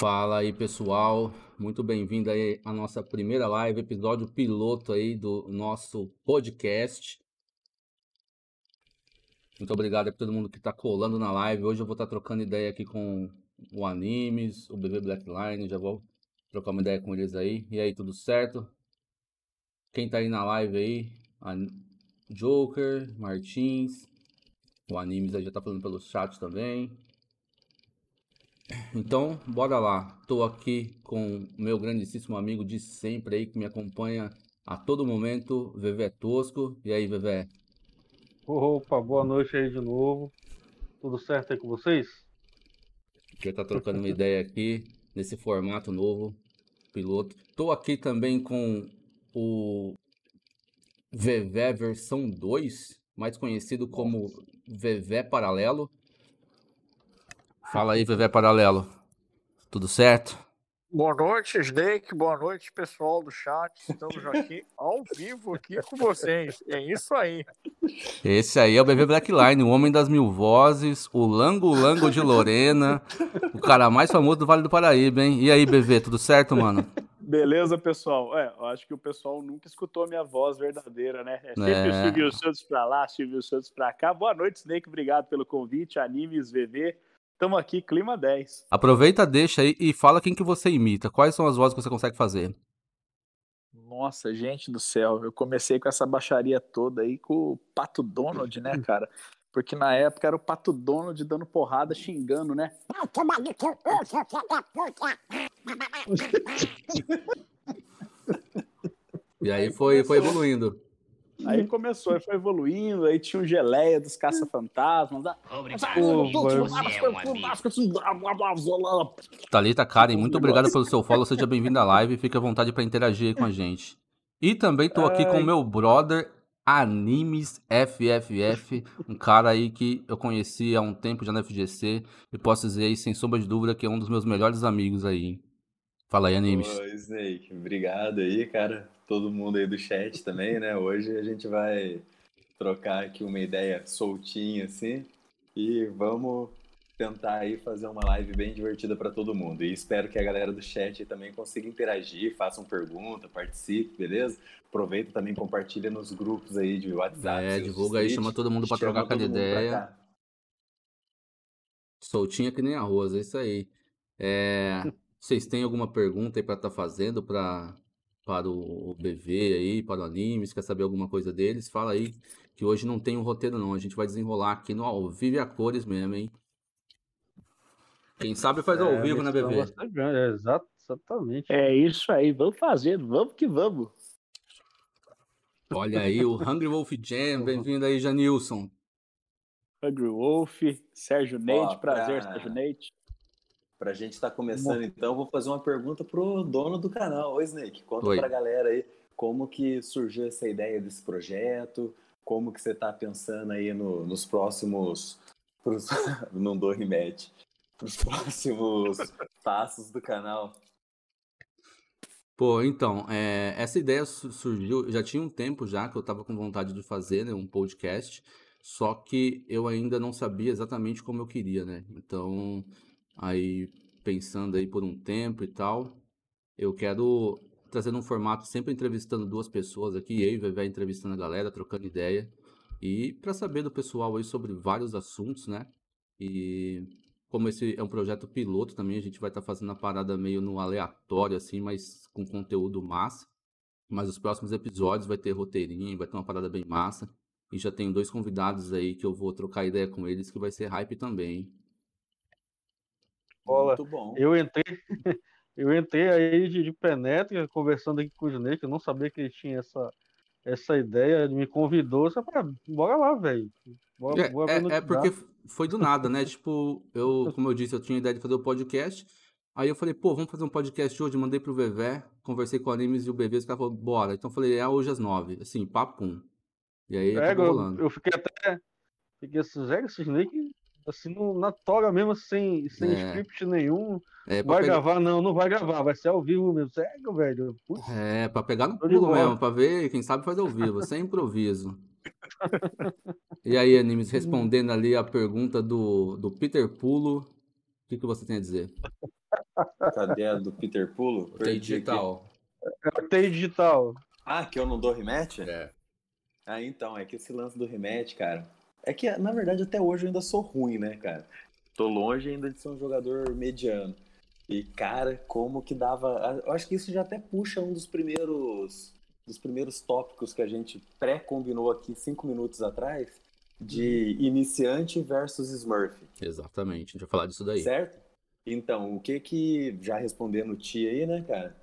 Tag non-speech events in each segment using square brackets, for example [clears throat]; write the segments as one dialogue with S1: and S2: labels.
S1: Fala aí, pessoal. Muito bem-vindo aí à nossa primeira live, episódio piloto aí do nosso podcast. Muito obrigado a todo mundo que está colando na live. Hoje eu vou estar tá trocando ideia aqui com o Animes, o BB Blackline. Já vou trocar uma ideia com eles aí. E aí, tudo certo? Quem tá aí na live aí? Joker, Martins, o Animes aí já tá falando pelo chat também. Então, bora lá. Tô aqui com meu grandíssimo amigo de sempre aí que me acompanha a todo momento, Vevé Tosco. E aí, Vevé?
S2: Opa, boa noite aí de novo. Tudo certo aí com vocês?
S1: Já tá trocando uma ideia aqui nesse formato novo, piloto. Tô aqui também com o Vevé versão 2, mais conhecido como Vevé Paralelo. Fala aí, Vevé Paralelo. Tudo certo?
S3: Boa noite, Snake. Boa noite, pessoal do chat. Estamos aqui ao vivo aqui com vocês. É isso aí.
S1: Esse aí é o BB Blackline, o homem das mil vozes, o Lango Lango de Lorena, o cara mais famoso do Vale do Paraíba, hein? E aí, BV, tudo certo, mano?
S4: Beleza, pessoal? É, eu acho que o pessoal nunca escutou a minha voz verdadeira, né? É sempre é. o Silvio Santos pra lá, Silvio Santos pra cá. Boa noite, Snake. Obrigado pelo convite. Animes, VV. Estamos aqui, clima 10.
S1: Aproveita, deixa aí e fala quem que você imita. Quais são as vozes que você consegue fazer?
S3: Nossa, gente do céu. Eu comecei com essa baixaria toda aí com o Pato Donald, né, [laughs] cara? Porque na época era o Pato Donald dando porrada, xingando, né?
S1: e aí foi, foi evoluindo.
S4: Aí começou, aí foi evoluindo, aí tinha o geleia dos caça-fantasmas.
S1: Thalita Karen, muito obrigado pelo seu follow, seja bem-vindo à live, fique à vontade para interagir aí com a gente. E também tô aqui com o meu brother Animes FFF, um cara aí que eu conheci há um tempo já na FGC e posso dizer aí sem sombra de dúvida que é um dos meus melhores amigos aí. Fala aí, Animes.
S5: Oi, Snake, obrigado aí, cara todo mundo aí do chat também, né? Hoje a gente vai trocar aqui uma ideia soltinha assim e vamos tentar aí fazer uma live bem divertida para todo mundo. E espero que a galera do chat também consiga interagir, façam pergunta, participe, beleza? Aproveita também compartilha nos grupos aí de WhatsApp.
S1: É, divulga aí, chama todo mundo para trocar aquela ideia. Soltinha que nem arroz, é isso aí. É, vocês têm alguma pergunta aí para estar tá fazendo para para o BV aí, para o Animes, quer saber alguma coisa deles, fala aí que hoje não tem um roteiro não, a gente vai desenrolar aqui no ao vivo e a cores mesmo, hein? Quem sabe faz é, ao vivo, né, BV?
S2: É, exatamente.
S3: É isso aí, vamos fazer, vamos que vamos.
S1: Olha aí, o Hungry Wolf Jam, [laughs] bem-vindo aí, Janilson.
S4: Hungry Wolf, Sérgio Neite, prazer, Sérgio Neite.
S5: Para a gente estar tá começando, então, vou fazer uma pergunta pro dono do canal. Oi, Snake, conta para a galera aí como que surgiu essa ideia desse projeto, como que você está pensando aí no, nos próximos... Pros, [laughs] não dou remédio. Para os próximos passos do canal.
S1: Pô, então, é, essa ideia surgiu, já tinha um tempo já que eu estava com vontade de fazer né, um podcast, só que eu ainda não sabia exatamente como eu queria, né? Então, aí pensando aí por um tempo e tal. Eu quero trazer um formato sempre entrevistando duas pessoas aqui, eu e Vevé entrevistando a galera, trocando ideia. E para saber do pessoal aí sobre vários assuntos, né? E como esse é um projeto piloto também, a gente vai estar tá fazendo a parada meio no aleatório, assim, mas com conteúdo massa. Mas os próximos episódios vai ter roteirinho, vai ter uma parada bem massa. E já tenho dois convidados aí que eu vou trocar ideia com eles, que vai ser hype também. Hein?
S2: Bola. Muito bom. Eu entrei, [laughs] eu entrei aí de, de penetra, conversando aqui com o Snake, eu não sabia que ele tinha essa, essa ideia, ele me convidou, só pra, bora lá, velho.
S1: É, é, é porque foi do nada, né? [laughs] tipo, eu, como eu disse, eu tinha a ideia de fazer o um podcast. Aí eu falei, pô, vamos fazer um podcast hoje. Mandei pro Vevé, conversei com o Animes e o BV, os caras falaram, bora. Então eu falei, é hoje às nove. Assim, papum. E aí é,
S2: eu, eu, fiquei até. Fiquei assim, esse Snake assim, no, na toga mesmo, sem, sem é. script nenhum. É, vai pegar... gravar? Não, não vai gravar, vai ser ao vivo mesmo. Cego, velho.
S1: Putz. É, pra pegar no pulo mesmo, pra ver, quem sabe faz ao vivo, sem improviso. e aí, Animes, [laughs] respondendo ali a pergunta do, do Peter Pulo, o que, que você tem a dizer?
S5: Cadê a do Peter Pulo?
S1: Tem digital.
S2: Tem digital.
S5: Ah, que eu não dou rematch?
S1: É.
S5: Ah, então, é que esse lance do rematch, cara. É que, na verdade, até hoje eu ainda sou ruim, né, cara? Tô longe ainda de ser um jogador mediano. E, cara, como que dava. Eu acho que isso já até puxa um dos primeiros dos primeiros tópicos que a gente pré-combinou aqui cinco minutos atrás, de uhum. iniciante versus Smurf.
S1: Exatamente, a gente vai falar disso daí.
S5: Certo? Então, o que que, já respondendo o Ti aí, né, cara?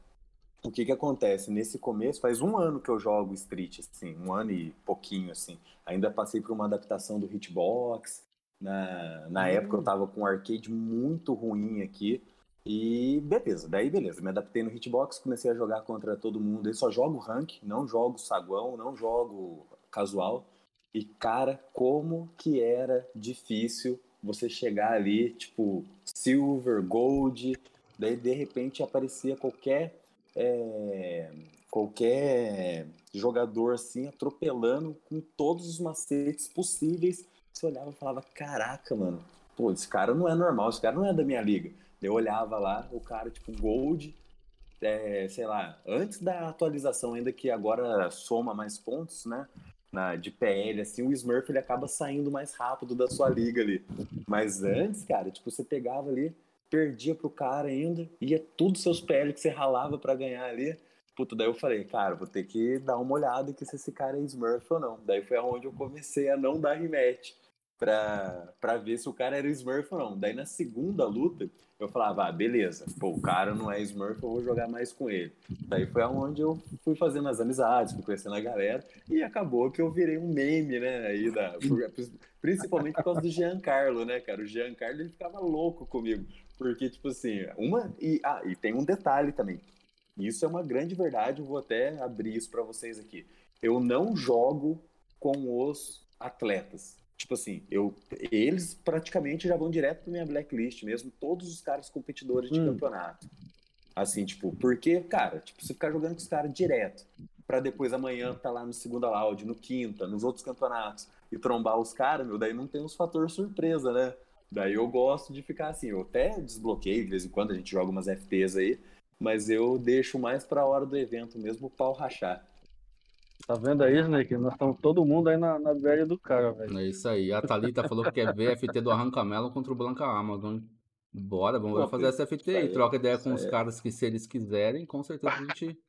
S5: O que que acontece? Nesse começo, faz um ano que eu jogo Street, assim, um ano e pouquinho, assim. Ainda passei por uma adaptação do Hitbox. Na, na época eu hum. tava com um arcade muito ruim aqui. E beleza, daí beleza, me adaptei no hitbox, comecei a jogar contra todo mundo. Eu só jogo rank, não jogo saguão, não jogo casual. E cara, como que era difícil você chegar ali, tipo, silver, gold, daí de repente aparecia qualquer é, qualquer jogador assim atropelando com todos os macetes possíveis. Você olhava e falava: "Caraca, mano, pô, esse cara não é normal, esse cara não é da minha liga". Eu olhava lá, o cara, tipo, Gold, é, sei lá, antes da atualização ainda que agora soma mais pontos, né? Na, de PL, assim, o Smurf ele acaba saindo mais rápido da sua liga ali. Mas antes, cara, tipo, você pegava ali, perdia pro cara ainda, ia tudo seus PL que você ralava para ganhar ali. Puta, daí eu falei, cara, vou ter que dar uma olhada que se esse cara é Smurf ou não. Daí foi aonde eu comecei a não dar rematch pra, pra ver se o cara era Smurf ou não. Daí na segunda luta, eu falava, ah, beleza, pô, o cara não é Smurf, eu vou jogar mais com ele. Daí foi aonde eu fui fazendo as amizades, fui conhecendo a galera, e acabou que eu virei um meme, né, aí da, principalmente por causa do Giancarlo, né, cara, o Giancarlo, ele ficava louco comigo, porque, tipo assim, uma, e, ah, e tem um detalhe também, isso é uma grande verdade, eu vou até abrir isso para vocês aqui, eu não jogo com os atletas, Tipo assim, eu, eles praticamente já vão direto pra minha blacklist mesmo, todos os caras competidores de hum. campeonato. Assim, tipo, porque, cara, tipo, você ficar jogando com os caras direto, para depois amanhã tá lá no segunda loud, no quinta, nos outros campeonatos, e trombar os caras, meu, daí não tem os fator surpresa, né? Daí eu gosto de ficar assim, eu até desbloqueio de vez em quando, a gente joga umas FTs aí, mas eu deixo mais pra hora do evento mesmo o pau rachar.
S2: Tá vendo aí, Snake? Nós estamos todo mundo aí na, na velha do cara, velho.
S1: É isso aí. A Thalita falou que quer ver FT do Arrancamelo contra o Blanca Amazon. Bora, vamos Pô, fazer essa FT aí. Troca ideia com os é. caras que, se eles quiserem, com certeza a gente,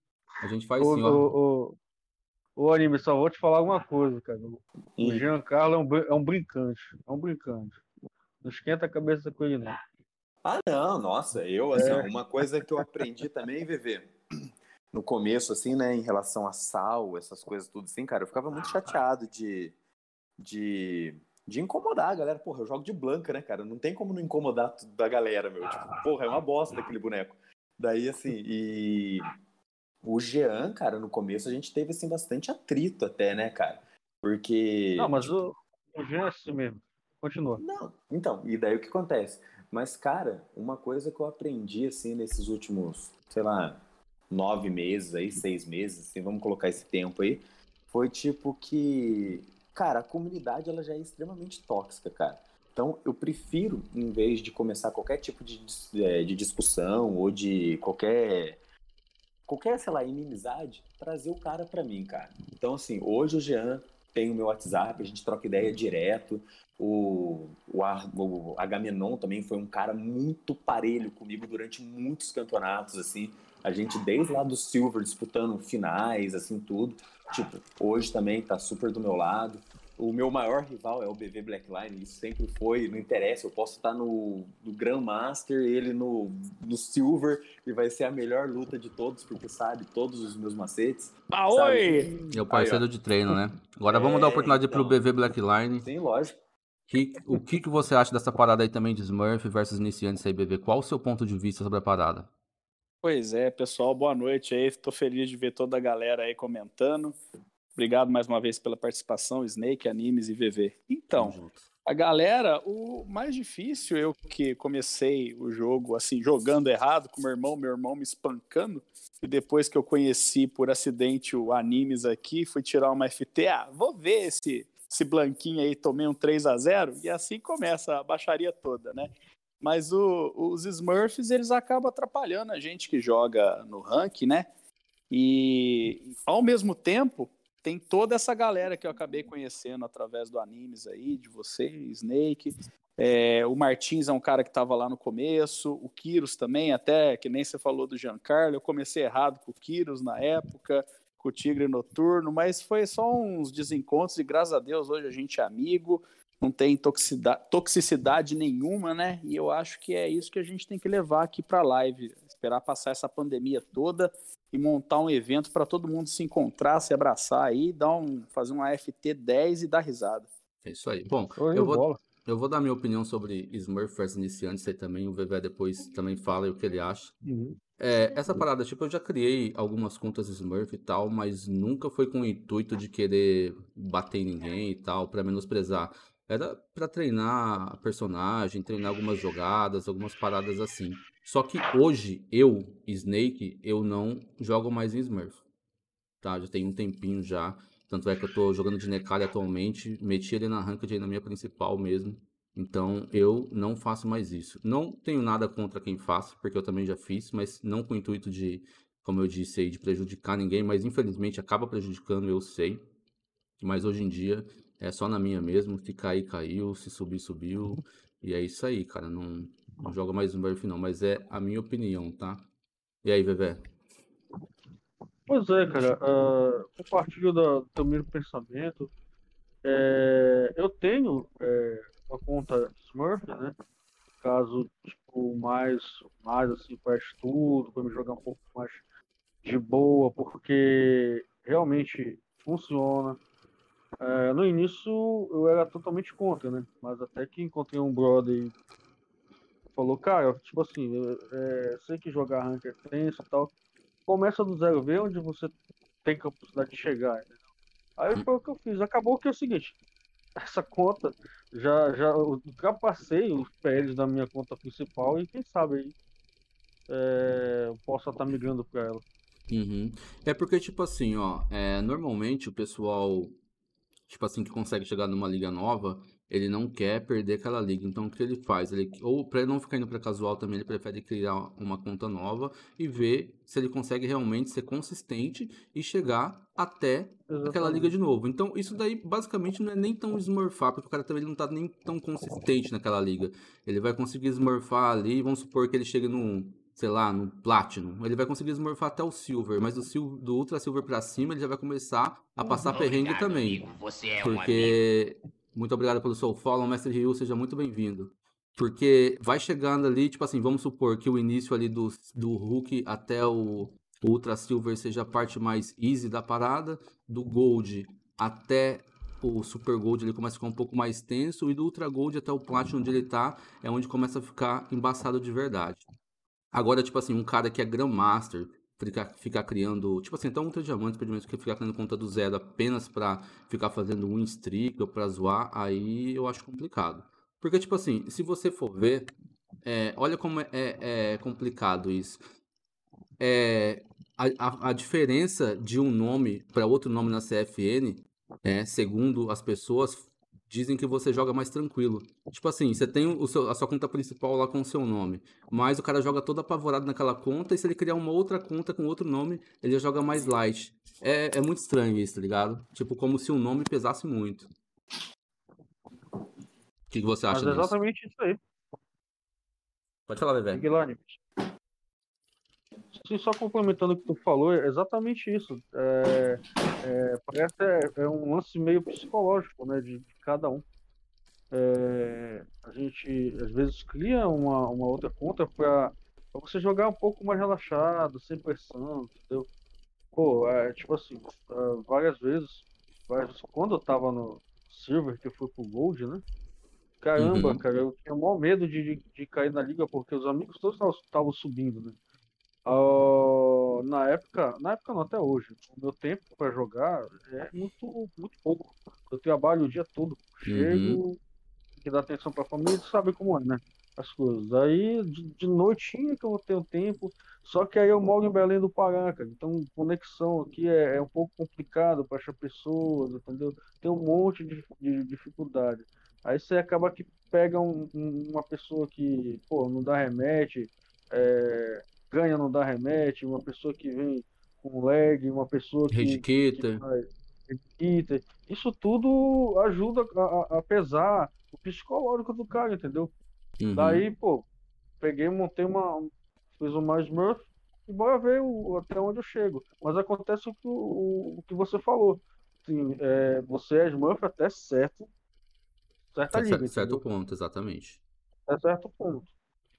S1: a gente faz
S2: o,
S1: sim,
S2: ó. O, o, o, anime, só vou te falar uma coisa, cara. O hum. Giancarlo é um, é um brincante. É um brincante. Não esquenta a cabeça com ele, não.
S5: Ah, não, nossa, eu, assim, é. uma coisa que eu aprendi também, VV, no começo, assim, né, em relação a sal, essas coisas tudo assim, cara, eu ficava muito chateado de, de, de incomodar a galera. Porra, eu jogo de Blanca, né, cara? Não tem como não incomodar da galera, meu. Tipo, porra, é uma bosta aquele boneco. Daí, assim, e o Jean, cara, no começo a gente teve, assim, bastante atrito até, né, cara? Porque...
S2: Não, mas o, o Jean é assim mesmo. Continua.
S5: Não, então, e daí o que acontece? Mas, cara, uma coisa que eu aprendi, assim, nesses últimos, sei lá, nove meses aí, seis meses, assim, vamos colocar esse tempo aí, foi tipo que, cara, a comunidade ela já é extremamente tóxica, cara. Então eu prefiro, em vez de começar qualquer tipo de, é, de discussão ou de qualquer qualquer, sei lá, inimizade, trazer o cara para mim, cara. Então, assim, hoje o Jean tem o meu WhatsApp, a gente troca ideia direto. O, o, o Agamenon também foi um cara muito parelho comigo durante muitos campeonatos, assim. A gente, desde lá do Silver, disputando finais, assim, tudo. Tipo, hoje também tá super do meu lado. O meu maior rival é o BV Blackline, isso sempre foi, não interessa, eu posso estar no, no Grandmaster, ele no, no Silver, e vai ser a melhor luta de todos, porque sabe todos os meus macetes.
S1: Ah, oi! É o parceiro Aí, de treino, né? Agora é, vamos dar a oportunidade então, pro BV Blackline.
S5: Sim, lógico.
S1: Que, o que, que você acha dessa parada aí também de Smurf versus iniciantes aí, BV? Qual o seu ponto de vista sobre a parada?
S3: Pois é, pessoal, boa noite aí. Estou feliz de ver toda a galera aí comentando. Obrigado mais uma vez pela participação, Snake, Animes e VV. Então, a galera, o mais difícil, eu que comecei o jogo assim, jogando errado com meu irmão, meu irmão me espancando, e depois que eu conheci por acidente o Animes aqui, fui tirar uma FT, ah, vou ver esse, esse blanquinho aí, tomei um 3 a 0 e assim começa a baixaria toda, né? Mas o, os Smurfs, eles acabam atrapalhando a gente que joga no rank, né? E ao mesmo tempo, tem toda essa galera que eu acabei conhecendo através do animes aí, de você, Snake. É, o Martins é um cara que estava lá no começo, o Kiros também, até que nem você falou do Giancarlo. Eu comecei errado com o Kiros na época, com o Tigre Noturno, mas foi só uns desencontros e graças a Deus hoje a gente é amigo, não tem toxicidade, toxicidade nenhuma, né? E eu acho que é isso que a gente tem que levar aqui para a live, esperar passar essa pandemia toda e montar um evento para todo mundo se encontrar, se abraçar aí, dar um, fazer uma FT 10 e dar risada.
S1: É isso aí. Bom, eu vou, eu vou dar minha opinião sobre Smurfers iniciantes aí também. O VV depois também fala o que ele acha. Uhum. É, essa parada, tipo, eu já criei algumas contas Smurf e tal, mas nunca foi com o intuito de querer bater em ninguém e tal, para menosprezar. Era para treinar personagem, treinar algumas jogadas, algumas paradas assim. Só que hoje, eu, Snake, eu não jogo mais em Smurf. Tá? Já tem um tempinho já. Tanto é que eu tô jogando de Necali atualmente. Meti ele na ranked aí na minha principal mesmo. Então eu não faço mais isso. Não tenho nada contra quem faça, porque eu também já fiz, mas não com o intuito de, como eu disse aí, de prejudicar ninguém, mas infelizmente acaba prejudicando, eu sei. Mas hoje em dia é só na minha mesmo. Se cair, caiu. Se subir, subiu. [laughs] E é isso aí, cara. Não, não joga mais no Smurf não, mas é a minha opinião, tá? E aí, Vevé?
S2: Pois é, cara. Uh, compartilho do teu mesmo pensamento. É, eu tenho é, uma conta Smurf, né? Caso, tipo, mais, mais assim, para estudo, para me jogar um pouco mais de boa, porque realmente funciona. É, no início eu era totalmente contra, né? Mas até que encontrei um brother falou, cara, tipo assim, é, sei que jogar ranker é tenso e tal. Começa do zero, vê onde você tem capacidade de chegar. Aí foi o que eu fiz. Acabou que é o seguinte, [laughs] essa conta já, já ultrapassei os PLs da minha conta principal e quem sabe aí é, possa estar migrando para ela.
S1: Uhum. É porque, tipo assim, ó, é, normalmente o pessoal, tipo assim, que consegue chegar numa liga nova, ele não quer perder aquela liga. Então o que ele faz? Ele, ou para não ficar indo para casual também, ele prefere criar uma conta nova e ver se ele consegue realmente ser consistente e chegar até Exatamente. aquela liga de novo. Então isso daí basicamente não é nem tão smurfar, porque o cara também não tá nem tão consistente naquela liga. Ele vai conseguir smurfar ali, vamos supor que ele chegue no sei lá, no Platinum, ele vai conseguir smurfar até o Silver, mas do, sil do Ultra Silver para cima ele já vai começar a passar perrengue também. É porque muito obrigado pelo seu follow, Mestre Ryu, seja muito bem-vindo. Porque vai chegando ali, tipo assim, vamos supor que o início ali do, do Hulk até o Ultra Silver seja a parte mais easy da parada, do Gold até o Super Gold ele começa a ficar um pouco mais tenso, e do Ultra Gold até o Platinum onde ele tá, é onde começa a ficar embaçado de verdade. Agora, tipo assim, um cara que é Grandmaster, ficar, ficar criando, tipo assim, então um diamantes, pelo que ficar criando conta do zero apenas para ficar fazendo win streak ou pra zoar, aí eu acho complicado. Porque, tipo assim, se você for ver, é, olha como é, é, é complicado isso. É, a, a, a, diferença de um nome para outro nome na CFN, é, segundo as pessoas, dizem que você joga mais tranquilo. Tipo assim, você tem o seu, a sua conta principal lá com o seu nome, mas o cara joga todo apavorado naquela conta, e se ele criar uma outra conta com outro nome, ele já joga mais light. É, é muito estranho isso, tá ligado? Tipo, como se o nome pesasse muito. O que, que você acha
S2: mas é exatamente isso aí.
S1: Pode falar, Bebê.
S2: Sim, só complementando o que tu falou, é exatamente isso. É, é, parece é, é, um lance meio psicológico, né, de, de cada um. É, a gente às vezes cria uma, uma outra conta para você jogar um pouco mais relaxado, sem pressão, entendeu? Pô, é, tipo assim, é, várias vezes, várias, quando eu tava no Silver, que eu fui pro Gold, né? Caramba, uhum. cara, eu tinha o maior medo de, de, de, cair na liga porque os amigos todos estavam subindo, né? Uh, na época, na época não, até hoje, o meu tempo para jogar é muito, muito pouco. Eu trabalho o dia todo, chego, uhum. que dá atenção para a família, sabe como é, né? As coisas. Aí de, de noitinha que eu vou ter o tempo, só que aí eu moro em Belém do Pará, cara. Então conexão aqui é, é um pouco complicado para achar pessoas, entendeu? Tem um monte de, de dificuldade. Aí você acaba que pega um, um, uma pessoa que, pô, não dá remete, é, ganha não dá remete, uma pessoa que vem com lag, uma pessoa que.
S1: Redquitter.
S2: Isso tudo ajuda a, a, pesar o psicológico do cara, entendeu? Uhum. Daí, pô, peguei, montei uma. Fiz o mais Smurf e bora ver o, até onde eu chego. Mas acontece o que, o, o que você falou. Assim, é, você é Smurf até certo.
S1: Certa liga, certo, certo ponto, exatamente.
S2: Até certo ponto.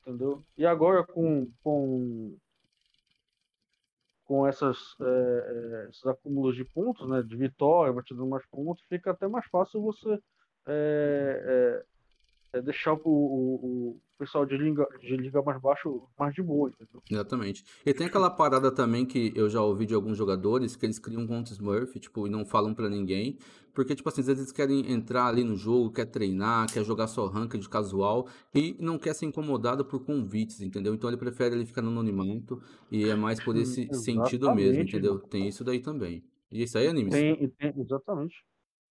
S2: Entendeu? E agora com, com, com essas, é, é, esses acúmulos de pontos, né? De vitória, batendo mais pontos, fica até mais fácil você é, é, é deixar o, o, o pessoal de liga, de liga mais baixo mais de boa, entendeu?
S1: Exatamente. E tem aquela parada também que eu já ouvi de alguns jogadores que eles criam conta Smurf, tipo, e não falam para ninguém, porque, tipo assim, às vezes eles querem entrar ali no jogo, quer treinar, quer jogar só de casual e não quer ser incomodado por convites, entendeu? Então ele prefere ele ficar no anonimato e é mais por esse sentido mesmo, entendeu? Tem isso daí também. E isso aí, anime?
S2: Tem, tem, exatamente.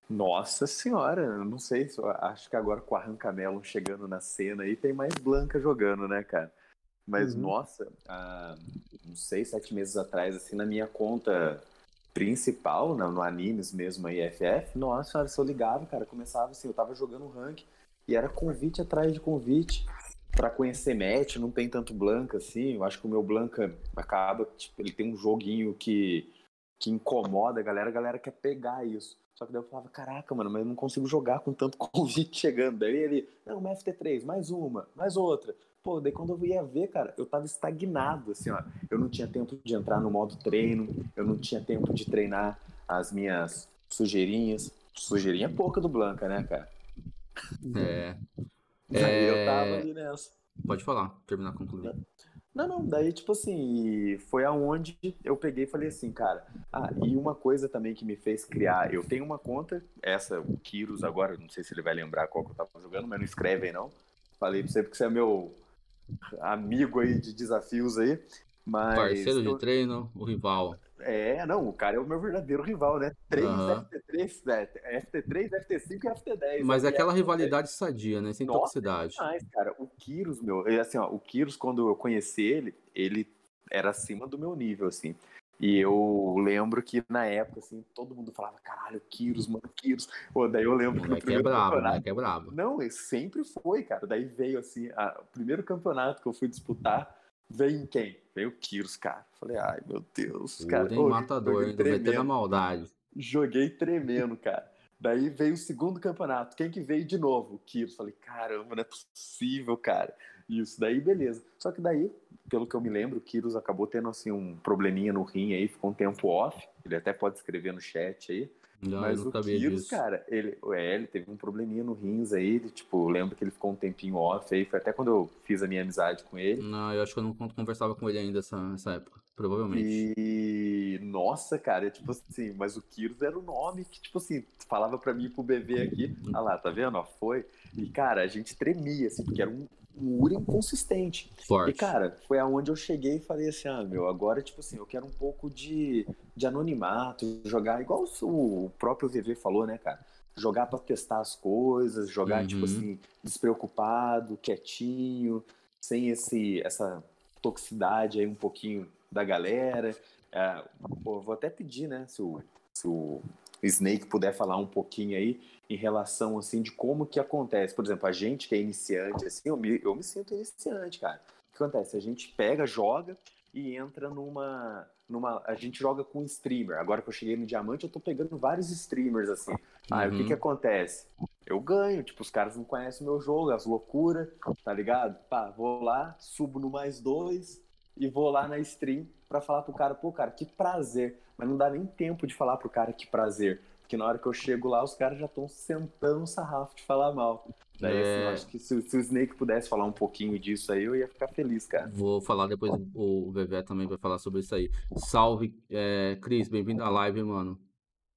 S5: Nossa senhora, não sei, acho que agora com a Arrancamelo chegando na cena aí tem mais Blanca jogando, né, cara? Mas, uhum. nossa, há uns seis, sete meses atrás, assim, na minha conta principal, no, no animes mesmo aí, FF, nossa senhora, se eu ligava, cara, começava assim, eu tava jogando rank e era convite atrás de convite para conhecer match, não tem tanto Blanca assim, eu acho que o meu Blanca acaba, tipo, ele tem um joguinho que, que incomoda a galera, a galera quer pegar isso. Só que daí eu falava, caraca, mano, mas eu não consigo jogar com tanto [laughs] convite chegando. Daí ele, não, uma FT3, mais uma, mais outra. Pô, daí quando eu ia ver, cara, eu tava estagnado, assim, ó. Eu não tinha tempo de entrar no modo treino, eu não tinha tempo de treinar as minhas sujeirinhas. Sujeirinha pouca do Blanca, né, cara?
S1: É. [laughs]
S5: Aí é... eu tava ali nessa.
S1: Pode falar, terminar, concluir.
S5: Não, não, daí, tipo assim, foi aonde eu peguei e falei assim, cara. Ah, e uma coisa também que me fez criar, eu tenho uma conta, essa, o Kiros agora, não sei se ele vai lembrar qual que eu tava jogando, mas não escreve aí não. Falei pra você porque você é meu amigo aí de desafios aí. Mas.
S1: Parceiro eu... de treino, o rival.
S5: É, não, o cara é o meu verdadeiro rival, né? 3 uhum. FT3, né? FT3, FT5 e FT10.
S1: Mas é aquela rivalidade sadia, né? Sem Nossa, toxicidade.
S5: É cara. O Kyrus, meu, assim, ó, o Kyrus, quando eu conheci ele, ele era acima do meu nível, assim. E eu lembro que na época, assim, todo mundo falava, caralho, Kyrus, mano, Kyrus. Pô, daí eu lembro
S1: que. É, é brabo, né? É brabo.
S5: Não, sempre foi, cara. Daí veio, assim, a... o primeiro campeonato que eu fui disputar Veio quem? Veio o Kyrus, cara. Falei, ai meu Deus, cara.
S1: Puro, matador, ainda metendo a maldade.
S5: Joguei tremendo, cara. Daí veio o segundo campeonato. Quem que veio de novo? O Kyrus. Falei, caramba, não é possível, cara. Isso, daí beleza. Só que daí, pelo que eu me lembro, o Kyrus acabou tendo assim um probleminha no rim aí, ficou um tempo off. Ele até pode escrever no chat aí.
S1: Não, Mas o Kyrus,
S5: cara, ele, é, ele teve um probleminha no rins aí, ele, tipo, lembro que ele ficou um tempinho off aí, foi até quando eu fiz a minha amizade com ele.
S1: Não, eu acho que eu não conversava com ele ainda nessa, nessa época, provavelmente.
S5: E, nossa, cara, tipo assim, mas o Kyrus era o nome que, tipo assim, falava pra mim pro bebê aqui, ah lá, tá vendo, ó, foi. E, cara, a gente tremia, assim, porque era um, um Uri inconsistente.
S1: Forte.
S5: E, cara, foi aonde eu cheguei e falei assim, ah, meu, agora, tipo assim, eu quero um pouco de, de anonimato, jogar igual o próprio VV falou, né, cara? Jogar para testar as coisas, jogar, uhum. tipo assim, despreocupado, quietinho, sem esse, essa toxicidade aí um pouquinho da galera. É, pô, vou até pedir, né, se o, se o Snake puder falar um pouquinho aí em relação assim de como que acontece. Por exemplo, a gente que é iniciante, assim, eu me, eu me sinto iniciante, cara. O que acontece? A gente pega, joga e entra numa. numa a gente joga com streamer. Agora que eu cheguei no diamante, eu tô pegando vários streamers, assim. Aí uhum. o que que uhum. acontece? Eu ganho, tipo, os caras não conhecem o meu jogo, as loucuras, tá ligado? Pá, vou lá, subo no mais dois e vou lá na stream para falar pro cara, pô, cara, que prazer. Mas não dá nem tempo de falar pro cara que prazer. Porque na hora que eu chego lá, os caras já estão sentando o sarrafo de falar mal. Daí, é... assim, eu acho que se, se, o Snake pudesse falar um pouquinho disso aí, eu ia ficar feliz, cara.
S1: Vou falar depois, o Vevé também vai falar sobre isso aí. Salve, é, Cris, bem-vindo à live, mano.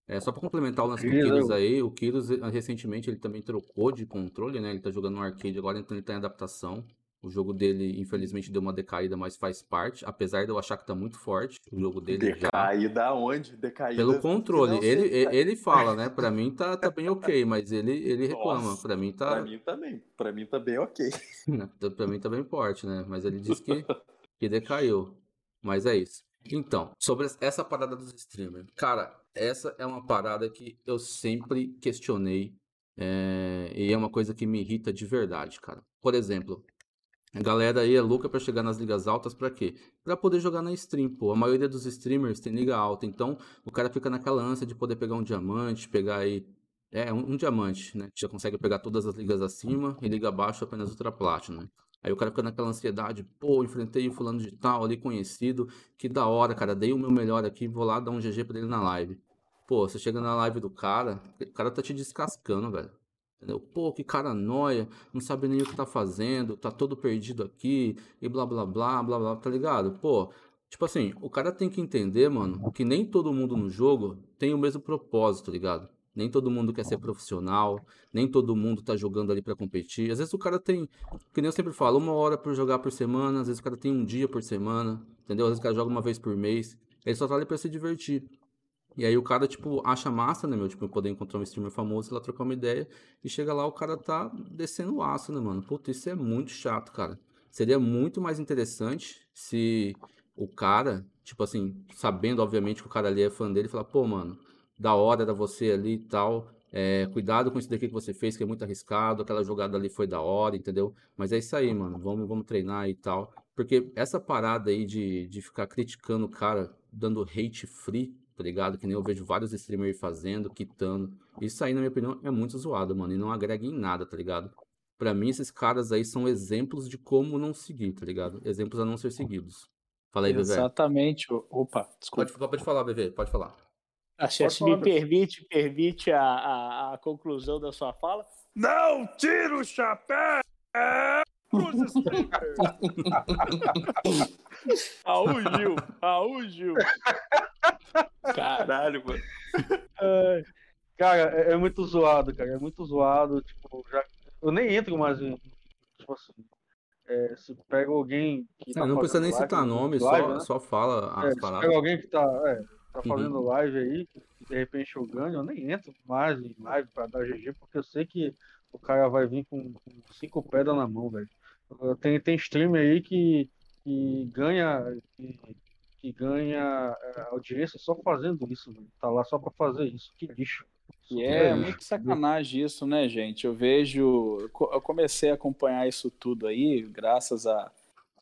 S1: É, só para complementar o lance do Kyrus aí, o Kyrus recentemente ele também trocou de controle, né? Ele tá jogando no arcade agora, então ele tá em adaptação. O jogo dele, infelizmente, deu uma decaída, mas faz parte. Apesar de eu achar que tá muito forte o jogo dele.
S5: Decaída já. onde? Decaída.
S1: Pelo controle. Ele, ele, ele fala, né? Pra mim tá, tá bem ok, mas ele, ele [laughs] reclama. Nossa, pra mim tá.
S5: Pra mim também. Pra mim tá bem ok. [laughs]
S1: pra mim tá bem forte, né? Mas ele disse que, que decaiu. Mas é isso. Então, sobre essa parada dos streamers. Cara, essa é uma parada que eu sempre questionei. É, e é uma coisa que me irrita de verdade, cara. Por exemplo, a galera aí é louca para chegar nas ligas altas para quê? Para poder jogar na stream, pô. A maioria dos streamers tem liga alta, então o cara fica naquela ânsia de poder pegar um diamante, pegar aí é um, um diamante, né? Já consegue pegar todas as ligas acima e liga abaixo apenas ultra platinum. Aí o cara fica naquela ansiedade, pô, enfrentei o fulano de tal ali conhecido, que da hora, cara, dei o meu melhor aqui, vou lá dar um GG pra ele na live. Pô, você chega na live do cara, o cara tá te descascando, velho. Entendeu? Pô, que cara noia, não sabe nem o que tá fazendo, tá todo perdido aqui, e blá blá blá, blá blá, tá ligado? Pô, tipo assim, o cara tem que entender, mano, que nem todo mundo no jogo tem o mesmo propósito, tá ligado? Nem todo mundo quer ser profissional, nem todo mundo tá jogando ali para competir. Às vezes o cara tem, que nem eu sempre falo, uma hora por jogar por semana, às vezes o cara tem um dia por semana, entendeu? Às vezes o cara joga uma vez por mês. Ele só tá ali pra se divertir. E aí o cara, tipo, acha massa, né, meu? Tipo, poder encontrar um streamer famoso e lá trocar uma ideia. E chega lá, o cara tá descendo o aço, né, mano? Puta, isso é muito chato, cara. Seria muito mais interessante se o cara, tipo assim, sabendo, obviamente, que o cara ali é fã dele, falar, pô, mano, da hora era você ali e tal. É, cuidado com isso daqui que você fez, que é muito arriscado. Aquela jogada ali foi da hora, entendeu? Mas é isso aí, mano. Vamos, vamos treinar e tal. Porque essa parada aí de, de ficar criticando o cara, dando hate free, tá ligado? Que nem eu vejo vários streamers fazendo, quitando. Isso aí, na minha opinião, é muito zoado, mano. E não agrega em nada, tá ligado? Pra mim, esses caras aí são exemplos de como não seguir, tá ligado? Exemplos a não ser seguidos. Fala aí,
S3: Bebê. Exatamente. Opa,
S1: desculpa. Pode, pode falar, Bebê, pode falar.
S3: Acho se me permite, permite a, a, a, conclusão da sua fala.
S4: Não tira o chapéu! Pros streamers! [laughs] Raul Gil, Raul Gil.
S5: Caralho, mano.
S2: É, cara, é, é, muito zoado, cara. É muito zoado. Tipo, já, eu nem entro mais em. Tipo assim. É, se pega alguém que.
S1: Tá não precisa nem live, citar nome, live, só, né? só fala as
S2: é,
S1: palavras.
S2: Se pega alguém que tá, é, tá uhum. fazendo uhum. live aí, de repente eu ganho, eu nem entro mais em live pra dar GG, porque eu sei que o cara vai vir com, com cinco pedras na mão, velho. Tem, tem streamer aí que, que ganha. Que, que ganha é, audiência só fazendo isso, véio. tá lá só para fazer isso. Que lixo.
S3: E é, é muito sacanagem isso, né, gente? Eu vejo. Eu comecei a acompanhar isso tudo aí, graças a,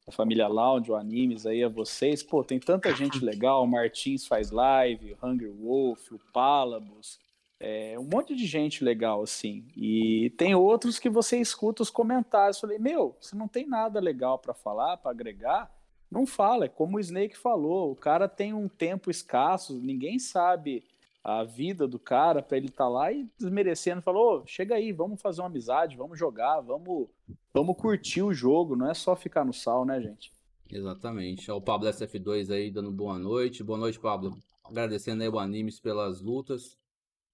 S3: a família Lounge, o Animes aí, a vocês. Pô, tem tanta gente [laughs] legal. O Martins faz live, o Hunger Wolf, o Palabos. É, um monte de gente legal, assim. E tem outros que você escuta os comentários. Eu falei, meu, você não tem nada legal para falar, para agregar? Não fala, é como o Snake falou, o cara tem um tempo escasso, ninguém sabe a vida do cara para ele estar tá lá e desmerecendo, falou, oh, chega aí, vamos fazer uma amizade, vamos jogar, vamos, vamos curtir o jogo, não é só ficar no sal, né, gente?
S1: Exatamente. O Pablo SF2 aí dando boa noite. Boa noite, Pablo. Agradecendo aí o Animes pelas lutas.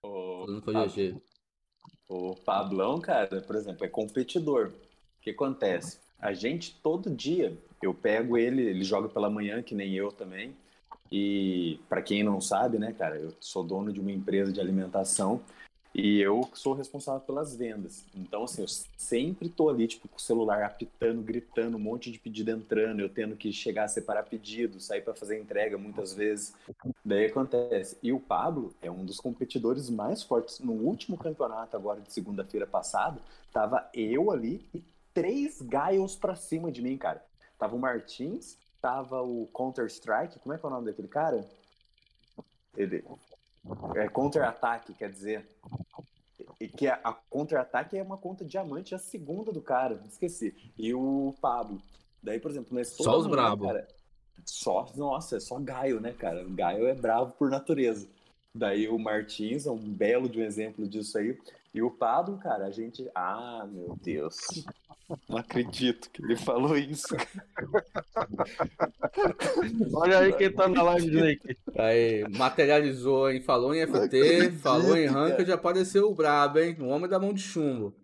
S5: O, Pablo, o Pablão, cara, por exemplo, é competidor. O que acontece? A gente todo dia eu pego ele, ele joga pela manhã, que nem eu também. E para quem não sabe, né, cara, eu sou dono de uma empresa de alimentação e eu sou responsável pelas vendas. Então, assim, eu sempre tô ali, tipo, com o celular apitando, gritando, um monte de pedido entrando, eu tendo que chegar a separar pedido, sair para fazer entrega muitas vezes. Daí acontece. E o Pablo é um dos competidores mais fortes. No último campeonato, agora de segunda-feira passada, tava eu ali e três Giles pra cima de mim, cara. Tava o Martins, tava o Counter-Strike, como é que é o nome daquele cara? Ele. É Counter-Ataque, quer dizer. E que a, a Counter-Ataque é uma conta diamante, a segunda do cara, esqueci. E o Pablo. Daí, por exemplo, nesse
S1: Só os bravos.
S5: Só, nossa, é só Gaio, né, cara? O Gaio é bravo por natureza. Daí o Martins é um belo de um exemplo disso aí. E o Pablo, cara, a gente. Ah, meu Deus. Não acredito que ele falou isso. [laughs]
S2: Olha aí quem tá na live Drake.
S1: Aí, materializou, hein? Falou em FT, falou em rank, já apareceu o brabo, hein? O homem da mão de chumbo.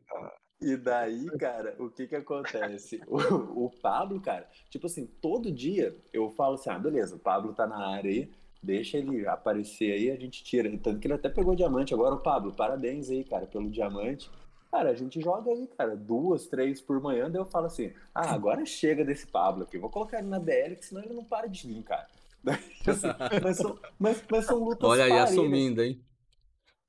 S5: E daí, cara, o que que acontece? [laughs] O, o, Pablo, cara, tipo assim, todo dia eu falo assim, ah, beleza, o Pablo tá na área aí, deixa ele aparecer aí, a gente tira. Tanto que ele até pegou diamante. Agora, o Pablo, parabéns aí, cara, pelo diamante. Cara, a gente joga aí, cara, duas, três por manhã, daí eu falo assim, ah, agora chega desse Pablo aqui, vou colocar ele na BL, que senão ele não para de vir, cara. [laughs] Assim, mas, são, mas, mas são lutas
S1: Olha aí, assumindo, hein?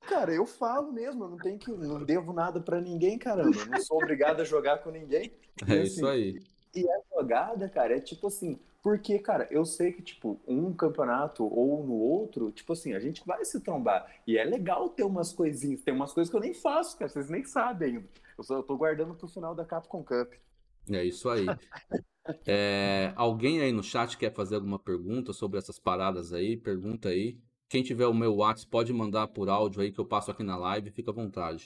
S5: Cara, eu falo mesmo, eu não tenho que, não devo nada para ninguém, caramba. Eu não sou obrigado a jogar com ninguém. [laughs]
S1: É e, assim, isso aí.
S5: E a jogada, cara, é tipo assim, porque, cara, eu sei que, tipo, um campeonato ou no outro, tipo assim, a gente vai se trombar. E é legal ter umas coisinhas, tem umas coisas que eu nem faço, cara, vocês nem sabem ainda. Eu, só, eu tô guardando pro final da Capcom Cup.
S1: É isso aí. é, alguém aí no chat quer fazer alguma pergunta sobre essas paradas aí? Pergunta aí. Quem tiver o meu WhatsApp pode mandar por áudio aí que eu passo aqui na live, fica à vontade.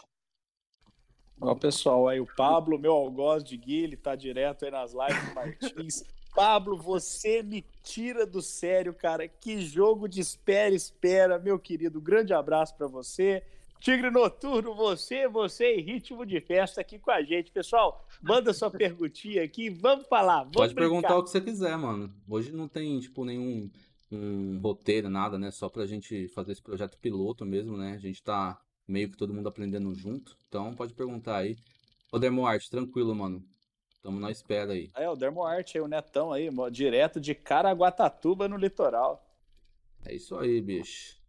S3: Ó, pessoal, aí o Pablo, meu algoz de Gui, ele tá direto aí nas lives do Martins. Pablo, você me tira do sério, cara. Que jogo de espera, espera, meu querido. Grande abraço para você. Tigre Noturno, você, você em ritmo de festa aqui com a gente. Pessoal, manda sua perguntinha aqui, vamos falar. Vamos
S1: Pode brincar. perguntar o que você quiser, mano. Hoje não tem, tipo, nenhum um roteiro, nada, né? Só pra gente fazer esse projeto piloto mesmo, né? A gente tá meio que todo mundo aprendendo junto. Então pode perguntar aí. Ô Dermoarte, tranquilo, mano. Tamo na espera aí.
S3: É, o Dermoarte aí, o Netão aí, direto de Caraguatatuba no litoral.
S1: É isso aí, bicho.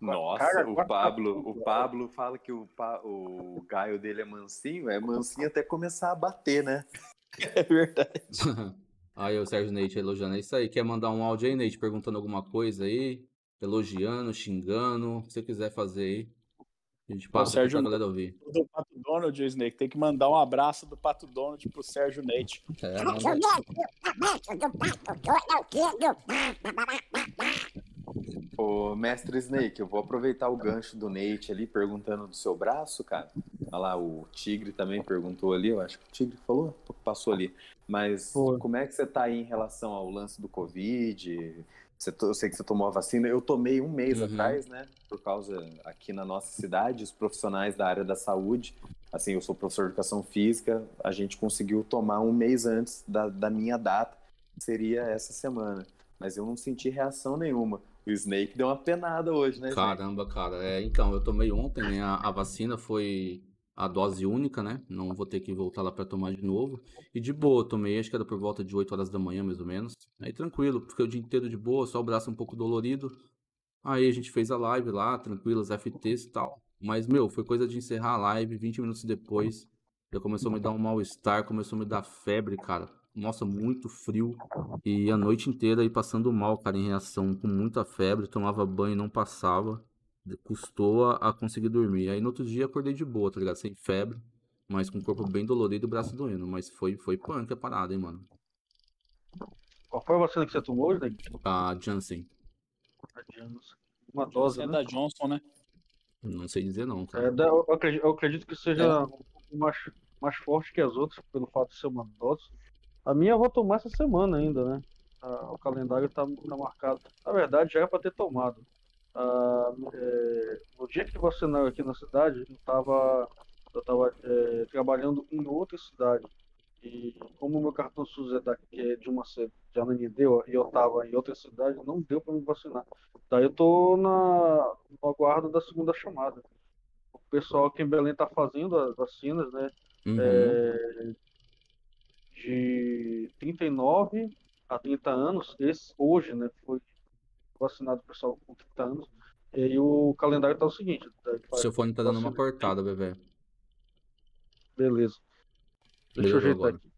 S5: Nossa, o Pablo, o Pablo fala que o, o gaio dele é mansinho, é mansinho até começar a bater, né? [laughs]
S3: É verdade. [laughs]
S1: Aí o Sérgio Neite elogiando. É isso aí. Quer mandar um áudio aí, Neite, perguntando alguma coisa aí? Elogiando, xingando. O que você quiser fazer aí. A gente passa o Sérgio, pra galera ouvir.
S3: Do Pato Donald, Snake. Tem que mandar um abraço do Pato Donald pro Sérgio Neite. É,
S5: Ô, mestre Snake, eu vou aproveitar o gancho do Nate ali perguntando do seu braço, cara. Olha lá, o Tigre também perguntou ali, eu acho que o Tigre falou, passou ali. Mas Pô. como é que você tá aí em relação ao lance do Covid? Você, eu sei que você tomou a vacina, eu tomei um mês uhum. atrás, né? Por causa, aqui na nossa cidade, os profissionais da área da saúde, assim, eu sou professor de educação física, a gente conseguiu tomar um mês antes da, da minha data, que seria essa semana. Mas eu não senti reação nenhuma. O Snake deu uma penada hoje, né?
S1: Caramba, cara. É, então, eu tomei ontem, né? A, a, vacina foi a dose única, né? Não vou ter que voltar lá para tomar de novo. E de boa, tomei, acho que era por volta de 8 horas da manhã, mais ou menos. Aí tranquilo, fiquei o dia inteiro de boa, só o braço um pouco dolorido. Aí a gente fez a live lá, tranquilas, FTs e tal. Mas, meu, foi coisa de encerrar a live, 20 minutos depois, já começou a me dar um mal-estar, começou a me dar febre, cara nossa, muito frio. E a noite inteira aí passando mal, cara, em reação, com muita febre, tomava banho e não passava. Custou a, a, conseguir dormir. Aí no outro dia acordei de boa, tá ligado? Sem febre, mas com o corpo bem dolorido e o braço doendo. Mas foi, foi punk a parada, hein, mano.
S2: Qual foi a vacina que você tomou hoje,
S1: A Janssen.
S2: A Janssen. Uma dose,
S3: é
S2: né?
S3: da Johnson, né?
S1: Não sei dizer não, cara.
S2: É da, eu, acredito, eu, acredito, que seja é. um pouco mais, mais forte que as outras, pelo fato de ser uma dose. A minha eu vou tomar essa semana ainda, né? Ah, o calendário tá, tá, marcado. Na verdade, já era para ter tomado. Ah, é, no dia que vacinaram aqui na cidade, eu estava eu tava, é, trabalhando em outra cidade. E como o meu cartão SUS é, daqui, é de uma de Ananindeua e eu estava em outra cidade, não deu para me vacinar. Daí eu tô na, no aguardo da segunda chamada. O pessoal aqui em Belém está fazendo as vacinas, né? Uhum. É, de 39 a 30 anos, esse hoje, né, foi vacinado o pessoal com 30 anos, e aí o calendário tá o seguinte.
S1: Tá, Seu fone tá dando uma cortada, bebê.
S2: Beleza. Deixa eu ajeitar aqui.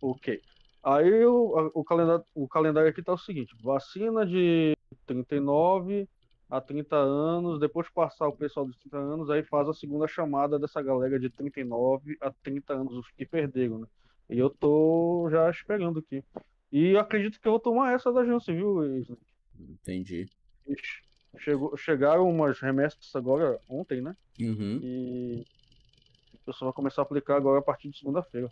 S2: Ok. Aí o, o, calendário, o calendário aqui tá o seguinte: vacina de 39 a 30 anos, depois de passar o pessoal dos 30 anos, aí faz a segunda chamada dessa galera de 39 a 30 anos, os que perderam, né? E eu tô já esperando aqui. E acredito que eu vou tomar essa da Janssen, viu, Snake?
S1: Entendi.
S2: Chegou, chegaram umas remessas agora ontem, né?
S1: Uhum.
S2: E o pessoal vai começar a aplicar agora a partir de segunda-feira.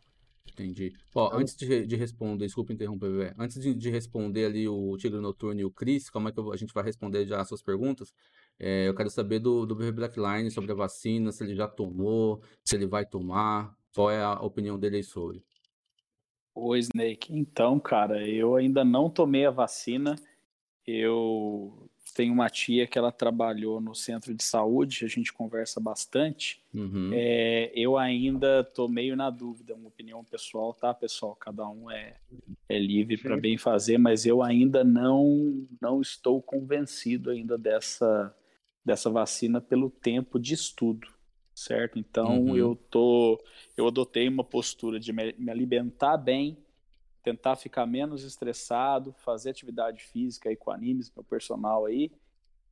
S1: Entendi. Ó, então... antes de, de, responder, desculpa interromper, bebê. Antes de, de, responder ali o Tigre Noturno e o Cris, como é que a gente vai responder já as suas perguntas? É, eu quero saber do, do Blackline sobre a vacina, se ele já tomou, se ele vai tomar, qual é a opinião dele sobre.
S3: Ô Snake, então, cara, eu ainda não tomei a vacina. Eu tenho uma tia que ela trabalhou no centro de saúde, a gente conversa bastante. Uhum. É, eu ainda tô meio na dúvida, uma opinião pessoal, tá, pessoal? Cada um é, é livre para bem fazer, mas eu ainda não não estou convencido ainda dessa dessa vacina pelo tempo de estudo, certo? Então uhum. eu tô eu adotei uma postura de me, me alimentar bem, tentar ficar menos estressado, fazer atividade física aí com animes, meu personal aí,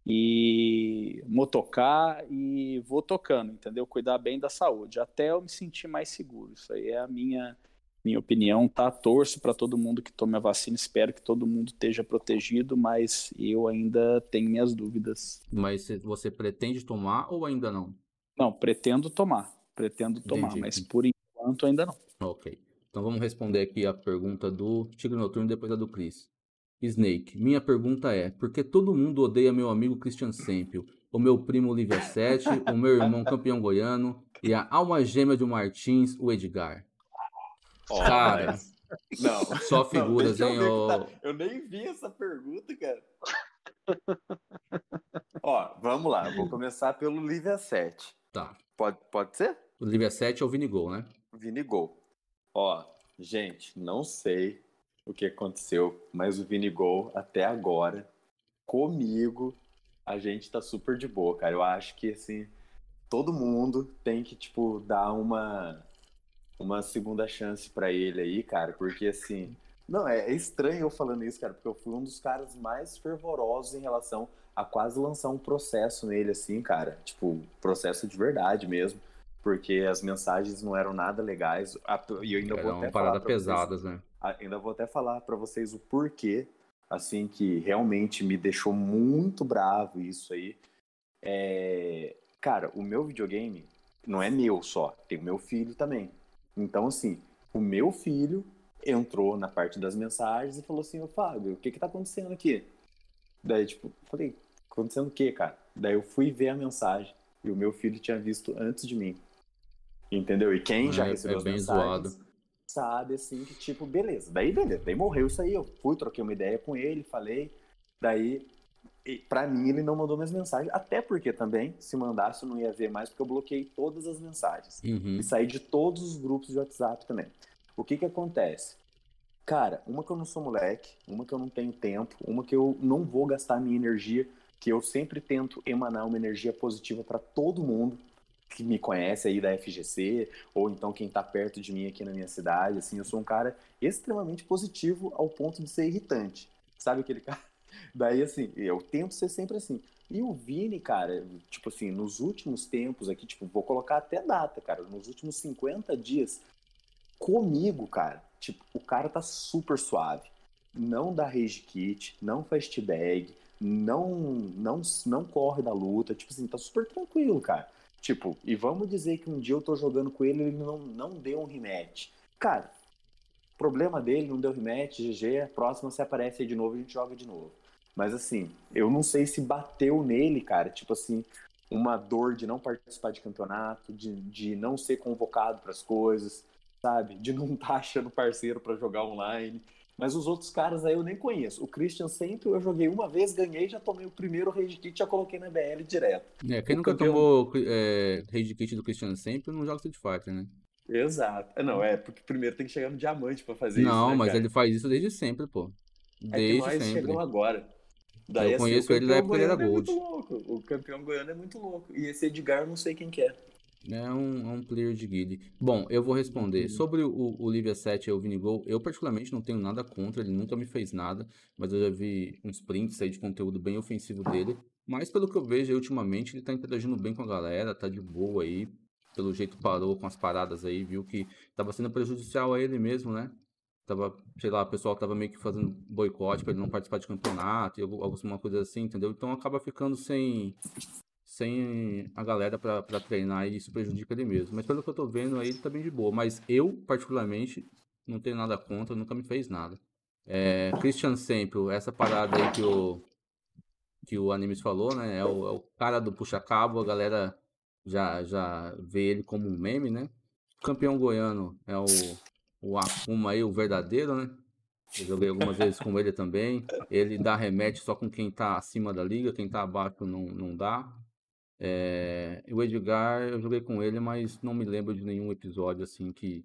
S3: e motocar e vou tocando, entendeu? Cuidar bem da saúde, até eu me sentir mais seguro. Isso aí é a minha minha opinião, tá? Torço para todo mundo que tome a vacina, espero que todo mundo esteja protegido, mas eu ainda tenho minhas dúvidas.
S1: Mas você pretende tomar ou ainda não?
S3: Não, pretendo tomar, pretendo tomar, Entendi. mas por enquanto ainda não.
S1: Ok. Então vamos responder aqui a pergunta do Tigre Noturno e depois a do Chris. Snake, minha pergunta é: por que todo mundo odeia meu amigo Christian Sempio, o meu primo Olivia Sete, o meu irmão [laughs] campeão goiano e a alma gêmea de Martins, o Edgar?
S5: Oh, cara, não,
S1: só [laughs] figuras, não, hein?
S5: Eu, tá... eu nem vi essa pergunta, cara. [laughs] Ó, vamos lá, vou começar pelo Lívia 7.
S1: Tá.
S5: Pode, pode ser?
S1: O Lívia 7 é o Vinigol, né?
S5: Vinigol. Ó, gente, não sei o que aconteceu, mas o Vini Gol até agora, comigo, a gente tá super de boa, cara. Eu acho que assim, todo mundo tem que tipo dar uma uma segunda chance para ele aí, cara, porque assim, não, é, é estranho eu falando isso, cara, porque eu fui um dos caras mais fervorosos em relação a quase lançar um processo nele assim, cara, tipo, processo de verdade mesmo porque as mensagens não eram nada legais. E eu ainda vou até falar
S1: pesadas,
S5: vocês,
S1: né?
S5: Ainda vou até falar para vocês o porquê, assim, que realmente me deixou muito bravo isso aí. É... Cara, o meu videogame não é meu só, tem o meu filho também. Então, assim, o meu filho entrou na parte das mensagens e falou assim, ô Fábio, o que que tá acontecendo aqui? Daí, tipo, falei, acontecendo o quê, cara? Daí eu fui ver a mensagem e o meu filho tinha visto antes de mim. Entendeu? E quem é, já recebeu é as mensagens zoado. sabe assim que tipo, beleza. Daí beleza, daí morreu isso aí. Eu fui, troquei uma ideia com ele, falei. Daí, para mim, ele não mandou minhas mensagens. Até porque também, se mandasse, eu não ia ver mais, porque eu bloqueei todas as mensagens. Uhum. E saí de todos os grupos de WhatsApp também. O que que acontece? Cara, uma que eu não sou moleque, uma que eu não tenho tempo, uma que eu não vou gastar minha energia, que eu sempre tento emanar uma energia positiva para todo mundo que me conhece aí da FGC, ou então quem está perto de mim aqui na minha cidade, assim, eu sou um cara extremamente positivo ao ponto de ser irritante. Sabe aquele [laughs] cara? Daí, assim, eu tento ser sempre assim. E o Vini, cara, tipo assim, nos últimos tempos aqui, tipo, vou colocar até data, cara, nos últimos 50 dias, comigo, cara, tipo, o cara tá super suave. Não dá rage kit, não faz bag, não, não, não corre da luta, tipo assim, tá super tranquilo, cara. Tipo, e vamos dizer que um dia eu tô jogando com ele e ele não, não deu um rematch. Cara, problema dele, não deu rematch, GG, próxima se aparece aí de novo, a gente joga de novo. Mas assim, eu não sei se bateu nele, cara, tipo assim, uma dor de não participar de campeonato, de, de não ser convocado para as coisas, sabe? De não estar [laughs] tá achando parceiro para jogar online. Mas os outros caras aí eu nem conheço. O Christian sempre eu joguei uma vez, ganhei, já tomei o primeiro Rage Kit já coloquei na BL direto.
S1: É, quem o nunca campeão... tomou é, Rage Kit do Christian sempre não joga Street Fighter, né?
S5: Exato. É, não, é porque primeiro tem que chegar no diamante para fazer
S1: não,
S5: isso. Não,
S1: né,
S5: mas
S1: cara? ele faz isso desde sempre, pô. Desde
S5: é que nós
S1: sempre.
S5: chegamos agora.
S1: Daí, eu assim, conheço ele da época ele era Gold.
S5: É muito louco. O campeão goiano é muito louco. E esse Edgar eu não sei quem que é.
S1: É um, é um player de guild. Bom, eu vou responder. Uhum. Sobre o, o Livia 7 e o Vinigol, eu particularmente não tenho nada contra, ele nunca me fez nada, mas eu já vi uns prints aí de conteúdo bem ofensivo dele. Mas pelo que eu vejo aí, ultimamente, ele tá interagindo bem com a galera, tá de boa aí. Pelo jeito parou com as paradas aí, viu que tava sendo prejudicial a ele mesmo, né? Tava, sei lá, o pessoal tava meio que fazendo boicote para ele não participar de campeonato e alguma coisa assim, entendeu? Então acaba ficando sem sem a galera para treinar e isso prejudica ele mesmo. Mas pelo que eu tô vendo aí, ele tá bem de boa. Mas eu, particularmente, não tenho nada contra, nunca me fez nada. É, Christian Sample, essa parada aí que o, que o Animes falou, né? É o, é o cara do puxa-cabo, a galera já, já vê ele como um meme, né? Campeão goiano é o, o Akuma aí, o verdadeiro, né? Eu joguei algumas vezes com ele também. Ele dá remete só com quem tá acima da liga, quem tá abaixo não, não dá. É... O Edgar, eu joguei com ele, mas não me lembro de nenhum episódio assim que,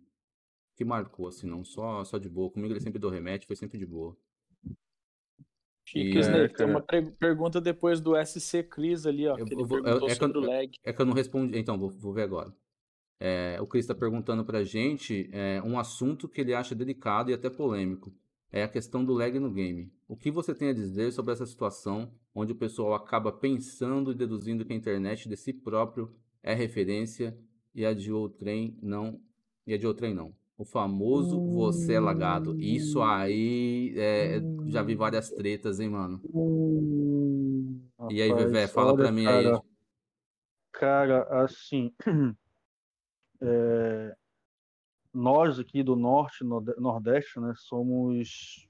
S1: que marcou, assim, não. Só, só de boa. Comigo ele sempre deu remete, foi sempre de boa.
S3: Chique, e, é, tem uma pergunta depois do SC Cris ali, ó. Eu, que ele vou, perguntou é, é sobre
S1: o
S3: lag.
S1: É que eu não respondi. Então, vou, vou ver agora. É, o Cris está perguntando pra gente é, um assunto que ele acha delicado e até polêmico. É a questão do lag no game. O que você tem a dizer sobre essa situação onde o pessoal acaba pensando e deduzindo que a internet de si próprio é referência e a de outrem não e a de outrem não? O famoso você é lagado. Isso aí é, já vi várias tretas, hein, mano? Hum... E aí, Vevé, fala olha, pra mim
S2: cara,
S1: aí.
S2: Cara, assim. [clears throat] É, nós aqui do norte, nordeste, né, somos.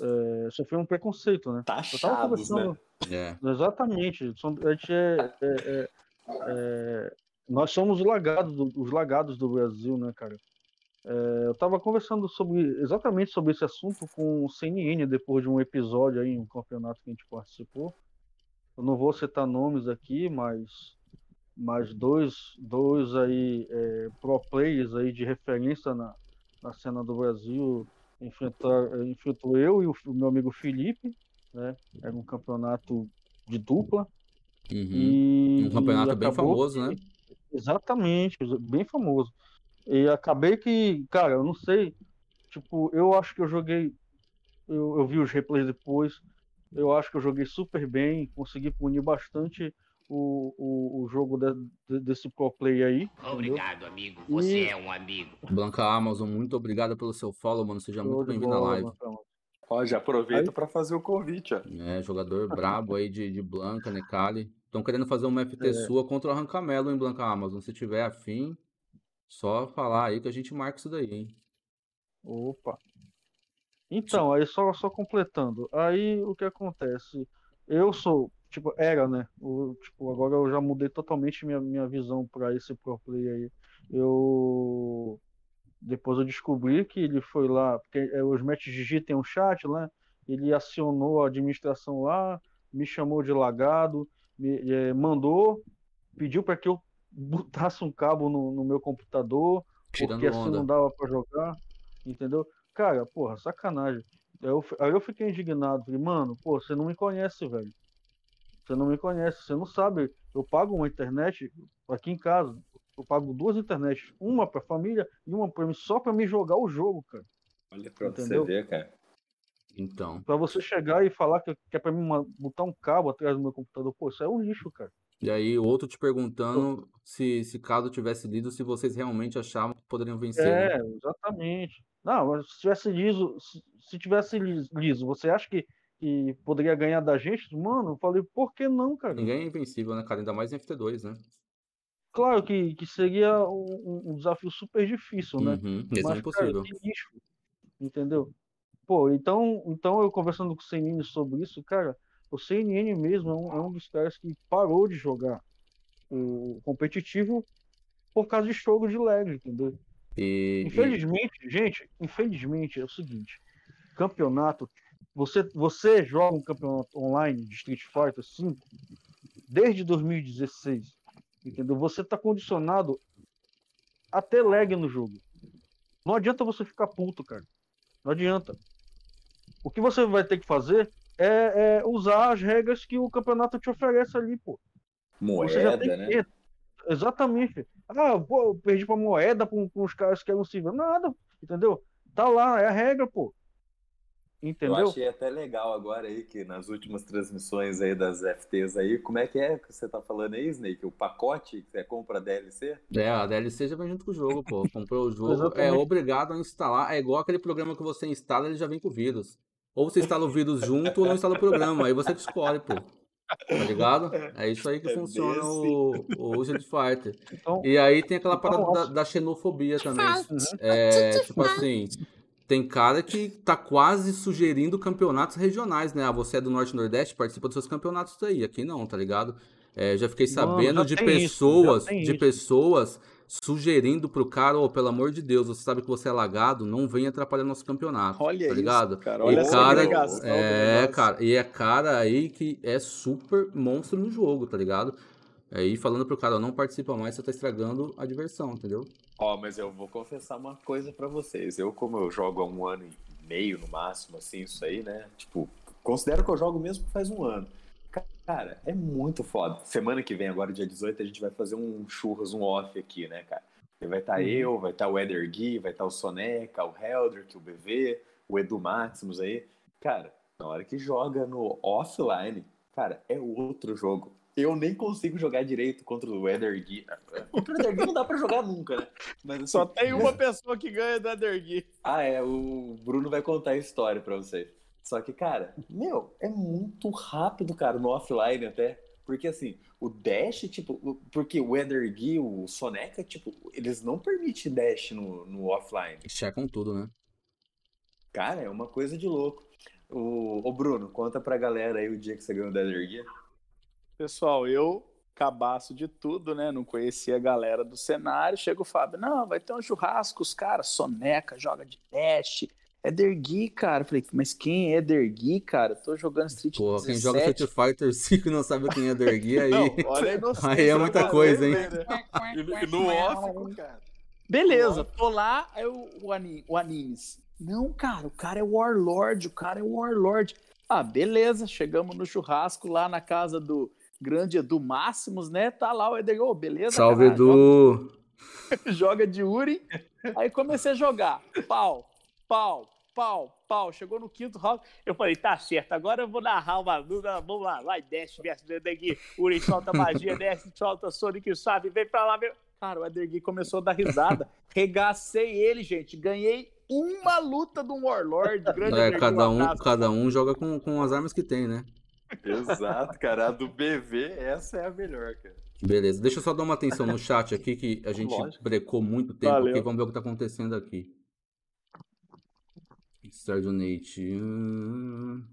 S2: É, sofremos um preconceito, né?
S5: Taxados, né?
S1: É.
S2: Exatamente. A gente é, é, é, é nós somos os lagados, do, os lagados do Brasil, né, cara? É, eu estava conversando sobre exatamente sobre esse assunto com o CNN depois de um episódio aí, um campeonato que a gente participou. Eu não vou citar nomes aqui, mas mas dois, dois aí é, pro players aí de referência na, na cena do Brasil enfrentar, enfrentou eu e o, o meu amigo Felipe, né? Era um campeonato de dupla.
S1: Uhum. E, um campeonato bem famoso, que, né?
S2: Exatamente, bem famoso. E acabei que, cara, eu não sei, tipo, eu acho que eu joguei, eu, eu vi os replays depois, eu acho que eu joguei super bem, consegui punir bastante o, o, o jogo de, desse pro play aí.
S6: Obrigado, entendeu? amigo. Você e... é um amigo.
S1: Blanca Amazon, muito obrigado pelo seu follow, mano. Seja muito bem-vindo na live.
S5: Ó, já aproveita para fazer o convite, ó.
S1: É, jogador brabo aí de, de Blanca, Necali. Estão querendo fazer uma FT é. sua contra o Arrancamelo em Blanca Amazon. Se tiver afim, só falar aí que a gente marca isso daí, hein?
S2: Opa. Então, aí só, só completando. Aí o que acontece? Eu sou, tipo, era, né? O, tipo, agora eu já mudei totalmente minha, minha visão para esse pro play aí. Eu depois eu descobri que ele foi lá, porque é, os Match GG tem um chat lá, ele acionou a administração lá, me chamou de lagado, me é, mandou, pediu para que eu botasse um cabo no, no meu computador, Tirando porque assim onda. não dava para jogar, entendeu? Cara, porra, sacanagem. Eu, aí eu fiquei indignado, falei, mano, pô, você não me conhece, velho. Você não me conhece, você não sabe. Eu pago uma internet aqui em casa. Eu pago duas internets, uma pra família e uma pra mim, só pra me jogar o jogo, cara.
S5: Olha pra Entendeu? você ver, cara.
S1: Então.
S2: Pra você chegar e falar que, que é pra mim botar um cabo atrás do meu computador, pô, isso é um lixo, cara.
S1: E aí, outro te perguntando se, se caso tivesse lido, se vocês realmente achavam que poderiam vencer.
S2: É, né? exatamente. Não, mas se tivesse liso, se, se tivesse liso, você acha que, que poderia ganhar da gente? Mano, eu falei, por que não, cara?
S1: Ninguém é invencível, né, cara? Ainda mais em FT2, né?
S2: Claro que, que seria um, um desafio super difícil, né?
S1: Uhum, mas, impossível.
S2: Cara, lixo, entendeu? Pô, então, então eu conversando com o CNN sobre isso, cara, o CNN mesmo é um, é um dos caras que parou de jogar o competitivo por causa de jogo de lag, entendeu?
S1: E,
S2: infelizmente, e... gente, infelizmente é o seguinte: campeonato, você, você joga um campeonato online de Street Fighter 5 desde 2016, entendeu? Você está condicionado a ter lag no jogo. Não adianta você ficar puto, cara. Não adianta. O que você vai ter que fazer é, é usar as regras que o campeonato te oferece ali, pô.
S5: Moeda, né?
S2: Exatamente. Ah, pô, eu perdi pra moeda com, com os caras que eram civil. Nada, entendeu? Tá lá, é a regra, pô. Entendeu?
S5: Eu achei até legal agora aí que nas últimas transmissões aí das FTs aí, como é que é que você tá falando aí, Snake? O pacote que você compra a DLC?
S1: É, a DLC já vem junto com o jogo, pô. Comprou o [laughs] jogo, é obrigado a instalar. É igual aquele programa que você instala, ele já vem com vírus. Ou você instala o vírus junto ou não instala o programa. Aí você que escolhe, pô. Tá ligado? É isso aí que é funciona o, o Street Fighter. Então, e aí tem aquela parada então, da, da, xenofobia também. É, tipo assim, tem cara que tá quase sugerindo campeonatos regionais, né? Ah, você é do Norte e Nordeste, participa dos seus campeonatos aí. Aqui não, tá ligado? É, já fiquei sabendo Mano, já de pessoas, isso, de isso. pessoas sugerindo pro cara, oh, pelo amor de Deus, você sabe que você é lagado, não vem atrapalhar nosso campeonato. Olha tá ligado? Isso, cara. Olha e cara, é, cara, e é cara aí que é super monstro no jogo, tá ligado? Aí falando pro cara, não participa mais, você tá estragando a diversão, entendeu?
S5: Ó, oh, mas eu vou confessar uma coisa para vocês. Eu, como eu jogo há um ano e meio no máximo, assim, isso aí, né? Tipo, considero que eu jogo mesmo faz um ano. Cara, é muito foda. Semana que vem, agora dia 18, a gente vai fazer um churras, um off aqui, né, cara? Vai estar tá uhum. eu, vai estar tá o Eder Gui, vai estar tá o Soneca, o Heldrick, o BV, o Edu Maximus aí. Cara, na hora que joga no offline, cara, é outro jogo. Eu nem consigo jogar direito contra o Eder Gui. Contra o Eder Gui não dá pra jogar nunca, né?
S3: Mas, assim, Só tem uma pessoa que ganha do Eder Gui.
S5: Ah, é. O Bruno vai contar a história pra vocês. Só que, cara, meu, é muito rápido, cara, no offline até. Porque assim, o dash, tipo, porque o Edergui, o Soneca, tipo, eles não permitem dash no, no offline.
S1: Eles checam tudo, né?
S5: Cara, é uma coisa de louco. O, o Bruno, conta pra galera aí o dia que você ganhou o Edergui.
S3: Pessoal, eu cabaço de tudo, né? Não conhecia a galera do cenário. Chega o Fábio, não, vai ter um churrasco, os caras, Soneca, joga de dash, Edergui, cara. falei, mas quem é Edergui, cara? tô jogando Street Pô, 17.
S1: quem joga Street Fighter 5 e não sabe quem é Edergui, [laughs] aí. não, olha aí, aí é muita coisa, hein?
S3: Né? no off, cara. Beleza, tô lá, aí o, o, anim, o animes. Não, cara, o cara é Warlord, o cara é Warlord. Ah, beleza, chegamos no churrasco lá na casa do grande Edu Máximos, né? Tá lá o Edergui, oh, beleza,
S1: Salve, Edu!
S3: Joga, [laughs] joga de Uri. Aí comecei a jogar. Pau, pau, pau, pau. Chegou no quinto round, eu falei, tá certo, agora eu vou narrar uma luta, vamos lá, vai, desce, versus Edergui, Uri solta magia, desce, solta Sonic, sabe, vem pra lá, vem... Cara, o Edergui começou a dar risada, regacei ele, gente, ganhei uma luta do Warlord,
S1: grande é, cada um, cada um joga com, com as armas que tem, né?
S5: Exato, cara, a do BV, essa é a melhor, cara.
S1: Beleza, deixa eu só dar uma atenção no chat aqui, que a gente Lógico. brecou muito tempo Valeu. aqui, vamos ver o que tá acontecendo aqui. Sérgio Nate. Hum,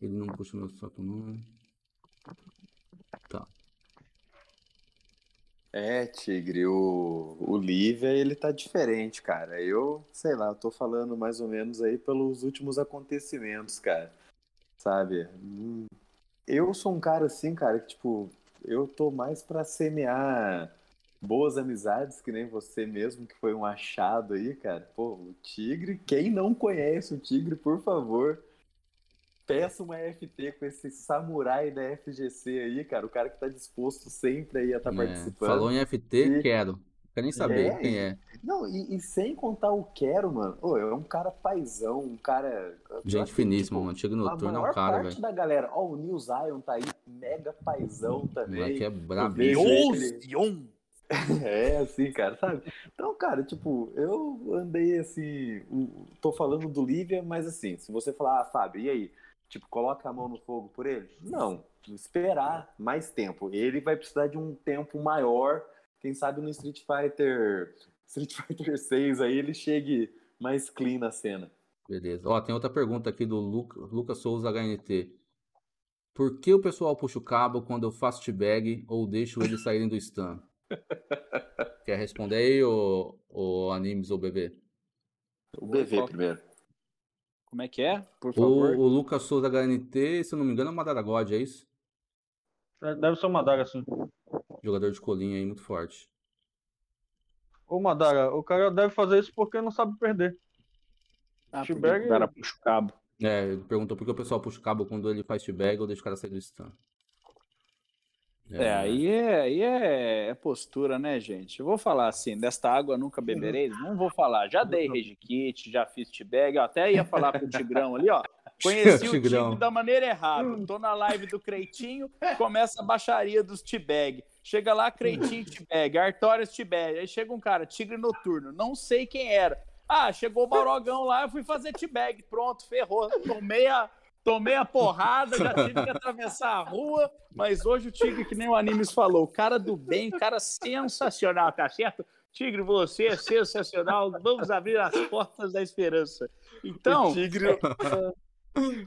S1: ele não puxa meu saco, não. Tá.
S5: É, Tigre, o, o Lívia, ele tá diferente, cara. Eu, sei lá, eu tô falando mais ou menos aí pelos últimos acontecimentos, cara. Sabe? Eu sou um cara assim, cara, que, tipo, eu tô mais pra semear boas amizades, que nem você mesmo, que foi um achado aí, cara. Pô, o Tigre, quem não conhece o Tigre, por favor, peça uma FT com esse samurai da FGC aí, cara. O cara que tá disposto sempre aí a estar tá é, participando.
S1: Falou em FT, e... quero. Quero nem saber é, quem é.
S5: Não, e, e, sem contar o Quero, mano. Ô, é um cara paizão, um cara.
S1: Gente finíssima, tipo, mano. Chega noturno é um cara, velho. parte
S5: da galera. Ó, o Neil Zion tá aí, mega paizão também.
S1: que é brabíssimo. Zion! [laughs]
S5: É, assim, cara, sabe? Então, cara, tipo, eu andei assim, tô falando do Lívia, mas assim, se você falar, ah, Fábio, e aí? Tipo, coloca a mão no fogo por ele? Não, esperar mais tempo. Ele vai precisar de um tempo maior, quem sabe no Street Fighter, Street Fighter 6 aí ele chegue mais clean na cena.
S1: Beleza. Ó, tem outra pergunta aqui do Lucas Souza HNT. Por que o pessoal puxa o cabo quando eu faço t-bag ou deixo eles [laughs] saírem do stun? Quer responder aí, ou, ou Animes ou BB?
S5: O BV primeiro.
S3: Como é que é? Por favor.
S1: O, o Lucas Souza HNT, se eu não me engano, é o Madara God, é isso?
S2: Deve ser o Madara, sim.
S1: Jogador de colinha aí, muito forte.
S2: Ô Madara, o cara deve fazer isso porque não sabe perder.
S3: Ah, o cara puxa o cabo.
S1: É, ele perguntou por que o pessoal puxa o cabo quando ele faz t-bag ou deixa o cara sair do stun.
S3: É, é, aí, é, aí é, é, postura, né, gente? Eu vou falar assim, desta água nunca beberei? [laughs] Não vou falar. Já dei rage kit, já fiz t-bag, até ia falar pro Tigrão ali, ó. [laughs] Conheci o time [laughs] da maneira errada. Tô na live do Creitinho, começa a baixaria dos t-bag. Chega lá, Creitinho t-bag, Artórias t-bag. Aí chega um cara, Tigre Noturno, não sei quem era. Ah, chegou o Barogão lá, eu fui fazer t-bag. Pronto, ferrou. Tomei a, Tomei a porrada, já tive que atravessar a rua, mas hoje o Tigre, que nem o Animes falou, cara do bem, cara sensacional, tá certo? Tigre, você é sensacional. Vamos abrir as portas da esperança. Então.
S5: O Tigre,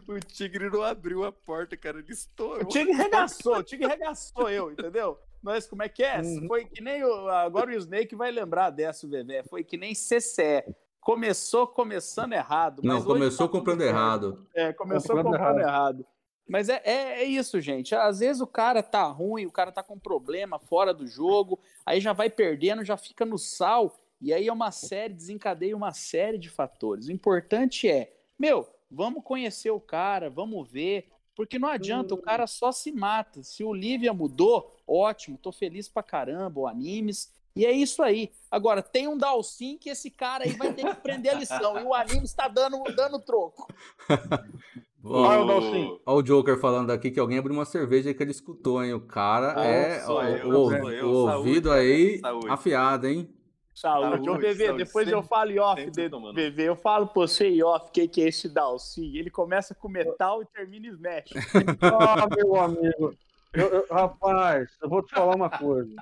S5: o tigre não abriu a porta, cara. Ele estourou.
S3: O Tigre regaçou, o Tigre regaçou eu, entendeu? Mas como é que é? Uhum. Foi que nem o. Agora o Snake vai lembrar dessa, o Vevé. Foi que nem CCE. Começou começando errado.
S1: Não, começou tá comprando errado.
S3: É, começou comprando, comprando errado. errado. Mas é, é, é, isso, gente. Às vezes o cara tá ruim, o cara tá com problema fora do jogo, aí já vai perdendo, já fica no sal, e aí é uma série, desencadeia uma série de fatores. O importante é, meu, vamos conhecer o cara, vamos ver, porque não adianta, o cara só se mata. Se o Lívia mudou, ótimo, tô feliz pra caramba, o animes. E é isso aí. Agora, tem um Dalsin que esse cara aí vai ter que aprender a lição. e o anime está dando, dando troco. [laughs]
S1: Olha o, o Joker falando aqui que alguém abriu uma cerveja que ele escutou, hein? O cara ah, é. O, eu, o, eu, o ouvido aí saúde. afiado, hein?
S3: Saúde. Ô, Bebê, depois eu falo em off, de, Bebê, eu falo pra você em off o que, que é esse Dalsin. Ele começa com metal e termina em Smash. [laughs]
S2: ah, meu amigo. Eu, eu, rapaz, eu vou te falar uma coisa.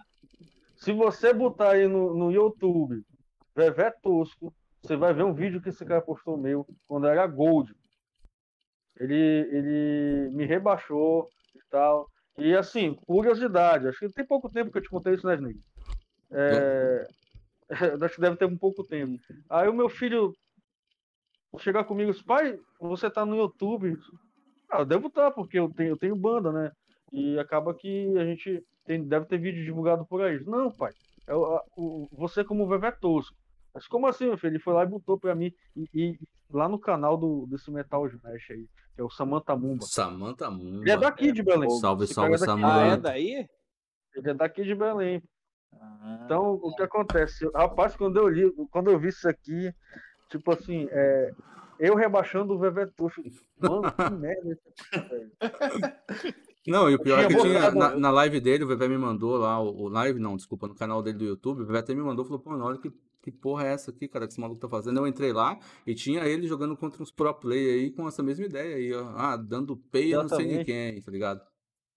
S2: Se você botar aí no, no YouTube, Vevé Tosco, você vai ver um vídeo que esse cara postou meu quando era Gold. Ele, ele me rebaixou e tal. E assim, curiosidade, acho que tem pouco tempo que eu te contei isso, né, Snake? É, [laughs] acho que deve ter um pouco tempo. Aí o meu filho chegar comigo e disse, pai, você tá no YouTube? Ah, eu devo estar, tá, porque eu tenho, eu tenho banda, né? E acaba que a gente tem, deve ter vídeo divulgado por aí. Não, pai. É o, o, você como Vevé Tosco. Mas como assim, meu filho? Ele foi lá e botou pra mim. E, e lá no canal do, desse Metal Smash aí, que é o Samantha Mumba.
S1: Samantha Mumba.
S2: Ele é daqui de Belém.
S1: Salve, salve, é Samantha. Ah,
S3: é daí?
S2: Ele é daqui de Belém. Ah, então, o que acontece? Rapaz, quando eu li, quando eu vi isso aqui, tipo assim, é, eu rebaixando o Vevetucho. Mano, que [laughs] merda velho.
S1: Não, e o pior é que tinha na, na, live dele, o Vevé me mandou lá, o, o, live, não, desculpa, no canal dele do YouTube, o Vevé até me mandou, falou, pô, olha que, que porra é essa aqui, cara, que esse maluco tá fazendo. Eu entrei lá e tinha ele jogando contra uns pro play aí com essa mesma ideia aí, ó, ah, dando peia não sei nem quem, tá ligado?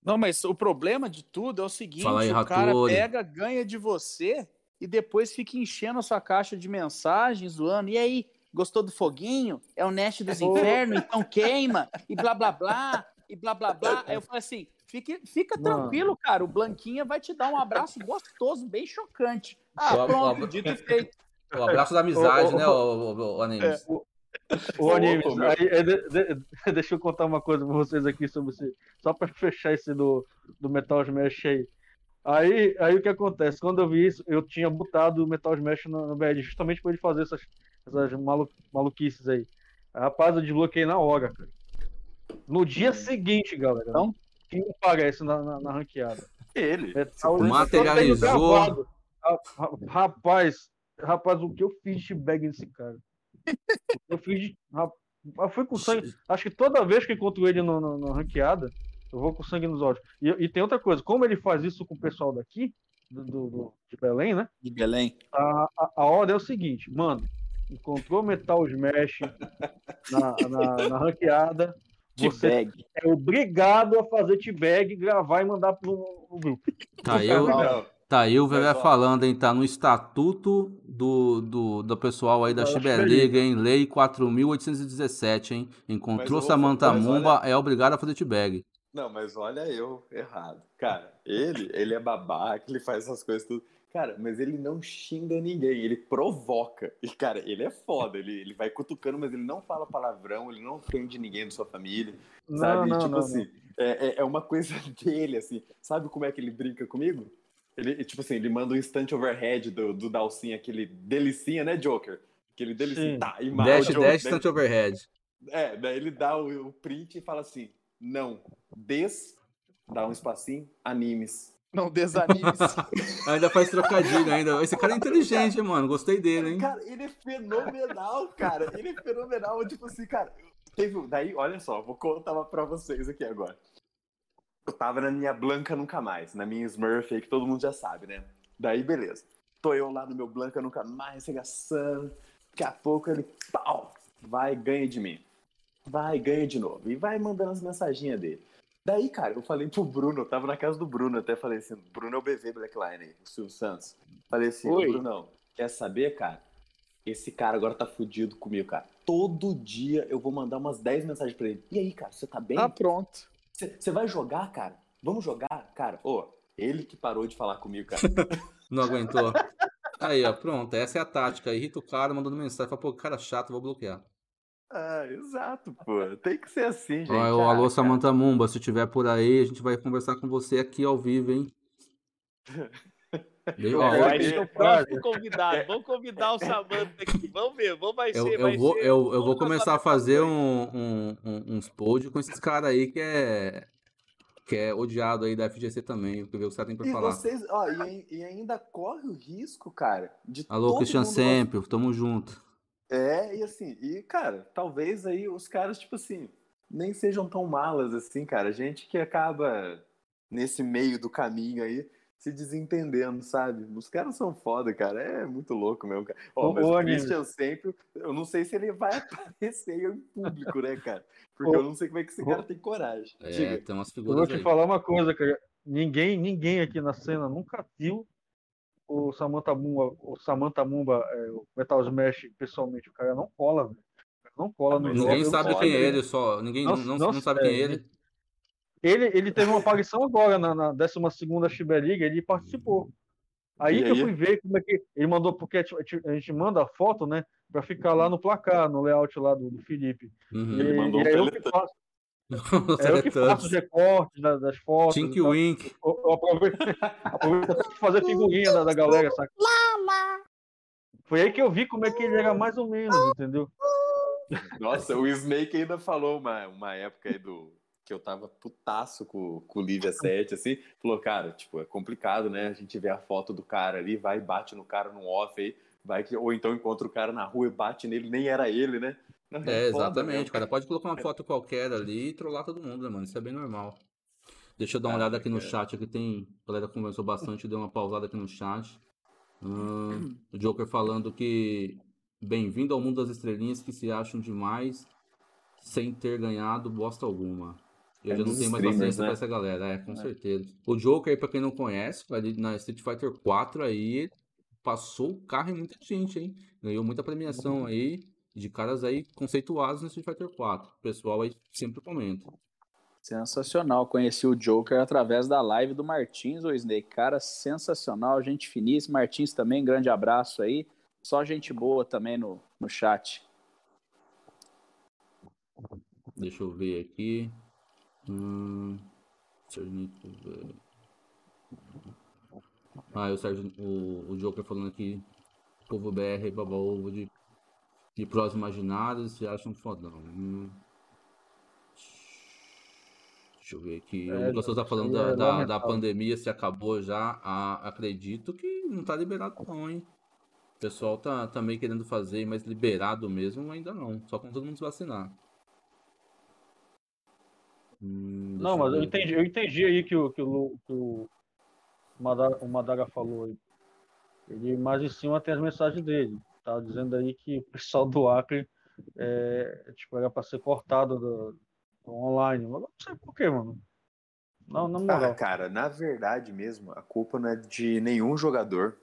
S3: Não, mas o problema de tudo é o seguinte, aí, o cara pega, ganha de você e depois fica enchendo a sua caixa de mensagens, zoando, e aí, gostou do foguinho? É o Nest dos Infernos, então queima, e blá blá blá e blá blá blá. Aí eu falei assim: fique, fica tranquilo, cara. O Blanquinha vai te dar um abraço gostoso, bem chocante. Ah, pronto, dito e feito.
S1: O abraço da [laughs] amizade, né, o, o, o Animes? É, o,
S2: Animes, aí, é, de, de, [laughs] deixa eu contar uma coisa pra vocês aqui sobre esse. Só pra fechar esse do, do Metal Smash aí. Aí, aí o que acontece? Quando eu vi isso, eu tinha botado o Metal Smash no, no justamente pra ele fazer essas, essas malu, maluquices aí. Rapaz, eu desbloqueei na hora, cara. No dia seguinte, galera. Não? Quem aparece na, na, na ranqueada?
S5: Ele. É,
S1: Materializou.
S2: Rapaz, rapaz, o que eu fiz de bag nesse cara? Eu fiz. Rapaz, foi com sangue. Acho que toda vez que encontro ele na ranqueada, eu vou com sangue nos olhos. E, e, tem outra coisa, como ele faz isso com o pessoal daqui, do, do de Belém, né?
S3: De Belém.
S2: A, a, a ordem é o seguinte, mano, encontrou Metal Smash na, na, na ranqueada, [laughs] você é obrigado a fazer t-bag, gravar e mandar pro, pro grupo.
S1: Tá aí, eu, tá aí o Velho falando, hein? Tá no estatuto do, do, do pessoal aí da Chiberliga, hein? Lei 4.817, hein? Encontrou Samantha Mumba, olha... é obrigado a fazer t-bag.
S5: Não, mas olha eu errado. Cara, ele, ele é babaca, ele faz essas coisas tudo. Cara, mas ele não xinga ninguém, ele provoca. E, cara, ele é foda, ele, ele vai cutucando, mas ele não fala palavrão, ele não ofende ninguém da sua família, não, sabe? Não, tipo não, assim, é, é, é uma coisa [laughs] dele, assim. Sabe como é que ele brinca comigo? Ele, tipo assim, ele manda um instant overhead do, do Dalcin, aquele delicinha, né, Joker? Aquele delicinha, tá,
S1: e Dash, Joker, dash, instant overhead.
S5: É, daí ele dá o, o print e fala assim, não, des, dá um espacinho, animes.
S3: Não desanime. [laughs]
S1: ainda faz trocadilho ainda. Esse cara é inteligente, mano. Gostei dele, hein?
S5: Cara, ele é fenomenal, cara. Ele é fenomenal. Tipo assim, cara. Teve. Daí, olha só, vou contar pra vocês aqui agora. Eu tava na minha Blanca Nunca Mais, na minha Smurf aí, que todo mundo já sabe, né? Daí, beleza. Tô eu lá no meu Blanca Nunca Mais, regaçando. Daqui a pouco ele, pau, vai, ganha de mim. Vai, ganha de novo. E vai mandando as mensaginhas dele. Daí, cara, eu falei pro Bruno, eu tava na casa do Bruno, até falei assim, Bruno é o BV Blackline, o Silvio Santos. Falei assim, Oi. Bruno, quer saber, cara? Esse cara agora tá fudido comigo, cara. Todo dia eu vou mandar umas 10 mensagens pra ele. E aí, cara, você tá bem?
S3: Tá pronto.
S5: Você vai jogar, cara? Vamos jogar? Cara, ô, ele que parou de falar comigo, cara. [laughs]
S1: Não aguentou. Aí, ó, pronto. Essa é a tática. Irrita o cara, mandando mensagem. Fala, pô, cara chato, vou bloquear.
S5: Ah, exato, pô. Tem que ser assim, gente.
S1: Ó,
S5: ah,
S1: alô, Samanta Mumba, se tiver por aí, a gente vai conversar com você aqui ao vivo, hein? [laughs]
S4: vai ser o próximo convidado. Vamos convidar o Samanta aqui. Vamos ver, vamos vai
S1: eu,
S4: ser.
S1: Eu,
S4: vai
S1: vou,
S4: ser,
S1: eu, eu vou começar a fazer um, um, um, uns posts com esses caras aí que é que é odiado aí da FGC também, porque o que você tem pra
S5: e
S1: falar.
S5: Vocês, ó, e, e, ainda corre o risco, cara, de
S1: Alô, Christian Sempre, tamo junto.
S5: É, e assim, e cara, talvez aí os caras, tipo assim, nem sejam tão malas assim, cara. Gente que acaba nesse meio do caminho aí se desentendendo, sabe? Os caras são foda, cara. É muito louco mesmo, cara. Ó, mas o, o Christian sempre, eu não sei se ele vai [laughs] aparecer em público, né, cara? Porque eu não sei como é que esse cara tem coragem.
S1: É, Diga. tem umas figuras
S2: Eu vou te aí. falar uma coisa, cara. Ninguém, ninguém aqui na cena nunca viu o Samantha Mumba, o Samantha Mumba, é, o Metal Smash pessoalmente. O cara não cola, velho. Não cola no
S1: Ninguém jogo, sabe quem é ele, só. Ninguém não, não, não sabe quem é ele.
S2: Ele, ele teve uma aparição agora na, na 12 Chiba League, ele participou. Aí e que aí? eu fui ver como é que. Ele mandou, porque a gente manda a foto, né? Pra ficar lá no placar, no layout lá do, do Felipe.
S5: Uhum. E, ele mandou
S2: e
S5: um
S2: eu que faço. [laughs] é eu que faço os recortes das, das fotos.
S1: Tink Wink.
S2: Eu, eu aproveito, [laughs] aproveito pra fazer figurinha da, da galera, saca? Foi aí que eu vi como é que ele era mais ou menos, entendeu?
S5: Nossa, o Snake ainda falou uma, uma época aí do, que eu tava putaço com, com o Livia 7, assim, falou, cara, tipo, é complicado, né? A gente vê a foto do cara ali, vai e bate no cara no off aí, vai que, ou então encontra o cara na rua e bate nele, nem era ele, né?
S1: É, é exatamente, cara. Pode colocar uma foto qualquer ali e trollar todo mundo, né, mano? Isso é bem normal. Deixa eu dar uma olhada aqui no chat, aqui tem. A galera conversou bastante, deu uma pausada aqui no chat. Hum, o Joker falando que bem-vindo ao mundo das estrelinhas que se acham demais sem ter ganhado bosta alguma. Eu é já não tenho mais paciência né? pra essa galera, é, com é. certeza. O Joker, pra quem não conhece, ali na Street Fighter 4 aí, passou o carro em muita gente, hein? Ganhou muita premiação aí, de caras aí conceituados no Street Fighter 4. O pessoal aí sempre comenta.
S3: Sensacional, conheci o Joker através da live do Martins, o Snake. Cara, sensacional, gente finíssima. Martins também, grande abraço aí. Só gente boa também no, no chat.
S1: Deixa eu ver aqui. Hum, Ah, o Sérgio, o, o Joker falando aqui, povo BR, baba ovo de, de prós imaginadas, se acham fodão. Hum. Deixa eu ver aqui. É, o Lucas está falando da, é da, da, pandemia, se acabou já. Ah, acredito que não tá liberado não, hein? O pessoal tá, tá meio querendo fazer, mas liberado mesmo ainda não. Só com todo mundo se vacinar.
S2: Hum, não, mas eu entendi, eu entendi aí que o, que o, que o, Madaga, o Madaga falou aí. Ele mais em cima tem as mensagens dele. Tá dizendo aí que o pessoal do Acre é, tipo, era para ser cortado do, do, online. Mas não sei por quê, mano. Não, não
S5: ah, cara, na verdade mesmo, a culpa não é de nenhum jogador,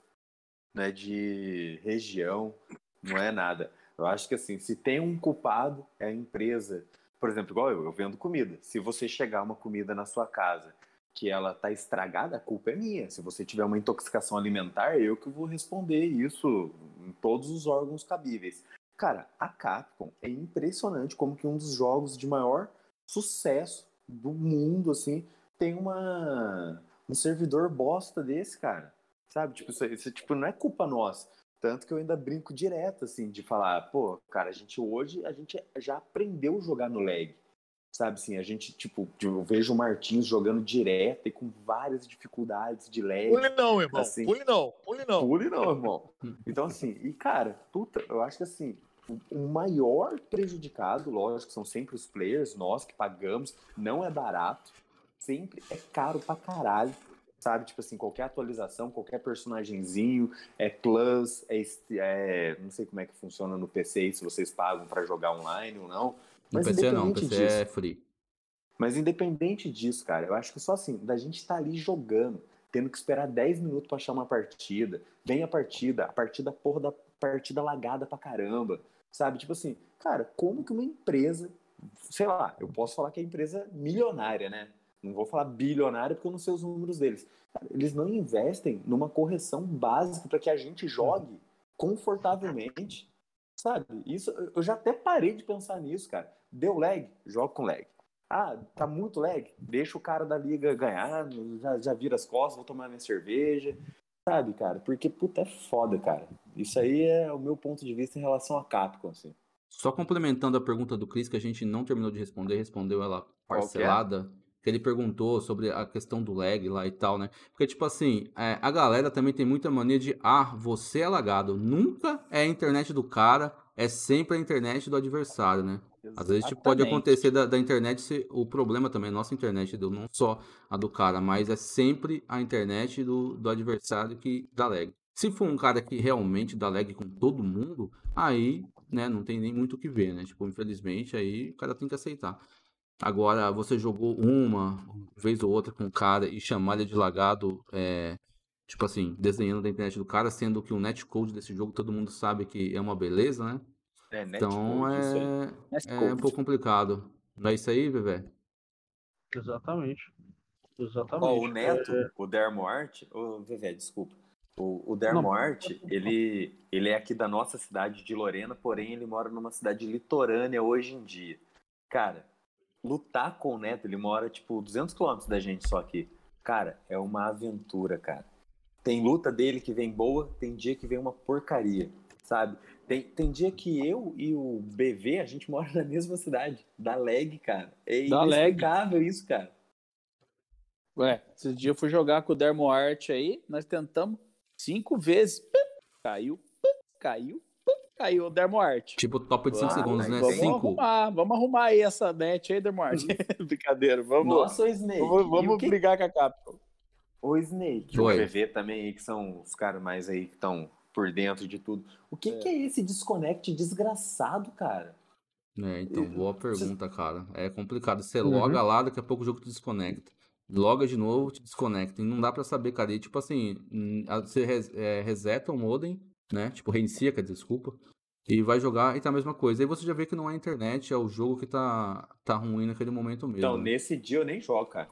S5: não é de região, não é nada. Eu acho que assim, se tem um culpado, é a empresa por exemplo, igual eu, eu vendo comida. Se você chegar uma comida na sua casa que ela tá estragada, a culpa é minha. Se você tiver uma intoxicação alimentar, eu que vou responder isso em todos os órgãos cabíveis. Cara, a Capcom é impressionante como que um dos jogos de maior sucesso do mundo, assim, tem uma um servidor bosta desse, cara. Sabe? Tipo, isso, isso tipo, não é culpa nossa. Tanto que eu ainda brinco direto, assim, de falar, pô, cara, a gente hoje, a gente já aprendeu a jogar no lag. Sabe assim, a gente, tipo, eu vejo o Martins jogando direto e com várias dificuldades de lag.
S4: Pule não, irmão. Assim, pule não, pule não.
S5: Pule não, irmão. Então, assim, e cara, puta, eu acho que assim, o maior prejudicado, lógico, são sempre os players, nós que pagamos, não é barato, sempre é caro pra caralho sabe? Tipo assim, qualquer atualização, qualquer personagemzinho, é plus, é, é, não sei como é que funciona no PC, se vocês pagam para jogar online ou não.
S1: Mas no PC não, PC disso, é free.
S5: Mas independente disso, cara, eu acho que só assim, da gente estar tá ali jogando, tendo que esperar 10 minutos para achar uma partida, vem a partida, a partida porra da partida lagada pra caramba, sabe? Tipo assim, cara, como que uma empresa, sei lá, eu posso falar que é empresa milionária, né? Não vou falar bilionária porque eu não sei os números deles. Eles não investem numa correção básica para que a gente jogue confortavelmente, sabe? Isso eu já até parei de pensar nisso, cara. Deu lag, joga com lag. Ah, tá muito lag, deixa o cara da liga ganhar, já, já vira as costas, vou tomar minha cerveja, sabe, cara? Porque puta é foda, cara. Isso aí é o meu ponto de vista em relação a Capcom, assim.
S1: Só complementando a pergunta do Chris, que a gente não terminou de responder, respondeu ela parcelada que ele perguntou sobre a questão do lag lá e tal, né? Porque, tipo assim, é, a galera também tem muita mania de, ah, você é lagado. Nunca é a internet do cara, é sempre a internet do adversário, né? Exatamente. Às vezes tipo, pode acontecer da, da, internet ser o problema também, a nossa internet, não só a do cara, mas é sempre a internet do, do adversário que dá lag. Se for um cara que realmente dá lag com todo mundo, aí, né, não tem nem muito o que ver, né? Tipo, infelizmente, aí o cara tem que aceitar. Agora, você jogou uma vez ou outra com o cara e chamar ele de lagado, é, tipo assim, desenhando da internet do cara, sendo que o netcode desse jogo todo mundo sabe que é uma beleza, né? É, então é, é um pouco complicado. Não é isso aí, Bebê?
S2: Exatamente. Exatamente. Oh,
S5: o Neto, é... o Dermoart, oh, Vevé, desculpa. O, o Dermoart, ele, ele é aqui da nossa cidade de Lorena, porém ele mora numa cidade litorânea hoje em dia. Cara, lutar com o Neto, ele mora, tipo, 200 quilômetros da gente só aqui. Cara, é uma aventura, cara. Tem luta dele que vem boa, tem dia que vem uma porcaria, sabe? Tem, tem dia que eu e o BV, a gente mora na mesma cidade. Dá lag, cara. É Dá inexplicável lag. isso, cara.
S3: Ué, esse dia eu fui jogar com o Dermoart aí, nós tentamos cinco vezes. Caiu, caiu, caiu o Dermoart.
S1: Tipo top de 5 ah, segundos, né?
S3: Vamos
S1: cinco.
S3: arrumar, vamos arrumar aí essa net aí, Dermoart. [laughs] Brincadeira, vamos.
S5: Nossa, o Snake.
S3: Vamos, vamos que... brigar com a Capcom.
S5: O Snake, Oi. o PV também aí, que são os caras mais aí que estão por dentro de tudo. O que é, que é esse desconect desgraçado, cara?
S1: É, então, boa pergunta, cara. É complicado. Você uhum. loga lá, daqui a pouco o jogo te desconecta. Loga de novo, te desconecta. E não dá para saber, cara. E, tipo assim, você é, reseta o modem, né? Tipo, reinicia, quer dizer, desculpa. E vai jogar e tá a mesma coisa. Aí você já vê que não é a internet, é o jogo que tá, tá ruim naquele momento mesmo.
S5: Então, nesse dia eu nem jogo, cara.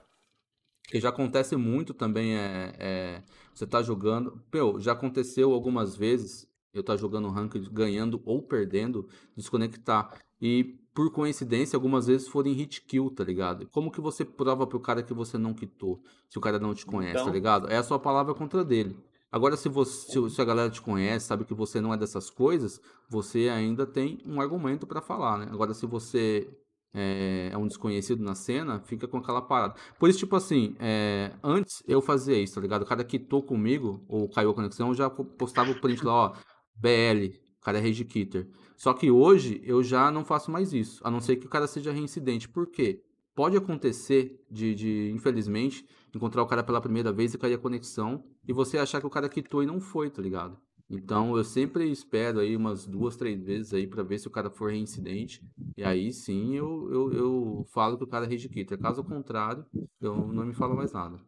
S1: Que já acontece muito também é, é você tá jogando. Meu, já aconteceu algumas vezes eu tá jogando ranked, ganhando ou perdendo, desconectar. E por coincidência, algumas vezes foram em hit kill, tá ligado? Como que você prova pro cara que você não quitou, se o cara não te conhece, tá então... tá ligado? É a sua palavra contra dele. Agora, se, você, se a galera te conhece, sabe que você não é dessas coisas, você ainda tem um argumento para falar, né? Agora, se você é, é, um desconhecido na cena, fica com aquela parada. Por isso, tipo assim, é, antes eu fazia isso, tá ligado? O cara quitou comigo, ou caiu a conexão, eu já postava o print lá, ó, BL, o cara é rage quitter. Só que hoje eu já não faço mais isso, a não ser que o cara seja reincidente. Por quê? Pode acontecer de, de, infelizmente, encontrar o cara pela primeira vez e cair a conexão e você achar que o cara quitou e não foi, tá ligado? Então eu sempre espero aí umas duas, três vezes aí para ver se o cara for reincidente. E aí sim eu, eu, eu falo que o cara rage quitter. Caso contrário, eu não me falo mais nada.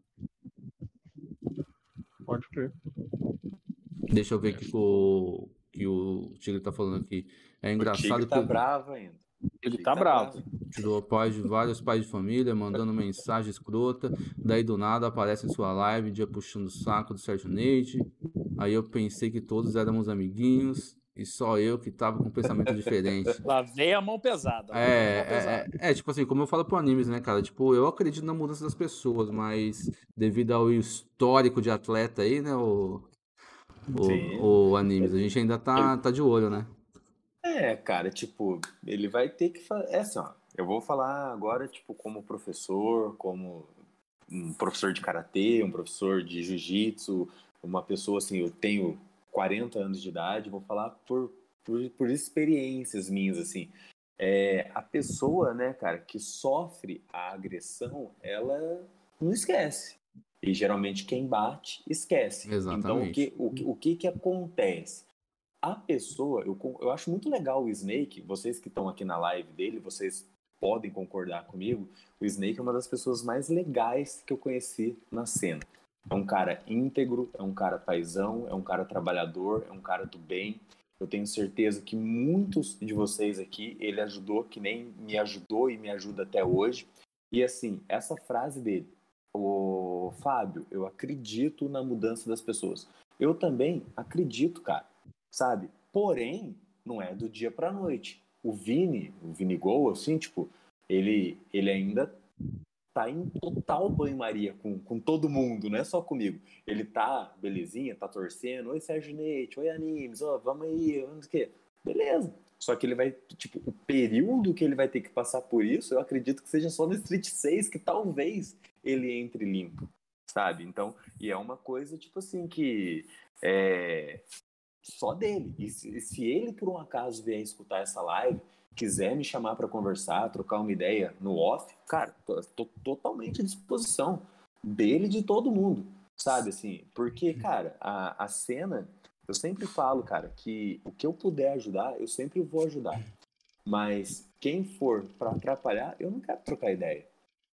S2: Pode crer.
S1: Deixa eu ver que o que o Tigre tá falando aqui. É engraçado o Tigre
S5: tá
S1: que...
S5: bravo ainda.
S3: Ele tá, tá bravo.
S1: Tirou paz de vários pais de família, mandando mensagem escrota. Daí do nada aparece em sua live, dia puxando o saco do Sérgio Neide. Aí eu pensei que todos éramos amiguinhos. E só eu que tava com um pensamento diferente. [laughs]
S3: Lá vem a mão pesada.
S1: É, mão pesada. É, é, é, tipo assim, como eu falo pro animes, né, cara? Tipo, eu acredito na mudança das pessoas, mas devido ao histórico de atleta aí, né, o, o, o animes, a gente ainda tá, tá de olho, né?
S5: É, cara, tipo, ele vai ter que fazer. É assim, ó. Eu vou falar agora, tipo, como professor, como um professor de karatê, um professor de jiu-jitsu, uma pessoa assim, eu tenho 40 anos de idade, vou falar por, por, por experiências minhas, assim. É, a pessoa, né, cara, que sofre a agressão, ela não esquece. E geralmente quem bate, esquece.
S1: Exatamente.
S5: Então, o que, o, o que que acontece? A pessoa, eu, eu acho muito legal o Snake, vocês que estão aqui na live dele, vocês podem concordar comigo, o Snake é uma das pessoas mais legais que eu conheci na cena. É um cara íntegro, é um cara paisão, é um cara trabalhador, é um cara do bem. Eu tenho certeza que muitos de vocês aqui ele ajudou, que nem me ajudou e me ajuda até hoje. E assim, essa frase dele, o Fábio, eu acredito na mudança das pessoas. Eu também acredito, cara, sabe? Porém, não é do dia para noite. O Vini, o Vini Gol, assim, tipo, ele, ele ainda tá em total banho-maria com, com todo mundo, não é só comigo. Ele tá, belezinha, tá torcendo. Oi, Sérgio Neite, oi, Animes, ó, vamos aí, vamos o quê? Beleza. Só que ele vai, tipo, o período que ele vai ter que passar por isso, eu acredito que seja só no Street 6 que talvez ele entre limpo, sabe? Então, e é uma coisa, tipo assim, que é só dele. E se, se ele, por um acaso, vier escutar essa live, quiser me chamar para conversar, trocar uma ideia no off, cara, tô, tô, totalmente à disposição dele e de todo mundo, sabe assim? Porque, cara, a, a cena, eu sempre falo, cara, que o que eu puder ajudar, eu sempre vou ajudar. Mas quem for para atrapalhar, eu não quero trocar ideia,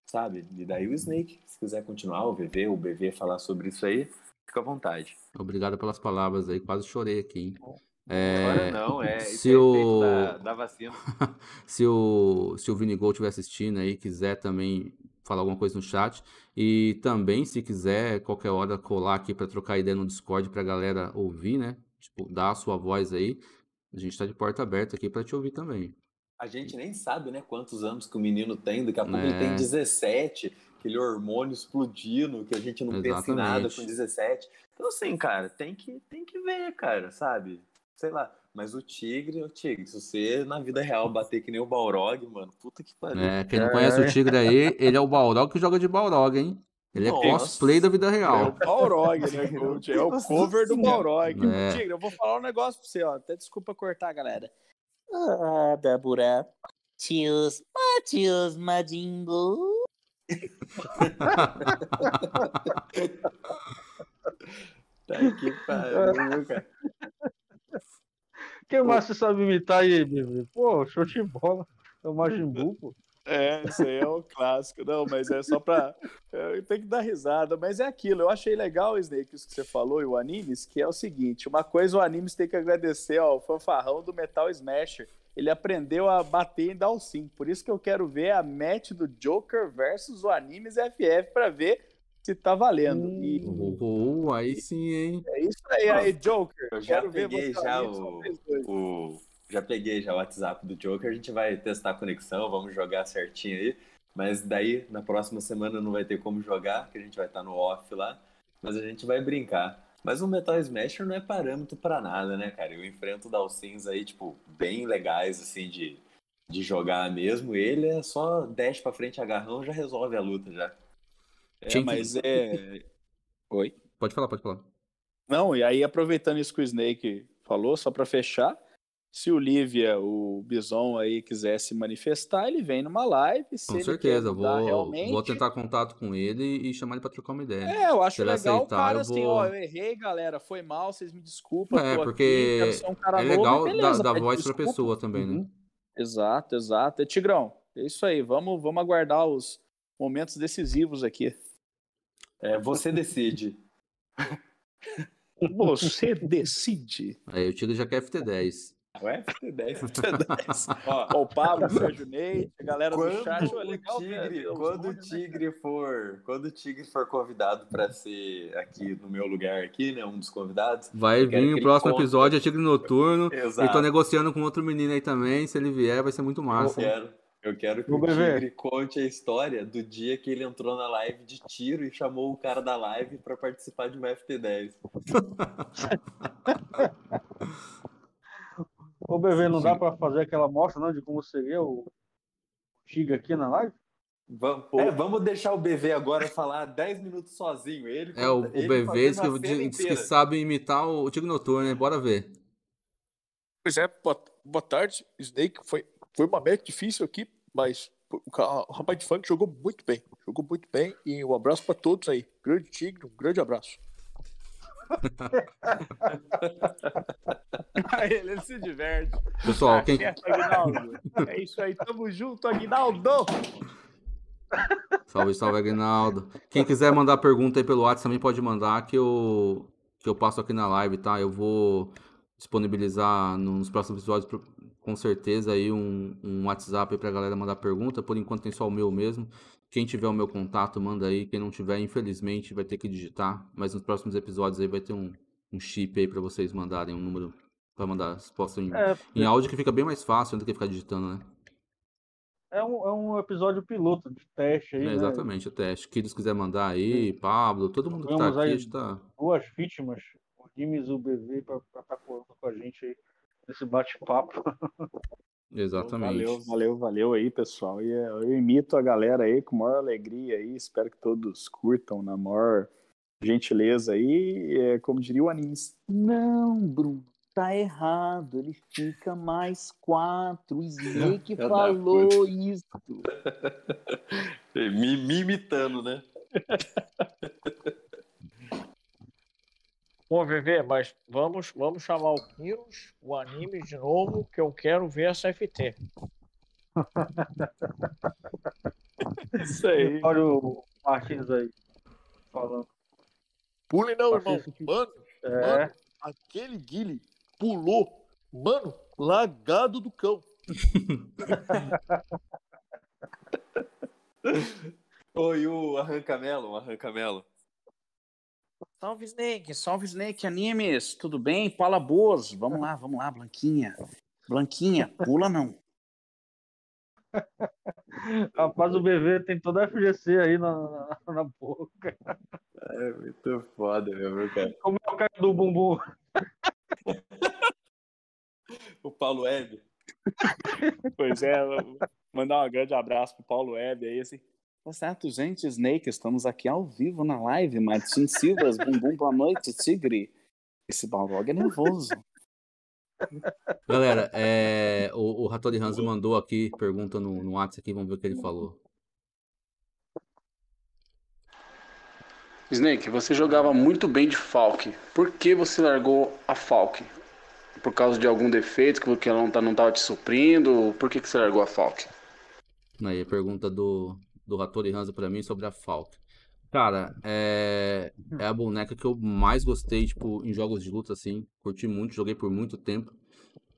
S5: sabe? E daí o Snake, se quiser continuar, o VV, o BV falar sobre isso aí, fica à vontade.
S1: Obrigado pelas palavras aí, quase chorei aqui, hein?
S5: É, não, é se é o da, da, vacina. [laughs]
S1: se o se o Vinigol estiver assistindo aí, quiser também falar alguma coisa no chat e também se quiser qualquer hora colar aqui para trocar ideia no Discord para a galera ouvir, né? Tipo, dar a sua voz aí. A gente está de porta aberta aqui para te ouvir também.
S5: A gente nem sabe, né, quantos anos que o menino tem, daqui a pouco é. ele tem 17, aquele hormônio explodindo, que a gente não Exatamente. pensa em nada com 17. Então, assim, cara, tem que, tem que ver, cara, sabe? sei lá. Mas o Tigre, o Tigre, se você na vida real bater que nem o Balrog, mano, puta que pariu.
S1: É, quem não conhece o Tigre aí, ele é o Balrog que joga de Balrog, hein? Ele é Nossa. cosplay da vida real. É o
S3: Balrog, né, [laughs] coach? É o cover do Balrog. É. Tigre, eu vou falar um negócio pra você, ó. Até desculpa cortar, galera. Ah, Débora. Tios, Matios, Madimbo.
S5: Tá que pariu, cara.
S2: Quem mais você sabe imitar aí, bebê? Pô, show de bola. É o Majimbu, pô.
S3: É, isso aí é um clássico. Não, mas é só pra. Tem que dar risada. Mas é aquilo. Eu achei legal, Snake, isso que você falou, e o Animes, que é o seguinte: uma coisa o Animes tem que agradecer ao fanfarrão do Metal Smasher. Ele aprendeu a bater em Dalsim. Por isso que eu quero ver a match do Joker versus o Animes FF para ver se tá valendo. Hum.
S1: E... Oh, aí sim, hein?
S3: É isso aí, aí, Joker.
S5: Eu já peguei já o, o, Já peguei já o WhatsApp do Joker, a gente vai testar a conexão, vamos jogar certinho aí. Mas daí, na próxima semana não vai ter como jogar, que a gente vai estar no off lá. Mas a gente vai brincar. Mas o Metal Smasher não é parâmetro para nada, né, cara? Eu enfrento Dalsins aí, tipo, bem legais, assim, de, de jogar mesmo. Ele é só dash pra frente, agarrão, já resolve a luta já.
S3: É, mas é. [laughs] Oi?
S1: Pode falar, pode falar.
S3: Não, e aí aproveitando isso que o Snake falou, só para fechar, se o Lívia, o Bison aí quiser se manifestar, ele vem numa live.
S1: com certeza, vou, realmente... vou tentar contato com ele e chamar ele para trocar uma ideia.
S3: É, eu acho legal aceitar, o cara assim, vou... ó, eu errei, galera, foi mal, vocês me desculpam.
S1: É, porque aqui, um é legal beleza, dar, dar voz para pessoa também, né?
S3: Uhum. Exato, exato. E, Tigrão, é isso aí, vamos, vamos aguardar os momentos decisivos aqui.
S5: É, você decide. [laughs]
S3: Você decide.
S1: Aí o Tigre já quer FT10.
S5: Ué, FT10. FT10.
S3: Ó, o Pablo, o Sérgio [laughs] Ney, a galera
S5: quando
S3: do chat.
S5: O legal, tigre, quando o né? Tigre for, quando o Tigre for convidado para ser aqui no meu lugar aqui, né, um dos convidados.
S1: Vai vir o próximo conta... episódio, é Tigre Noturno. [laughs] Exato. E tô negociando com outro menino aí também, se ele vier vai ser muito massa.
S5: Eu quero. Eu quero que o, o Tigre conte a história do dia que ele entrou na live de tiro e chamou o cara da live para participar de uma FT10. [laughs]
S2: Ô, BV, não Sim. dá para fazer aquela mostra não, de como seria o Tigre aqui na live?
S5: Vamos, é, vamos deixar o BV agora falar 10 minutos sozinho. Ele,
S1: é, o, ele o BV diz que, diz que sabe imitar o Tigre Noturno, né? Bora ver.
S3: Pois é, boa, boa tarde, Snake. Foi foi uma match difícil aqui, mas o rapaz de funk jogou muito bem. Jogou muito bem e um abraço para todos aí. Grande Tigre, um grande abraço. [laughs] ele, ele se diverte.
S1: Pessoal, quem...
S3: É isso aí, tamo junto, Aguinaldo!
S1: Salve, salve, Aguinaldo. Quem quiser mandar pergunta aí pelo WhatsApp também pode mandar que eu, que eu passo aqui na live, tá? Eu vou disponibilizar nos próximos episódios com certeza aí um, um WhatsApp para a galera mandar pergunta. Por enquanto tem só o meu mesmo. Quem tiver o meu contato, manda aí. Quem não tiver, infelizmente, vai ter que digitar. Mas nos próximos episódios aí vai ter um, um chip aí para vocês mandarem um número para mandar resposta em, é, em áudio que fica bem mais fácil do que ficar digitando, né?
S2: É um, é um episódio piloto de teste aí. É,
S1: né? exatamente, o teste. Quem quiser mandar aí, Sim. Pablo, todo mundo que tá aqui, está.
S2: Duas vítimas, o Gimes e o BV, para estar tá com a gente aí nesse bate-papo. [laughs]
S1: Exatamente.
S3: Valeu, valeu, valeu aí, pessoal. E eh, eu imito a galera aí com maior alegria aí. Espero que todos curtam na maior gentileza aí. É, como diria o Anis. Não, Bruno, tá errado. Ele fica mais quatro. [laughs] O Snake falou isso. [laughs]
S5: me, me imitando, né? [laughs]
S7: Bom, VV, mas vamos, vamos chamar o Kiros, o anime de novo, que eu quero ver essa FT. [laughs]
S2: Isso aí. Olha o Martins aí falando.
S7: Pule não, irmão. Mano, é. mano, aquele Guile pulou. Mano, lagado do cão. [laughs]
S5: Oi, o arranca-melo, o arranca-melo.
S3: Salve Snake, salve Snake Animes, tudo bem? Fala boas, vamos lá, vamos lá, Blanquinha. Blanquinha, pula não. [laughs]
S2: Rapaz, o bebê tem toda a FGC aí na, na, na boca.
S5: É muito foda, meu cara.
S2: Como é o cara do bumbum? [laughs]
S5: o Paulo Web.
S3: Pois é, mandar um grande abraço pro Paulo Web aí, assim. Tá certo, gente, Snake, estamos aqui ao vivo na live. Martin Silvas, bumbum, boa noite, Tigre. Esse Balrog é nervoso.
S1: Galera, é, o, o Hattori Hanzo mandou aqui, pergunta no, no WhatsApp aqui, vamos ver o que ele falou.
S3: Snake, você jogava muito bem de Falk. Por que você largou a Falk? Por causa de algum defeito que ela não, tá, não tava te suprindo? Por que, que você largou a Falk?
S1: Aí a pergunta do, do Hattori Hanzo para mim sobre a Falk. Cara, é, é a boneca que eu mais gostei, tipo, em jogos de luta, assim. Curti muito, joguei por muito tempo.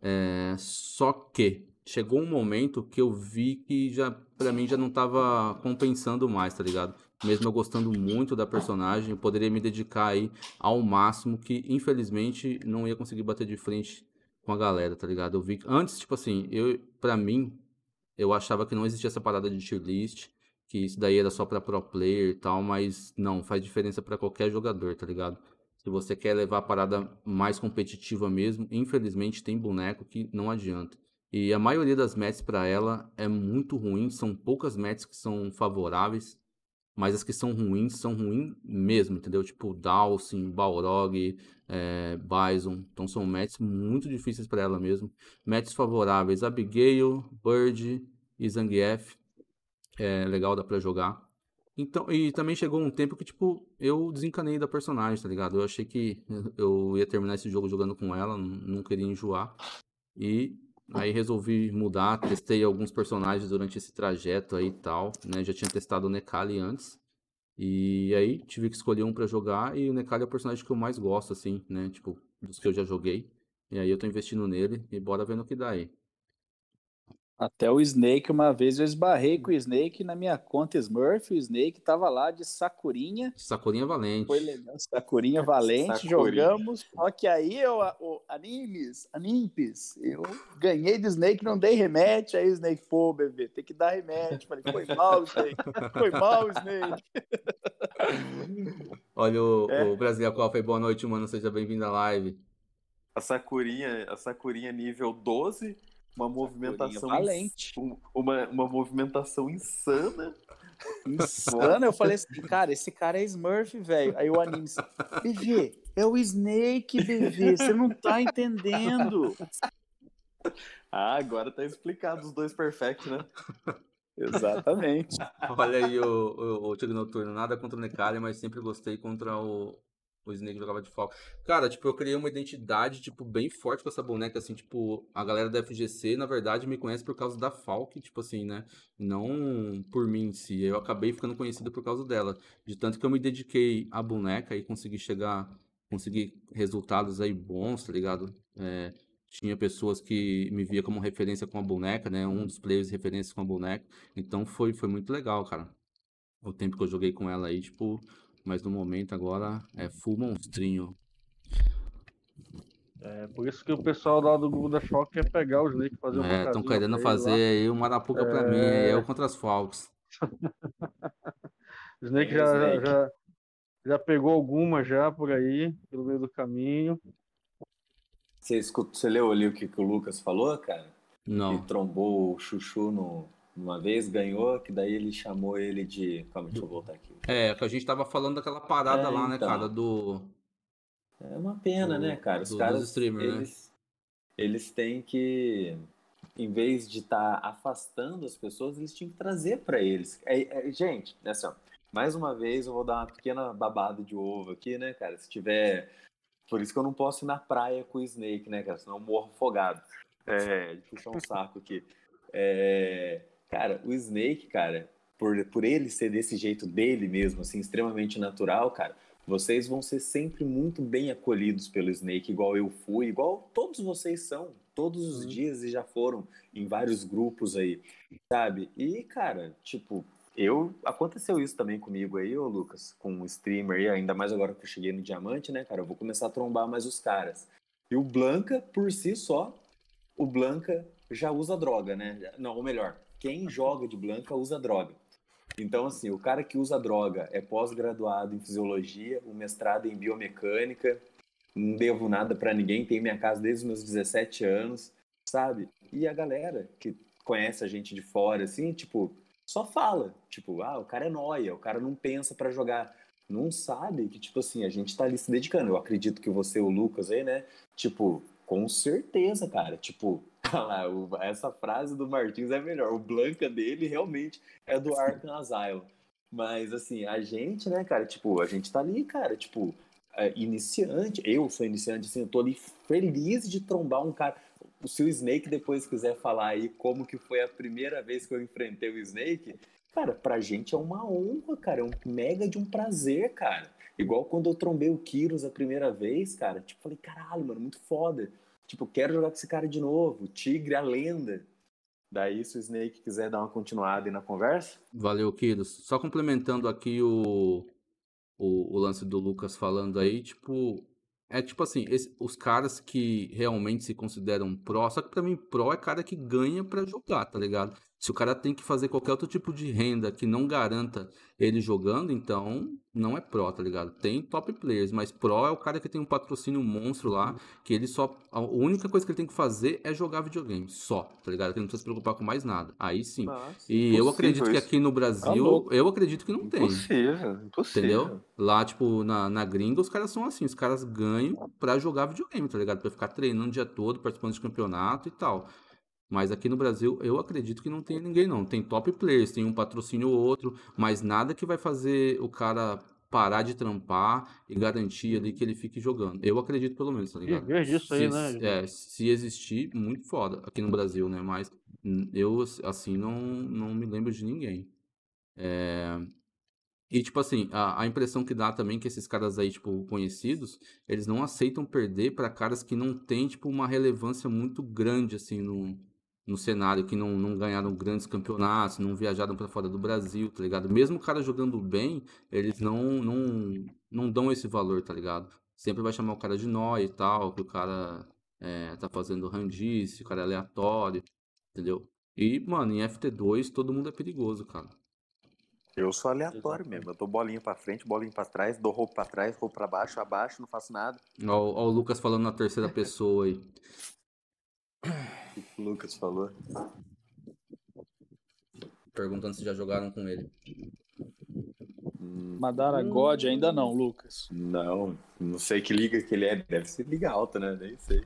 S1: É, só que chegou um momento que eu vi que já, pra mim, já não tava compensando mais, tá ligado? Mesmo eu gostando muito da personagem, eu poderia me dedicar aí ao máximo, que infelizmente não ia conseguir bater de frente com a galera, tá ligado? Eu vi antes, tipo assim, eu, pra mim, eu achava que não existia essa parada de tier list que isso daí era só para pro player e tal, mas não, faz diferença para qualquer jogador, tá ligado? Se você quer levar a parada mais competitiva mesmo, infelizmente tem boneco que não adianta. E a maioria das matches para ela é muito ruim, são poucas matches que são favoráveis, mas as que são ruins são ruins mesmo, entendeu? Tipo Dawson, Balrog, é, Bison, então são matches muito difíceis para ela mesmo. Matches favoráveis, Abigail, Bird e Zangief, é legal, dá pra jogar. Então, e também chegou um tempo que, tipo, eu desencanei da personagem, tá ligado? Eu achei que [laughs] eu ia terminar esse jogo jogando com ela, não queria enjoar. E aí resolvi mudar, testei alguns personagens durante esse trajeto aí e tal, né? Já tinha testado o Nekali antes. E aí tive que escolher um para jogar e o Nekali é o personagem que eu mais gosto, assim, né? Tipo, dos que eu já joguei. E aí eu tô investindo nele e bora ver no que dá aí.
S3: Até o Snake, uma vez eu esbarrei com o Snake na minha conta Smurf, o Snake tava lá de Sacurinha.
S1: Sacurinha Valente.
S3: Foi legal, Sacurinha [laughs] Valente, Sacurinha. jogamos. Só que aí eu, o Animes, Animes, eu ganhei do Snake, não dei remédio, aí o Snake, pô, bebê, tem que dar remédio. Falei, foi mal, Snake, foi mal, Snake. [laughs]
S1: Olha o, é. o Brasília Copa, boa noite, mano, seja bem-vindo à live.
S5: A Sacurinha, a Sacurinha nível 12 uma movimentação
S3: valente.
S5: Uma, uma movimentação insana.
S3: Insana, eu falei assim, cara, esse cara é Smurf, velho. Aí o anime, BV, é o Snake, BV, você não tá entendendo.
S5: Ah, agora tá explicado os dois perfect, né?
S3: Exatamente.
S1: Olha aí o, o, o Tigre Noturno, nada contra o Necari, mas sempre gostei contra o, o Snake jogava de Falcon. Cara, tipo, eu criei uma identidade, tipo, bem forte com essa boneca, assim, tipo, a galera da FGC, na verdade, me conhece por causa da Falk, tipo assim, né? Não por mim em si. Eu acabei ficando conhecido por causa dela. De tanto que eu me dediquei à boneca e consegui chegar, consegui resultados aí bons, tá ligado? É, tinha pessoas que me via como referência com a boneca, né? Um dos players de referência com a boneca. Então foi, foi muito legal, cara. O tempo que eu joguei com ela aí, tipo, mas no momento agora é full monstrinho.
S2: É, por isso que o pessoal lá do grupo da Choque quer pegar os Snake fazer
S1: um É, estão querendo fazer aí uma arapuca é... pra mim, é eu contra as Falcons. [laughs]
S2: Snake, é, já, Snake. Já, já pegou alguma já por aí, pelo meio do caminho.
S5: Você, escuta, você leu ali o que, que o Lucas falou, cara?
S1: Não.
S5: Que trombou o Chuchu no, uma vez, ganhou, que daí ele chamou ele de. Calma, deixa eu voltar aqui.
S1: É, que a gente tava falando daquela parada é, lá, né, então. cara, do.
S5: É uma pena, do, né, cara? Os do, caras. Streamer, né? eles, né? eles têm que. Em vez de estar tá afastando as pessoas, eles tinham que trazer para eles. É, é, gente, é assim, ó, mais uma vez eu vou dar uma pequena babada de ovo aqui, né, cara? Se tiver. Por isso que eu não posso ir na praia com o Snake, né, cara? Senão eu morro afogado. É, puxar um saco aqui. É, Cara, o Snake, cara, por, por ele ser desse jeito dele mesmo, assim, extremamente natural, cara, vocês vão ser sempre muito bem acolhidos pelo Snake, igual eu fui, igual todos vocês são, todos os uhum. dias e já foram em vários grupos aí, sabe? E, cara, tipo, eu. Aconteceu isso também comigo aí, ô Lucas, com um streamer aí, ainda mais agora que eu cheguei no Diamante, né, cara? Eu vou começar a trombar mais os caras. E o Blanca, por si só, o Blanca já usa droga, né? Não, ou melhor, quem joga de Blanca usa droga. Então, assim, o cara que usa droga é pós-graduado em fisiologia, o mestrado em biomecânica, não devo nada para ninguém, tenho minha casa desde os meus 17 anos, sabe? E a galera que conhece a gente de fora, assim, tipo, só fala, tipo, ah, o cara é noia, o cara não pensa para jogar, não sabe que, tipo assim, a gente tá ali se dedicando. Eu acredito que você, o Lucas aí, né, tipo, com certeza, cara, tipo, lá, essa frase do Martins é melhor. O Blanca dele realmente é do Arkham Asylum. Mas, assim, a gente, né, cara, tipo, a gente tá ali, cara, tipo, é, iniciante. Eu sou iniciante, assim, eu tô ali feliz de trombar um cara. Se o Snake depois quiser falar aí como que foi a primeira vez que eu enfrentei o Snake, cara, pra gente é uma honra, cara, é um mega de um prazer, cara. Igual quando eu trombei o Kyros a primeira vez, cara, tipo, falei, caralho, mano, muito foda. Tipo, quero jogar com esse cara de novo. Tigre, a lenda. Daí, se o Snake quiser dar uma continuada aí na conversa.
S1: Valeu, Kiros. Só complementando aqui o, o, o, lance do Lucas falando aí, tipo. É tipo assim, esse, os caras que realmente se consideram pró, só que pra mim, pró é cara que ganha para jogar, tá ligado? Se o cara tem que fazer qualquer outro tipo de renda que não garanta ele jogando, então não é pro, tá ligado? Tem top players, mas pro é o cara que tem um patrocínio monstro lá, que ele só. A única coisa que ele tem que fazer é jogar videogame, só, tá ligado? Que ele não precisa se preocupar com mais nada. Aí sim. Nossa, e eu acredito isso. que aqui no Brasil, tá eu acredito que não tem.
S5: Impossível, impossível. Entendeu?
S1: Lá, tipo, na, na gringa, os caras são assim, os caras ganham pra jogar videogame, tá ligado? Pra ficar treinando o dia todo, participando de campeonato e tal. Mas aqui no Brasil, eu acredito que não tem ninguém, não. Tem top players, tem um patrocínio ou outro, mas nada que vai fazer o cara parar de trampar e garantir ali que ele fique jogando. Eu acredito pelo menos, tá ligado?
S2: Isso aí, né?
S1: É, se existir, muito foda aqui no Brasil, né? Mas eu, assim, não, não me lembro de ninguém. É... E, tipo assim, a, a impressão que dá também que esses caras aí, tipo, conhecidos, eles não aceitam perder para caras que não têm, tipo, uma relevância muito grande, assim, no, no cenário que não, não ganharam grandes campeonatos, não viajaram para fora do Brasil, tá ligado? Mesmo o cara jogando bem, eles não, não, não dão esse valor, tá ligado? Sempre vai chamar o cara de nóia e tal, que o cara é, tá fazendo randice, o cara é aleatório, entendeu? E, mano, em FT2 todo mundo é perigoso, cara.
S5: Eu sou aleatório mesmo. Eu dou bolinha pra frente, bolinha pra trás, dou roupa pra trás, roupa pra baixo, abaixo, não faço nada.
S1: Ó, ó o Lucas falando na terceira pessoa aí.
S5: O que o Lucas falou?
S1: Perguntando se já jogaram com ele.
S3: Hum. Madara God ainda não, Lucas.
S5: Não, não sei que liga que ele é. Deve ser liga alta, né? Nem sei.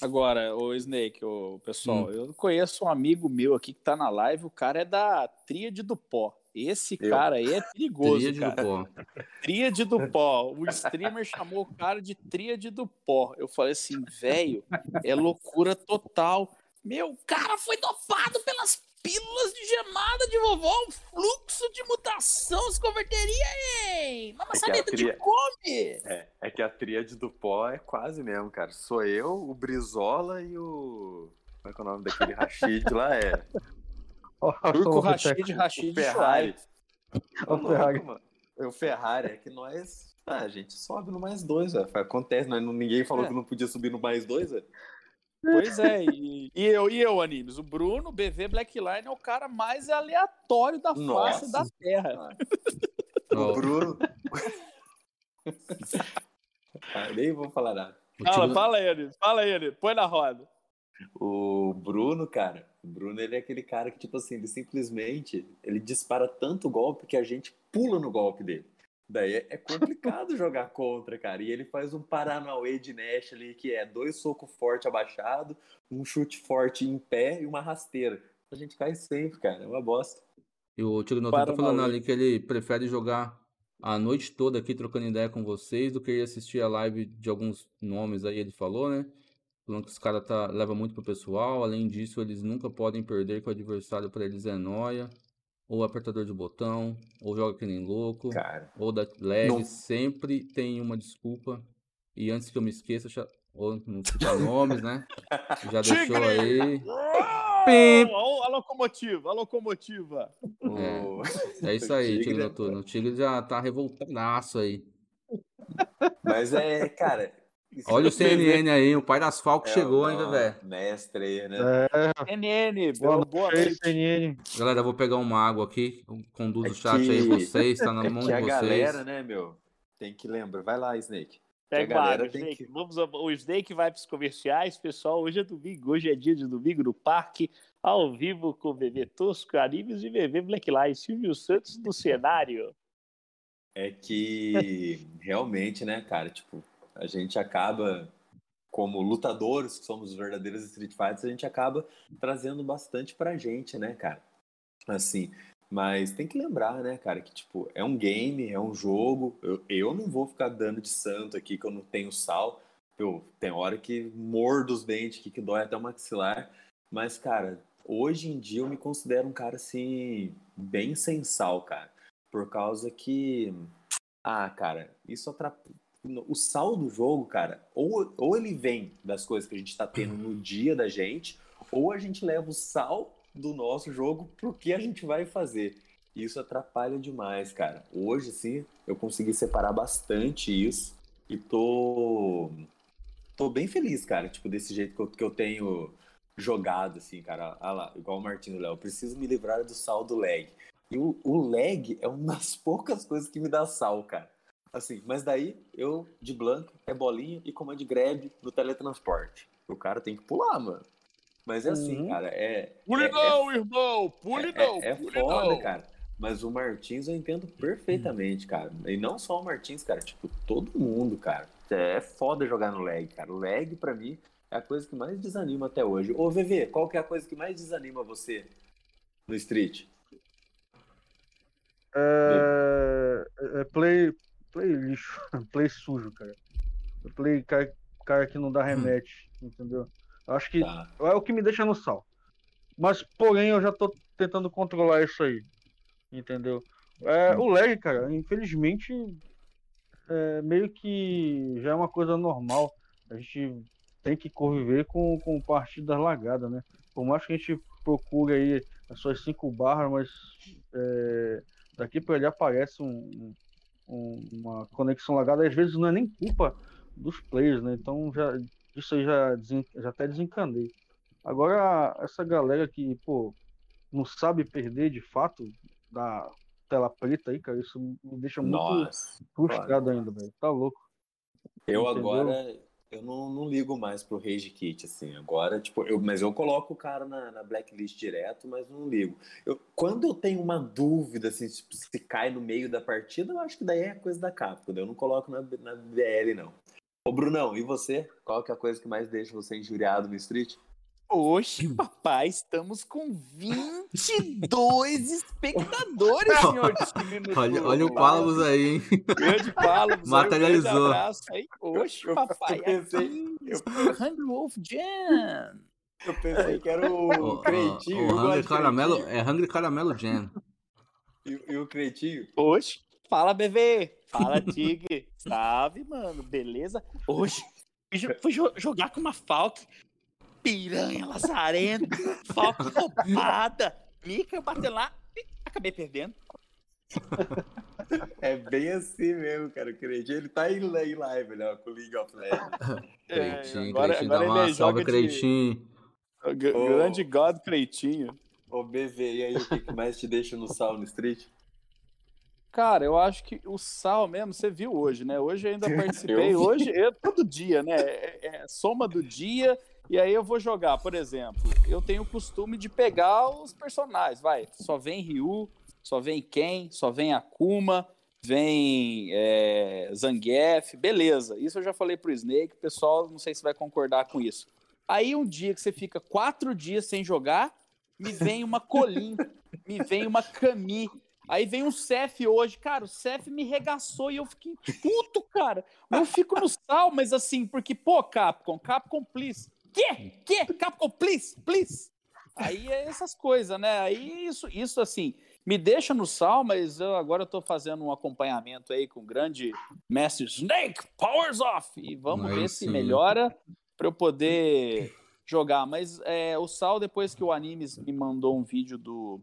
S3: Agora, o Snake, o pessoal, hum. eu conheço um amigo meu aqui que tá na live, o cara é da Tríade do Pó. Esse eu... cara aí é perigoso, Tríade cara.
S1: do pó.
S3: Tríade do pó. O streamer chamou o cara de tríade do pó. Eu falei assim, velho, é loucura total. Meu, o cara foi dopado pelas pílulas de gemada de vovó, o fluxo de mutação se converteria em maçaneta é tria... de come.
S5: É, é que a tríade do pó é quase mesmo, cara. Sou eu, o Brizola e o. Como é que é o nome daquele Rashid lá? É.
S3: Turco Rashid, Rashid
S5: Ferrari. O Ferrari. O Ferrari é que nós. Ah, a gente sobe no mais dois, velho. Acontece, né? ninguém falou é. que não podia subir no mais dois, velho.
S3: Pois é, e, e, eu, e eu, Animes, o Bruno, BV Blackline, é o cara mais aleatório da Nossa. face da Terra.
S5: O Bruno. [laughs] ah, nem vou falar nada.
S3: Fala, fala aí, Animes, fala aí, Animes, põe na roda.
S5: O Bruno, cara, o Bruno ele é aquele cara que, tipo assim, ele simplesmente ele dispara tanto golpe que a gente pula no golpe dele. Daí é, é complicado [laughs] jogar contra, cara. E ele faz um Paranauê de Nash ali, que é dois socos fortes abaixado, um chute forte em pé e uma rasteira. A gente cai sempre, cara. É uma bosta.
S1: E o Tio Notan tá falando ali que ele prefere jogar a noite toda aqui trocando ideia com vocês do que ir assistir a live de alguns nomes aí, ele falou, né? Falando que os caras tá, leva muito pro pessoal. Além disso, eles nunca podem perder que o adversário para eles é noia ou apertador de botão, ou joga que nem louco,
S5: Cara,
S1: ou da leve, não... sempre tem uma desculpa. E antes que eu me esqueça, já... ou não citar [laughs] nomes, né? Já deixou aí.
S3: Pip. A locomotiva, a locomotiva.
S1: É, é isso aí, Tigre Noturno. O Tigre já tá revoltadaço aí.
S5: Mas é, cara,
S1: Olha o CNN aí, o pai das Falcos é, chegou ainda, velho.
S5: Mestre aí, né?
S3: É. CNN, boa, boa noite. CNN.
S1: Galera, eu vou pegar uma água aqui, conduzo é o chat que... aí, vocês, tá na [laughs] é mão de vocês. a
S5: galera, né, meu, tem que lembrar. Vai lá, Snake.
S3: Pega a água, Snake. Que... Vamos, o Snake vai para os comerciais, pessoal. Hoje é domingo, hoje é dia de domingo no parque, ao vivo com o Bebê Tosco, Animes e Bebê Blacklight. Silvio Santos no cenário.
S5: É que realmente, né, cara, tipo, a gente acaba, como lutadores, que somos verdadeiros Street Fighters, a gente acaba trazendo bastante pra gente, né, cara? Assim, mas tem que lembrar, né, cara, que, tipo, é um game, é um jogo. Eu, eu não vou ficar dando de santo aqui que eu não tenho sal. Eu, tem hora que mordo os dentes aqui, que dói até o maxilar. Mas, cara, hoje em dia eu me considero um cara, assim, bem sem sal, cara. Por causa que. Ah, cara, isso atrapalha o sal do jogo, cara, ou, ou ele vem das coisas que a gente está tendo no dia da gente, ou a gente leva o sal do nosso jogo pro que a gente vai fazer. Isso atrapalha demais, cara. Hoje, sim, eu consegui separar bastante isso e tô, tô bem feliz, cara, tipo, desse jeito que eu, que eu tenho jogado, assim, cara. Ah lá, igual o Martino Léo, preciso me livrar do sal do lag. E o, o lag é uma das poucas coisas que me dá sal, cara. Assim, mas daí eu, de blanco, é bolinha e comando grab no teletransporte. O cara tem que pular, mano. Mas é assim, uhum. cara, é.
S3: Pule
S5: é,
S3: não, é, irmão! Pule
S5: é,
S3: não!
S5: É, é
S3: pule
S5: foda,
S3: não.
S5: cara. Mas o Martins eu entendo perfeitamente, cara. E não só o Martins, cara, tipo, todo mundo, cara. É foda jogar no lag, cara. O lag, pra mim, é a coisa que mais desanima até hoje. Ô, VV, qual que é a coisa que mais desanima você no Street?
S2: É, é play, Play lixo, [laughs] play sujo, cara. Play cara, cara que não dá rematch, hum. entendeu? Eu acho que tá. é o que me deixa no sal. Mas, porém, eu já tô tentando controlar isso aí, entendeu? É, hum. O lag, cara, infelizmente, é, meio que já é uma coisa normal. A gente tem que conviver com, com partidas lagadas, né? Por mais que a gente procure aí as suas cinco barras, mas é, daqui para ali aparece um, uma conexão lagada, às vezes não é nem culpa dos players, né? Então já isso aí já, desen, já até desencandei. Agora, essa galera que, pô, não sabe perder de fato da tela preta aí, cara, isso me deixa muito Nossa, frustrado claro. ainda, velho. Tá louco.
S5: Eu Entendeu? agora, eu não, não ligo mais pro Rage Kit, assim. Agora, tipo, eu, mas eu coloco o cara na, na blacklist direto, mas não ligo. Eu, quando eu tenho uma dúvida, assim, tipo, se cai no meio da partida, eu acho que daí é coisa da Capcom. Eu não coloco na, na BL, não. Ô, Brunão, e você? Qual que é a coisa que mais deixa você injuriado no Street?
S3: Oxe, papai, estamos com 22 espectadores, senhor
S1: olha, olha o Palos aí, hein?
S3: Grande Palos.
S1: Materializou.
S3: Um aí. Oxe, papai, eu pensei, eu... Hungry Wolf Jam.
S5: Eu pensei que era o, o Creitinho.
S1: O, o Hungry Caramelo, é Hungry Caramelo Jam.
S5: E, e o Creitinho?
S3: Oxe, fala, bebê. Fala, Tig. Salve, mano. Beleza? Hoje, fui jogar com uma Falk piranha lazarenta, foco roubada, Mica bateu lá e acabei perdendo.
S5: É bem assim mesmo, cara. O Creitinho, ele tá em live, né? Com League of Legends. [laughs]
S1: Creitinho, é, agora, Creitinho, agora dá uma salva, Creitinho.
S3: De... Grande God Creitinho.
S5: Ô, BV, e aí, o que mais te deixa no sal no Street?
S3: Cara, eu acho que o sal mesmo, você viu hoje, né? Hoje eu ainda [laughs] participei. Hoje, é todo dia, né? É, é soma do dia e aí eu vou jogar, por exemplo, eu tenho o costume de pegar os personagens, vai, só vem Ryu, só vem Ken, só vem Akuma, vem é, Zangief, beleza. Isso eu já falei pro Snake, o pessoal não sei se vai concordar com isso. Aí um dia que você fica quatro dias sem jogar, me vem uma Colin, me vem uma Kami, Aí vem um Cef hoje, cara, o Cef me regaçou e eu fiquei puto, cara. Eu fico no sal, mas assim, porque, pô, Capcom, Capcom, please, Quê? Quê? Capcom, please, please. Aí é essas coisas, né? Aí isso, isso assim, me deixa no sal, mas eu agora eu tô fazendo um acompanhamento aí com o grande mestre Snake Powers Off. E vamos ver sim. se melhora para eu poder jogar. Mas é, o sal, depois que o Animes me mandou um vídeo do,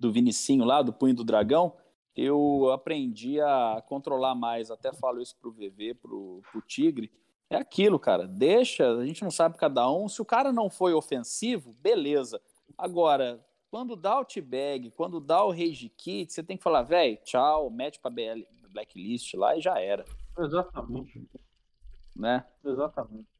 S3: do Vinicinho lá, do Punho do Dragão, eu aprendi a controlar mais. Até falo isso pro VV, pro, pro Tigre é aquilo, cara. Deixa, a gente não sabe cada um. Se o cara não foi ofensivo, beleza. Agora, quando dá o T-Bag, quando dá o Rage Kit, você tem que falar, velho, tchau, mete pra BL, Blacklist lá e já era.
S2: Exatamente.
S3: Né?
S2: Exatamente.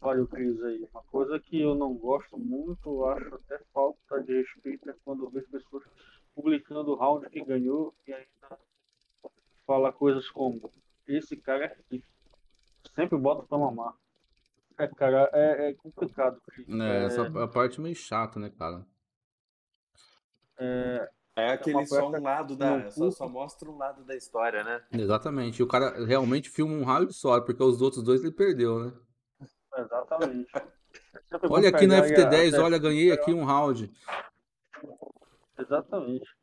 S2: Olha o Cris aí. Uma coisa que eu não gosto muito, acho até falta de respeito, é quando vejo pessoas publicando o round que ganhou e ainda fala coisas como esse cara é Sempre bota pra mamar. É, cara, é, é complicado.
S1: É, essa é a parte meio chata, né, cara?
S5: É, é aquele é só um lado da. Só, só, mostra um lado da história, né?
S1: Exatamente. E o cara realmente filma um raio só, porque os outros dois ele perdeu, né?
S2: Exatamente.
S1: olha aqui no FT10, olha, ganhei aqui um round.
S2: Exatamente.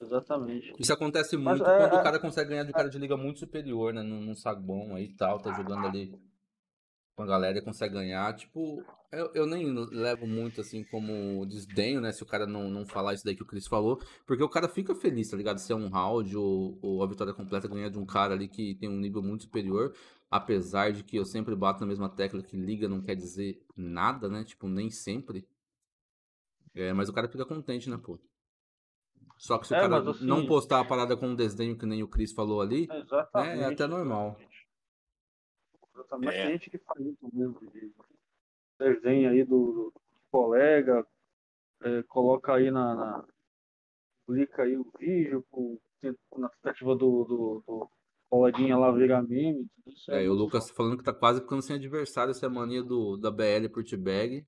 S2: Exatamente.
S1: Isso acontece muito Mas, é, quando é, o cara consegue ganhar de um cara de liga muito superior, né? Num, num sagbon aí e tal, tá jogando ali com a galera e consegue ganhar. Tipo, eu, eu nem levo muito assim como desdenho, né? Se o cara não, não falar isso daí que o Chris falou, porque o cara fica feliz, tá ligado? Se é um round ou, ou a vitória completa ganhar de um cara ali que tem um nível muito superior. Apesar de que eu sempre bato na mesma tecla que liga não quer dizer nada, né? Tipo, nem sempre. É, mas o cara fica contente, né, pô? Só que se é, o cara assim, não postar a parada com um desdenho que nem o Chris falou ali, né, é até normal.
S2: Exatamente. É. gente que faz isso mesmo. De desenho aí do, do colega, é, coloca aí na, na. Publica aí o vídeo com, na tentativa do, do, do coleguinha lá virar meme.
S1: Isso é, é o Lucas tá falando que tá quase ficando sem adversário essa mania do, da BL por T-Bag.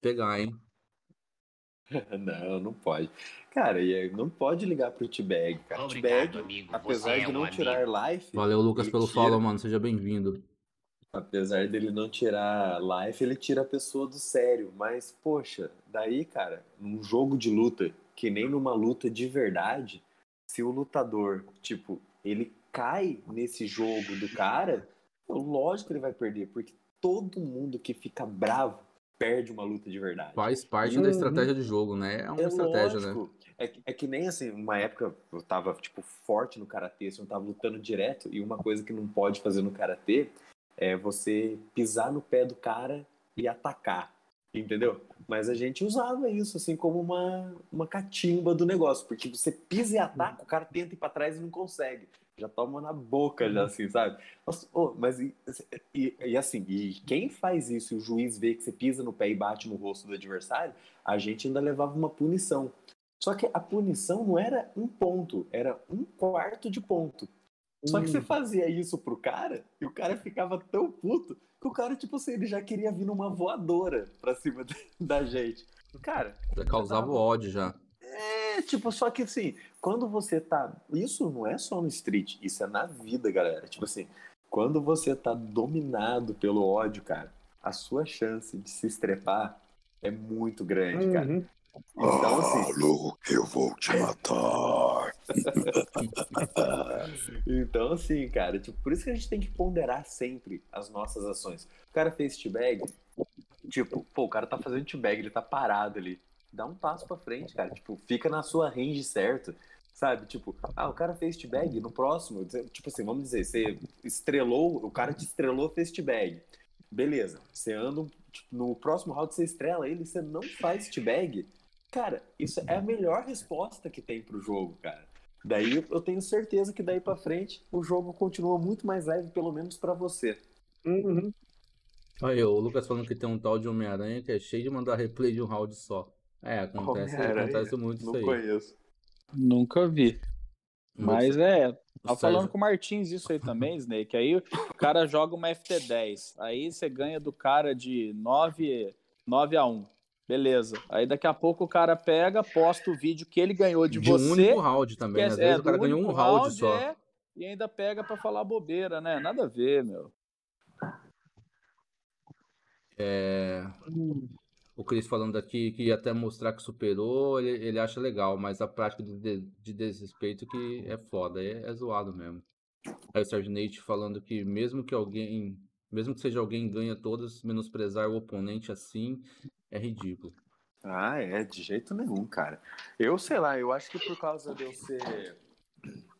S1: Pegar, hein? [laughs]
S5: não, não pode. Cara, não pode ligar pro T-Bag, cara. T-Bag, apesar de é não tirar life.
S1: Valeu, Lucas, pelo tira... follow, mano. Seja bem-vindo.
S5: Apesar dele não tirar life, ele tira a pessoa do sério. Mas, poxa, daí, cara, num jogo de luta, que nem numa luta de verdade, se o lutador, tipo, ele cai nesse jogo do cara, lógico que ele vai perder, porque todo mundo que fica bravo perde uma luta de verdade.
S1: Faz parte uhum. da estratégia de jogo, né? É uma é estratégia, né? lógico. né?
S5: É, é que nem assim, uma época eu tava, tipo, forte no karatê, assim, eu tava lutando direto, e uma coisa que não pode fazer no karatê é você pisar no pé do cara e atacar, entendeu? Mas a gente usava isso, assim, como uma, uma catimba do negócio, porque você pisa e ataca, o cara tenta ir pra trás e não consegue já toma na boca, já assim, sabe? Nossa, oh, mas e, e, e, assim, e quem faz isso e o juiz vê que você pisa no pé e bate no rosto do adversário, a gente ainda levava uma punição. Só que a punição não era um ponto, era um quarto de ponto. Só que você fazia isso pro cara e o cara ficava tão puto que o cara, tipo assim, ele já queria vir numa voadora pra cima [laughs] da gente. Cara.
S1: Já causava tava... ódio já.
S5: É, tipo, só que assim, quando você tá. Isso não é só no street, isso é na vida, galera. Tipo assim, quando você tá dominado pelo ódio, cara, a sua chance de se estrepar é muito grande, uhum. cara.
S7: Então, assim. Luke, eu vou te matar. [laughs]
S5: então, assim, cara, tipo, por isso que a gente tem que ponderar sempre as nossas ações. O cara fez t-bag, tipo, pô, o cara tá fazendo t-bag, ele tá parado ali. Dá um passo pra frente, cara. Tipo, fica na sua range certo. Sabe? Tipo, ah, o cara fez t-bag, no próximo, tipo assim, vamos dizer, você estrelou, o cara te estrelou, fez t-bag. Beleza, você anda, tipo, no próximo round você estrela ele, você não faz t-bag Cara, isso é a melhor resposta que tem pro jogo, cara. Daí eu tenho certeza que daí para frente o jogo continua muito mais leve, pelo menos para você.
S2: Uhum.
S1: Aí, o Lucas falando que tem um tal de Homem-Aranha que é cheio de mandar replay de um round só. É, acontece, acontece muito isso aí.
S5: Não conheço.
S3: Nunca vi. Mas é, Tava falando com o Martins isso aí também, Snake. Aí o cara [laughs] joga uma FT10. Aí você ganha do cara de 9, 9 a 1. Beleza. Aí daqui a pouco o cara pega, posta o vídeo que ele ganhou de, de você.
S1: De um único round também. Às é, vezes o cara ganhou um round, round só. É,
S3: e ainda pega para falar bobeira, né? Nada a ver, meu.
S1: É... O Cris falando aqui que até mostrar que superou, ele, ele acha legal, mas a prática de, de desrespeito que é foda, é, é zoado mesmo. Aí o Sérgio Nate falando que mesmo que alguém, mesmo que seja alguém ganha todas, menosprezar o oponente assim é ridículo.
S5: Ah, é, de jeito nenhum, cara. Eu sei lá, eu acho que por causa de eu ser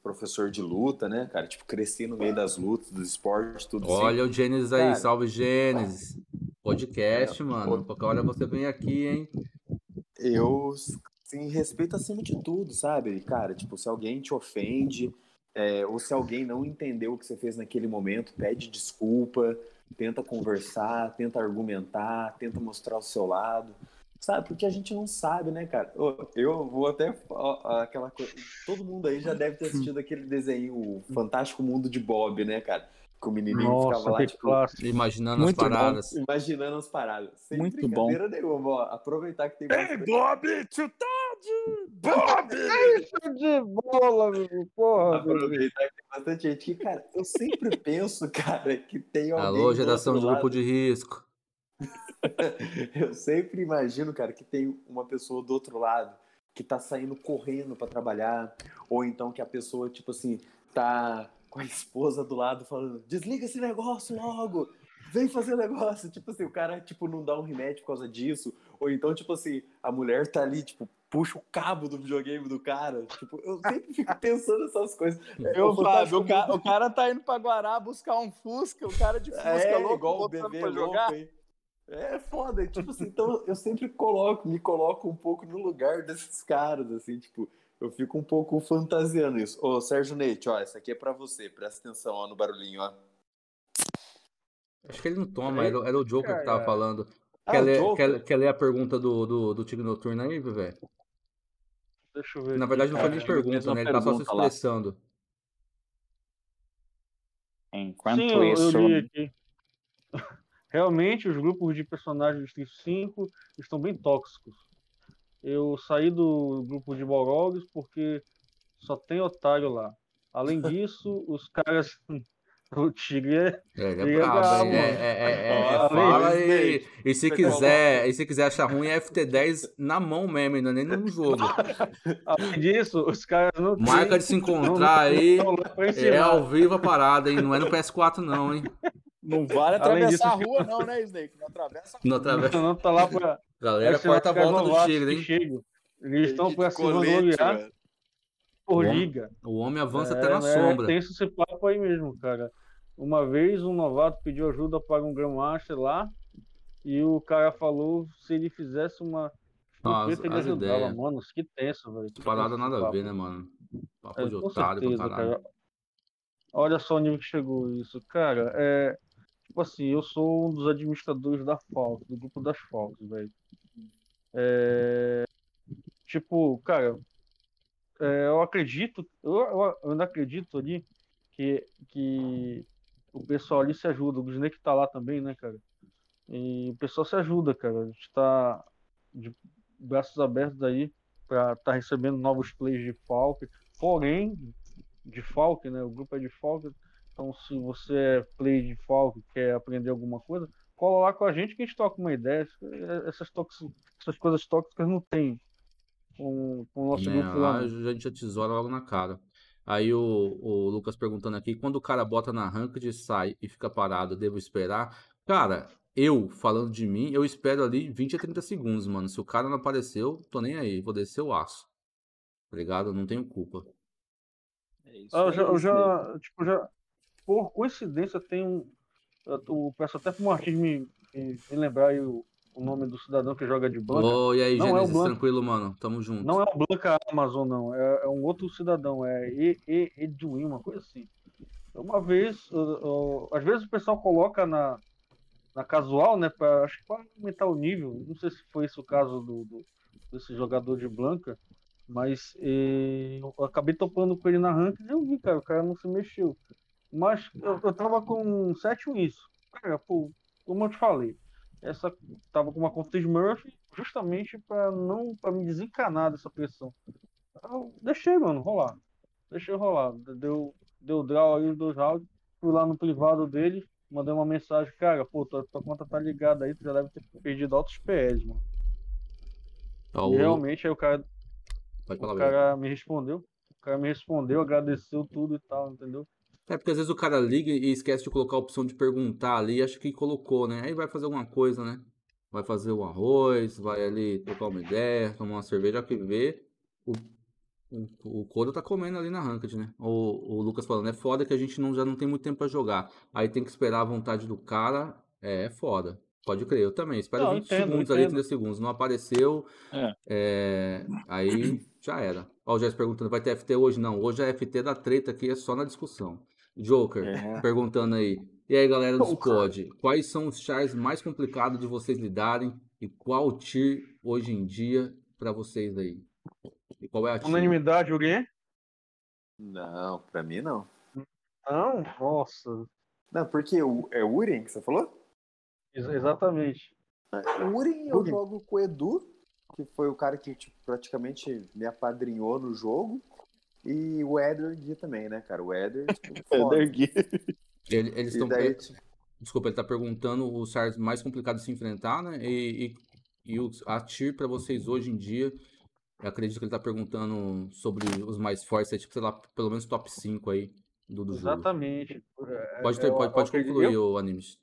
S5: professor de luta, né, cara? Tipo, cresci no meio das lutas, dos esportes, tudo
S1: Olha assim. o Gênesis aí, cara, salve Gênesis. Podcast, mano. Qualquer hora você vem aqui, hein?
S5: Eu, sim, respeito acima de tudo, sabe? Cara, tipo, se alguém te ofende, é, ou se alguém não entendeu o que você fez naquele momento, pede desculpa, tenta conversar, tenta argumentar, tenta mostrar o seu lado, sabe? Porque a gente não sabe, né, cara? Eu vou até aquela coisa. Todo mundo aí já deve ter assistido aquele desenho, o Fantástico Mundo de Bob, né, cara? Que o menininho Nossa, ficava lá, tipo,
S1: imaginando Muito as paradas.
S5: Bom. Imaginando as paradas. Sem
S3: Muito bom.
S5: nenhuma, ó. Aproveitar que tem
S7: Ei, Bob, chutade! Bob! [laughs]
S2: Isso de bola, meu porra.
S5: Aproveitar que tem bastante gente que, cara, eu sempre [laughs] penso, cara, que tem alguém.
S1: Alô, geração de grupo de risco. [laughs]
S5: eu sempre imagino, cara, que tem uma pessoa do outro lado que tá saindo correndo para trabalhar, ou então que a pessoa, tipo assim, tá com a esposa do lado falando: desliga esse negócio logo, vem fazer negócio. Tipo assim, o cara tipo, não dá um remédio por causa disso. Ou então, tipo assim, a mulher tá ali, tipo, puxa o cabo do videogame do cara. Tipo, eu sempre fico pensando nessas coisas.
S3: É, eu, Fábio, o, cara, o cara tá indo pra Guará buscar um Fusca, o cara de Fusca é, louco, igual o bebê pra jogar. Louco,
S5: é foda, tipo assim, então eu sempre coloco, me coloco um pouco no lugar desses caras, assim, tipo, eu fico um pouco fantasiando isso. Ô, Sérgio Neite, ó, essa aqui é para você. Presta atenção ó, no barulhinho, ó.
S1: Acho que ele não toma, era, era o Joker que tava falando. Ah, quer, ler, quer, quer ler a pergunta do, do, do Tigre Noturno aí, velho?
S2: Deixa eu ver.
S1: Na verdade, não foi nem pergunta, né? Ele tá só se expressando. Lá.
S3: Enquanto Sim, isso. Eu li aqui. [laughs]
S2: Realmente, os grupos de personagens do Street 5 estão bem tóxicos. Eu saí do grupo de Borogs porque só tem otário lá. Além [laughs] disso, os caras. [laughs] O Tigre é.
S1: É, é brabo, é, é, é, é, fala e, e se quiser, e se quiser achar ruim, é FT10 na mão mesmo, não é nem no jogo. [laughs]
S2: Além disso, os caras não.
S1: Marca de se encontrar aí. É ao vivo a parada, hein? Não é no PS4, não, hein?
S3: Não vale atravessar disso, a rua, não, né, Snake? Não atravessa a rua.
S1: Não atravessa.
S2: Não, tá lá pra.
S1: Galera, quarta a volta do Tigre, hein?
S2: Eles estão pra se vangloriar por liga.
S1: O homem avança é, até na é, sombra.
S2: Tem esse papo aí mesmo, cara. Uma vez um novato pediu ajuda para um Grandmaster lá e o cara falou se ele fizesse uma
S1: ah, as, ele ajudava, ideias.
S2: mano. Que tenso, velho.
S1: Parada nada papo. a ver, né, mano? Papo é, de otário certeza, pra caralho. Cara.
S2: Olha só o nível que chegou isso. Cara, é. Tipo assim, eu sou um dos administradores da Falcon, do grupo das Falcons, velho. É, tipo, cara, é, eu acredito, eu, eu, ainda acredito ali que, que o pessoal ali se ajuda. O Snake tá lá também, né, cara? E o pessoal se ajuda, cara. A gente tá de braços abertos aí estar tá recebendo novos plays de Falk. Porém, de Falk, né? O grupo é de Falk. Então, se você é play de Falk quer aprender alguma coisa, cola lá com a gente que a gente toca uma ideia. Essas, essas coisas tóxicas não tem com, com o nosso
S1: é,
S2: grupo lá.
S1: A gente já tesoura logo na cara. Aí o, o Lucas perguntando aqui, quando o cara bota na ranked, sai e fica parado, devo esperar? Cara, eu, falando de mim, eu espero ali 20 a 30 segundos, mano. Se o cara não apareceu, tô nem aí, vou descer o aço. Obrigado, tá não tenho culpa.
S2: É isso, ah, eu, já, eu já, tipo, já, por coincidência, tem um. Eu peço até pro Martins me, me, me lembrar aí o, o nome do cidadão que joga de Blanca.
S1: Oh, e aí, não Gênesis, é tranquilo, mano? Tamo junto.
S2: Não é o Blanca Amazon, não. É, é um outro cidadão, é e, e, Edwin, uma coisa assim. Uma vez, uh, uh, às vezes o pessoal coloca na, na casual, né? Pra, acho que para aumentar o nível. Não sei se foi esse o caso do, do desse jogador de Blanca, mas e, eu acabei topando com ele na ranking e eu vi, cara, o cara não se mexeu. Mas eu, eu tava com 7 wins. Cara, pô, como eu te falei, essa tava com uma conta de Murphy justamente para não para me desencanar dessa pressão. Eu deixei, mano, rolar. Deixei rolar. Deu, deu draw aí os dois rounds. Fui lá no privado dele, mandei uma mensagem, cara, pô, tua, tua conta tá ligada aí, tu já deve ter perdido altos PS, mano. E realmente aí o cara. o cara me respondeu. O cara me respondeu, agradeceu tudo e tal, entendeu?
S1: É porque às vezes o cara liga e esquece de colocar a opção de perguntar ali, acha que colocou, né? Aí vai fazer alguma coisa, né? Vai fazer o arroz, vai ali trocar uma ideia, tomar uma cerveja, que vê o, o, o tá comendo ali na ranked, né? O, o Lucas falando, é foda que a gente não, já não tem muito tempo pra jogar. Aí tem que esperar a vontade do cara, é, é foda. Pode crer, eu também. Espera não, 20 entendo, segundos entendo. ali, 30 segundos. Não apareceu, é. É, aí já era. Ó, o Jess perguntando, vai ter FT hoje? Não, hoje a FT da treta aqui é só na discussão. Joker, é. perguntando aí. E aí, galera do Squad, quais são os chars mais complicados de vocês lidarem e qual tier hoje em dia para vocês aí? E qual é a tier?
S2: Unanimidade, alguém?
S5: Não, para mim não.
S2: Não? Nossa.
S5: Não, porque é Uren que você falou?
S2: Ex exatamente.
S5: É, Uren eu Uren. jogo com o Edu, que foi o cara que tipo, praticamente me apadrinhou no jogo. E o Eder Gui também, né, cara? O Eder. Tipo, [laughs]
S1: Eder Gui. Ele, eles estão. Daí... Desculpa, ele tá perguntando os SARS mais complicados de se enfrentar, né? E, e, e o, a TIR para vocês hoje em dia. Eu acredito que ele tá perguntando sobre os mais fortes, é tipo, sei lá, pelo menos top 5 aí do, do
S2: jogo. Exatamente.
S1: Pode, ter, pode, pode concluir, o Animes.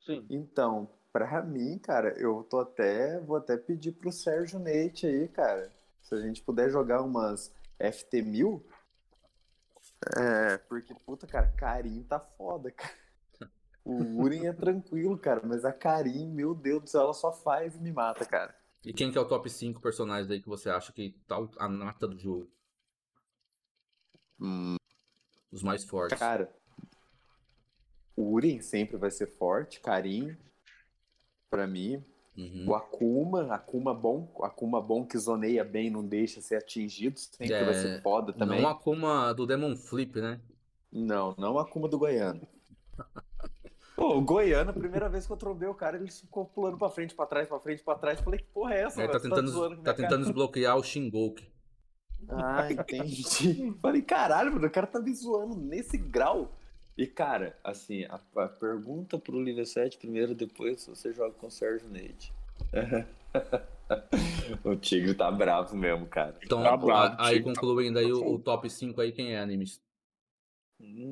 S5: Sim. Então, pra mim, cara, eu tô até. Vou até pedir pro Sérgio Neite aí, cara. Se a gente puder jogar umas FT1000. É, porque, puta, cara, Karim tá foda, cara. O Uren é tranquilo, cara, mas a Karim, meu Deus do céu, ela só faz e me mata, cara.
S1: E quem que é o top 5 personagens aí que você acha que tá a nata do jogo?
S5: Hum.
S1: Os mais fortes.
S5: Cara, o Uren sempre vai ser forte, Karim, pra mim, Uhum. O Akuma, Akuma bom, Akuma bom que zoneia bem, não deixa ser atingido, sempre é, vai ser foda também.
S1: Não Akuma do Demon Flip, né?
S5: Não, não Akuma do Goiano. [laughs] Pô, o Goiano, a primeira vez que eu trombei o cara, ele ficou pulando pra frente, pra trás, pra frente, pra trás. Falei, que porra é essa?
S1: É, tá tentando, tá, tá tentando desbloquear o Shingoku.
S5: Ah, entendi. Falei, caralho, mano, o cara tá me zoando nesse grau. E, cara, assim, a, a pergunta pro Liga 7 primeiro, depois você joga com o Sérgio Neide. [laughs] o Tigre tá bravo mesmo, cara.
S1: Então,
S5: tá
S1: bravo, aí concluindo aí o, o, top 5 aí, quem é, Animes?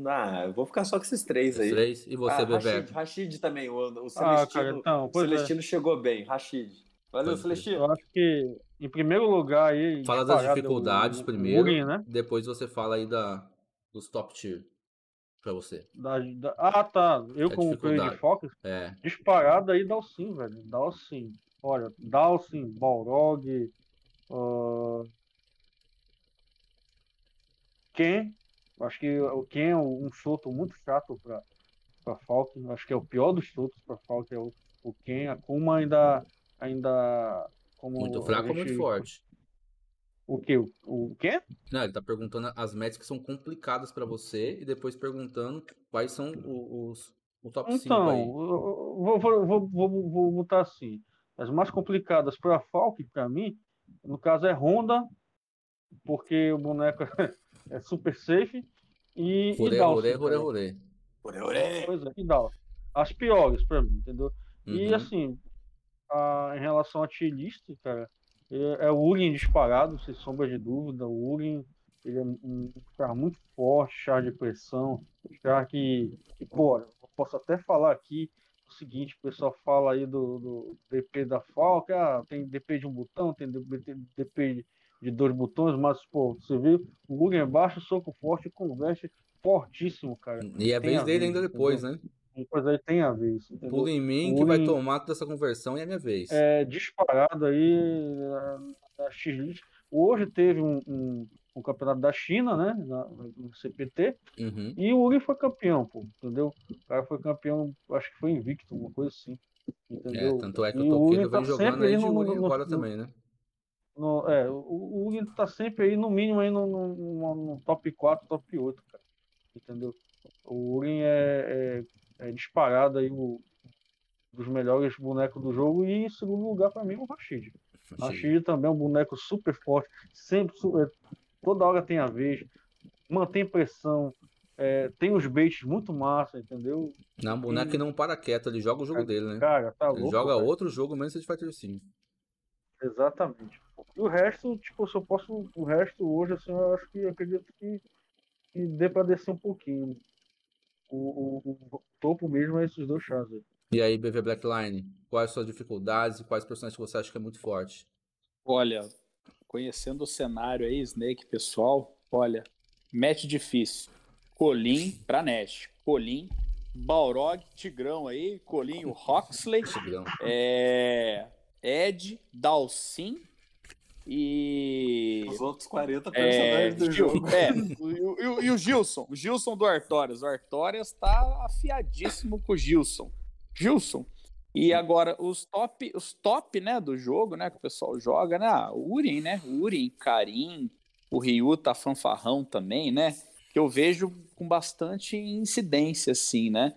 S5: Ah, eu vou ficar só com esses três aí.
S1: Três? E você, ah, Rashid,
S5: Rashid também, o, o Celestino, ah, cara, então, o Celestino é. chegou bem, Rashid. Valeu, Celestino.
S2: Eu acho que, em primeiro lugar aí...
S1: Fala das dificuldades o, primeiro, o né? depois você fala aí da, dos top tier pra você?
S2: Da, da... Ah, tá. Eu é como player de Focus,
S1: é.
S2: disparado aí dá o sim, velho. Dá o sim. Olha, dá o sim. Balrog. Uh... Ken. Acho que o Ken é um shoto muito chato pra, pra Falcon. Acho que é o pior dos shotos pra Falcon. É o, o Ken. A Kuma ainda. ainda
S1: como muito fraco ou muito forte?
S2: O que? O, o quê?
S1: Não, ele tá perguntando as metas que são complicadas para você e depois perguntando quais são os, o top 5
S2: então,
S1: aí.
S2: Vou, vou, vou, vou, vou botar assim. As mais complicadas para Falk, para mim, no caso é Honda, porque o boneco [laughs] é super safe. E,
S1: Ure,
S2: e
S1: Ure, Ure, Ure.
S2: Pois é, e Dawson. As piores para mim, entendeu? Uhum. E assim, a, em relação a T-List, cara, é, é o Urin disparado, sem sombra de dúvida. O Urin ele é um cara muito forte, char de pressão, char que, que pô, eu posso até falar aqui o seguinte, o pessoal fala aí do, do DP da Falca, ah, tem DP de um botão, tem DP de dois botões, mas, pô, você vê, o Google é baixo, soco forte, converte fortíssimo, cara.
S1: E é a dele ainda depois, entendeu? né?
S2: Depois aí tem a vez.
S1: Pula em mim que vai tomar toda essa conversão e é a minha vez.
S2: É, disparado aí na, na X-List. Hoje teve um, um, um, campeonato da China, né? Na, no CPT.
S1: Uhum.
S2: E o Uri foi campeão, pô, entendeu? O cara foi campeão, acho que foi invicto, uma coisa assim. Entendeu?
S1: É, tanto é que o Toquedo vem tá jogando aí de Uri agora no, também, né?
S2: No, é, o, o tá sempre aí, no mínimo, aí no, no, no, top 4, top 8, cara. Entendeu? O Urin é, é, é, disparado aí o, dos melhores bonecos do jogo e em segundo lugar para mim o Rashid. Rashid também é um boneco super forte, sempre super, toda hora tem a vez, mantém pressão, é, tem os baits muito massa, entendeu?
S1: Não, o boneco e... não para quieto, ele joga o jogo
S2: cara,
S1: dele, né?
S2: Cara, tá
S1: ele
S2: louco,
S1: joga
S2: cara.
S1: outro jogo menos de Fighter 5.
S2: Exatamente. E o resto, tipo, se eu posso. O resto hoje, assim, eu acho que eu acredito que, que dê pra descer um pouquinho. O, o, o topo mesmo é esses dois chás aí.
S1: E aí, BV Blackline, quais suas dificuldades e quais personagens que você acha que é muito forte?
S3: Olha, conhecendo o cenário aí, Snake, pessoal, olha, match difícil. Colim pra Nash. Colim, Balrog, Tigrão aí, Colinho, Roxley.
S1: Tigrão.
S3: É. Ed, Dalcin e.
S5: Os outros 40 personagens é, do Gil, jogo.
S3: É, [laughs] e, e, o Gilson, o Gilson do Artorias. O Artorias tá afiadíssimo com o Gilson. Gilson. E agora, os top, os top, né, do jogo, né, que o pessoal joga, né, ah, o Urin, né, o Urin, Karim, o Ryu tá fanfarrão também, né, que eu vejo com bastante incidência, assim, né.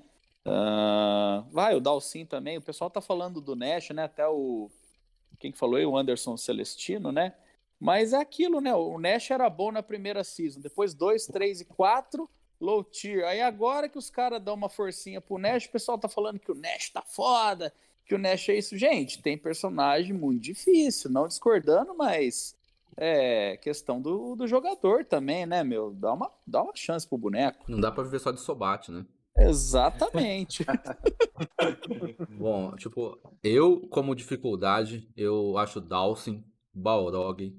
S3: Uh, vai, o Dalcin também, o pessoal tá falando do Nash, né, até o, quem que falou aí, o Anderson Celestino, né, mas é aquilo, né, o Nash era bom na primeira season, depois 2, 3 e 4 low tier. Aí agora que os caras dão uma forcinha pro Nash, o pessoal tá falando que o Nash tá foda, que o Nash é isso. Gente, tem personagem muito difícil, não discordando, mas é questão do, do jogador também, né, meu? Dá uma, dá uma chance pro boneco.
S1: Não dá pra viver só de sobate, né?
S3: Exatamente. [laughs]
S1: Bom, tipo, eu, como dificuldade, eu acho Dawson, Balrog,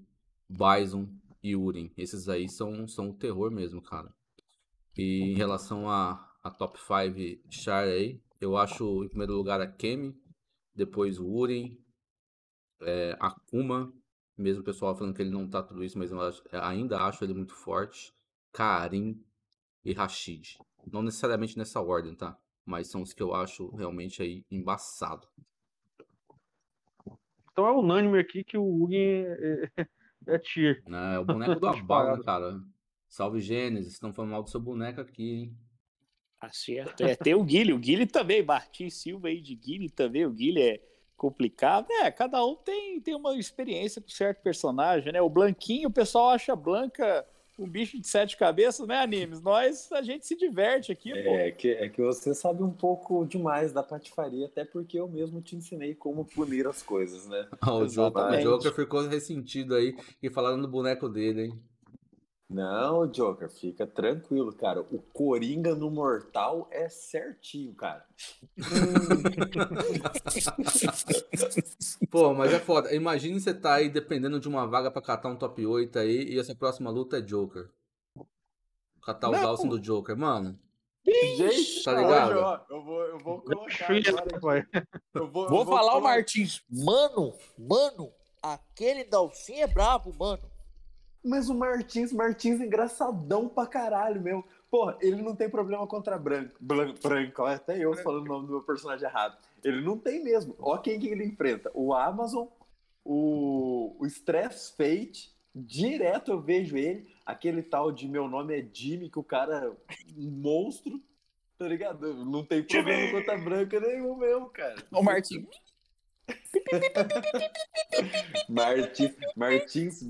S1: Bison e Urin. Esses aí são, são o terror mesmo, cara. E em relação a, a top 5 char aí, eu acho em primeiro lugar a Kemi, depois o Urin, é, Akuma, mesmo o pessoal falando que ele não tá tudo isso, mas eu acho, ainda acho ele muito forte, Karim e Rashid. Não necessariamente nessa ordem, tá? Mas são os que eu acho realmente aí embaçado.
S2: Então é unânime aqui que o Urin é, é, é tier.
S1: É, é o boneco do Abal, né, cara? Salve Gênesis, estão falando mal do seu boneco aqui, hein?
S3: Tá certo. É, tem o Guilherme, o Guilherme também, Martins Silva aí de Guilherme também, o Guilherme é complicado. É, cada um tem, tem uma experiência com certo personagem, né? O Blanquinho, o pessoal acha Blanca um bicho de sete cabeças, né, Animes? Nós, a gente se diverte aqui,
S5: é,
S3: pô.
S5: É que, é que você sabe um pouco demais da patifaria, até porque eu mesmo te ensinei como punir as coisas, né? [laughs]
S1: o, Joker, o Joker ficou ressentido aí e falando do boneco dele, hein?
S5: Não, Joker, fica tranquilo, cara. O Coringa no Mortal é certinho, cara.
S1: Pô, mas é foda. Imagina você tá aí dependendo de uma vaga pra catar um top 8 aí e essa próxima luta é Joker. Catar o Dawson do Joker, mano.
S5: Gente,
S1: tá ligado?
S5: Hoje, ó, eu vou, eu vou colocar agora.
S7: Eu vou, vou, eu vou falar o Martins. Mano, mano, aquele Dalcin é brabo, mano.
S5: Mas o Martins, Martins é engraçadão pra caralho mesmo. Porra, ele não tem problema contra branco. Branco, branco até eu falando o nome do meu personagem errado. Ele não tem mesmo. Ó quem que ele enfrenta. O Amazon, o, o Stress Fate Direto eu vejo ele, aquele tal de meu nome é Jimmy, que o cara um monstro, tá ligado? Não tem problema com a branca nenhum mesmo, cara.
S3: Ô, Martins. [laughs]
S5: Martins, Martins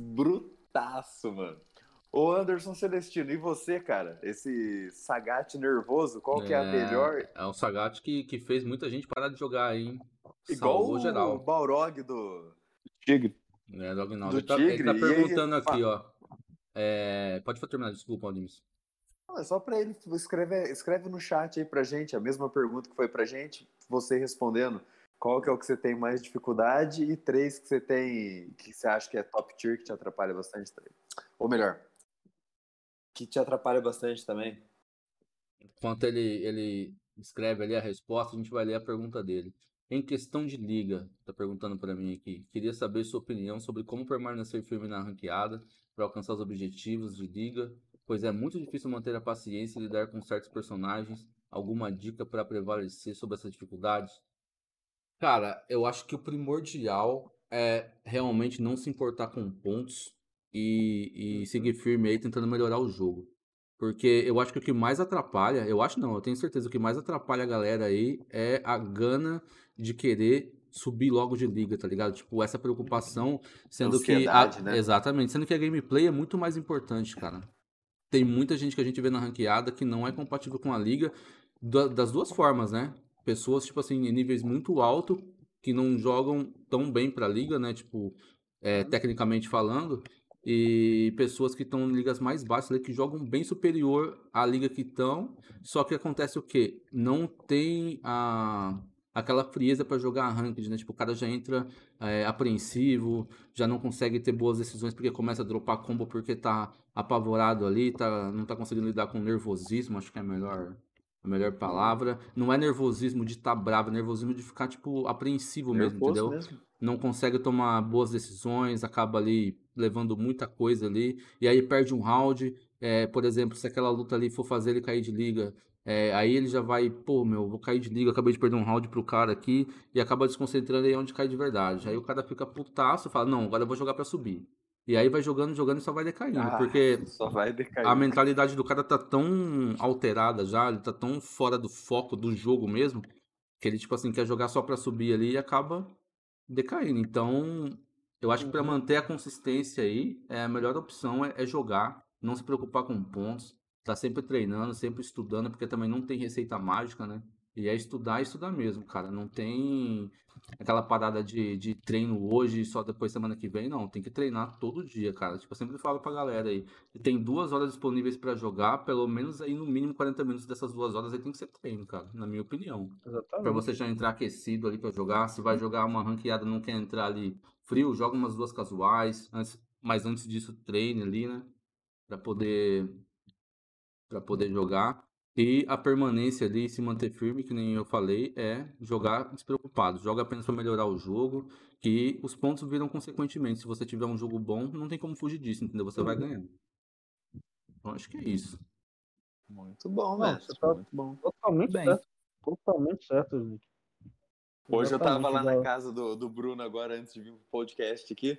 S5: brutaço, mano. Ô Anderson Celestino, e você, cara? Esse Sagat nervoso, qual que é a melhor?
S1: É um Sagat que, que fez muita gente parar de jogar hein?
S5: Igual Salvou o geral. Balrog do
S3: Tigre.
S1: É, do Agnaldo. Do ele, tá, ele tá perguntando aí, aqui, ó. É... Pode terminar, desculpa, Aldimes.
S5: Não, é só para ele escreve, escreve no chat aí pra gente a mesma pergunta que foi pra gente, você respondendo. Qual que é o que você tem mais dificuldade e três que você tem que você acha que é top tier que te atrapalha bastante também. Ou melhor, que te atrapalha bastante também.
S1: Enquanto ele, ele escreve ali a resposta, a gente vai ler a pergunta dele. Em questão de liga, tá perguntando para mim aqui. Queria saber sua opinião sobre como permanecer firme na ranqueada para alcançar os objetivos de liga, pois é muito difícil manter a paciência e lidar com certos personagens. Alguma dica para prevalecer sobre essas dificuldades? Cara, eu acho que o primordial é realmente não se importar com pontos e, e seguir firme aí tentando melhorar o jogo. Porque eu acho que o que mais atrapalha, eu acho não, eu tenho certeza, o que mais atrapalha a galera aí é a gana de querer subir logo de liga, tá ligado? Tipo, essa preocupação, sendo que. A, né? Exatamente, sendo que a gameplay é muito mais importante, cara. Tem muita gente que a gente vê na ranqueada que não é compatível com a liga das duas formas, né? Pessoas, tipo assim, em níveis muito alto, que não jogam tão bem pra liga, né? Tipo, é, tecnicamente falando, e pessoas que estão em ligas mais baixas ali, que jogam bem superior à liga que estão. Só que acontece o quê? Não tem a aquela frieza para jogar ranked, né? Tipo, o cara já entra é, apreensivo, já não consegue ter boas decisões porque começa a dropar combo porque tá apavorado ali, tá, não tá conseguindo lidar com nervosismo, acho que é a melhor, a melhor palavra. Não é nervosismo de estar tá bravo, é nervosismo de ficar, tipo, apreensivo mesmo, entendeu? Mesmo. Não consegue tomar boas decisões, acaba ali levando muita coisa ali, e aí perde um round. É, por exemplo, se aquela luta ali for fazer ele cair de liga, é, aí ele já vai, pô, meu, vou cair de liga, acabei de perder um round pro cara aqui, e acaba desconcentrando aí onde cai de verdade. Aí o cara fica putaço, fala, não, agora eu vou jogar para subir. E aí vai jogando, jogando e só vai decaindo. Ah, porque
S5: vai decaindo.
S1: a mentalidade do cara tá tão alterada já, ele tá tão fora do foco do jogo mesmo, que ele, tipo assim, quer jogar só pra subir ali e acaba decaindo. Então, eu acho que para uhum. manter a consistência aí, é, a melhor opção é, é, jogar, não se preocupar com pontos, tá sempre treinando, sempre estudando, porque também não tem receita mágica, né? E é estudar e estudar mesmo, cara. Não tem aquela parada de, de treino hoje só depois semana que vem, não. Tem que treinar todo dia, cara. Tipo, eu sempre falo pra galera aí. Tem duas horas disponíveis para jogar, pelo menos aí no mínimo 40 minutos dessas duas horas aí tem que ser treino, cara. Na minha opinião. Exatamente. Pra você já entrar aquecido ali para jogar. Se vai jogar uma ranqueada não quer entrar ali frio, joga umas duas casuais. Antes, mas antes disso, treine ali, né? Pra poder. Pra poder jogar. E a permanência ali, se manter firme, que nem eu falei, é jogar despreocupado. Joga apenas para melhorar o jogo, que os pontos viram consequentemente. Se você tiver um jogo bom, não tem como fugir disso, entendeu? Você vai ganhando. Então acho que é isso.
S5: Muito bom, velho. Você
S2: tá muito bom. Totalmente Bem. certo. Totalmente certo, Nick.
S5: Hoje eu tava lá na casa do, do Bruno agora, antes de vir pro podcast aqui.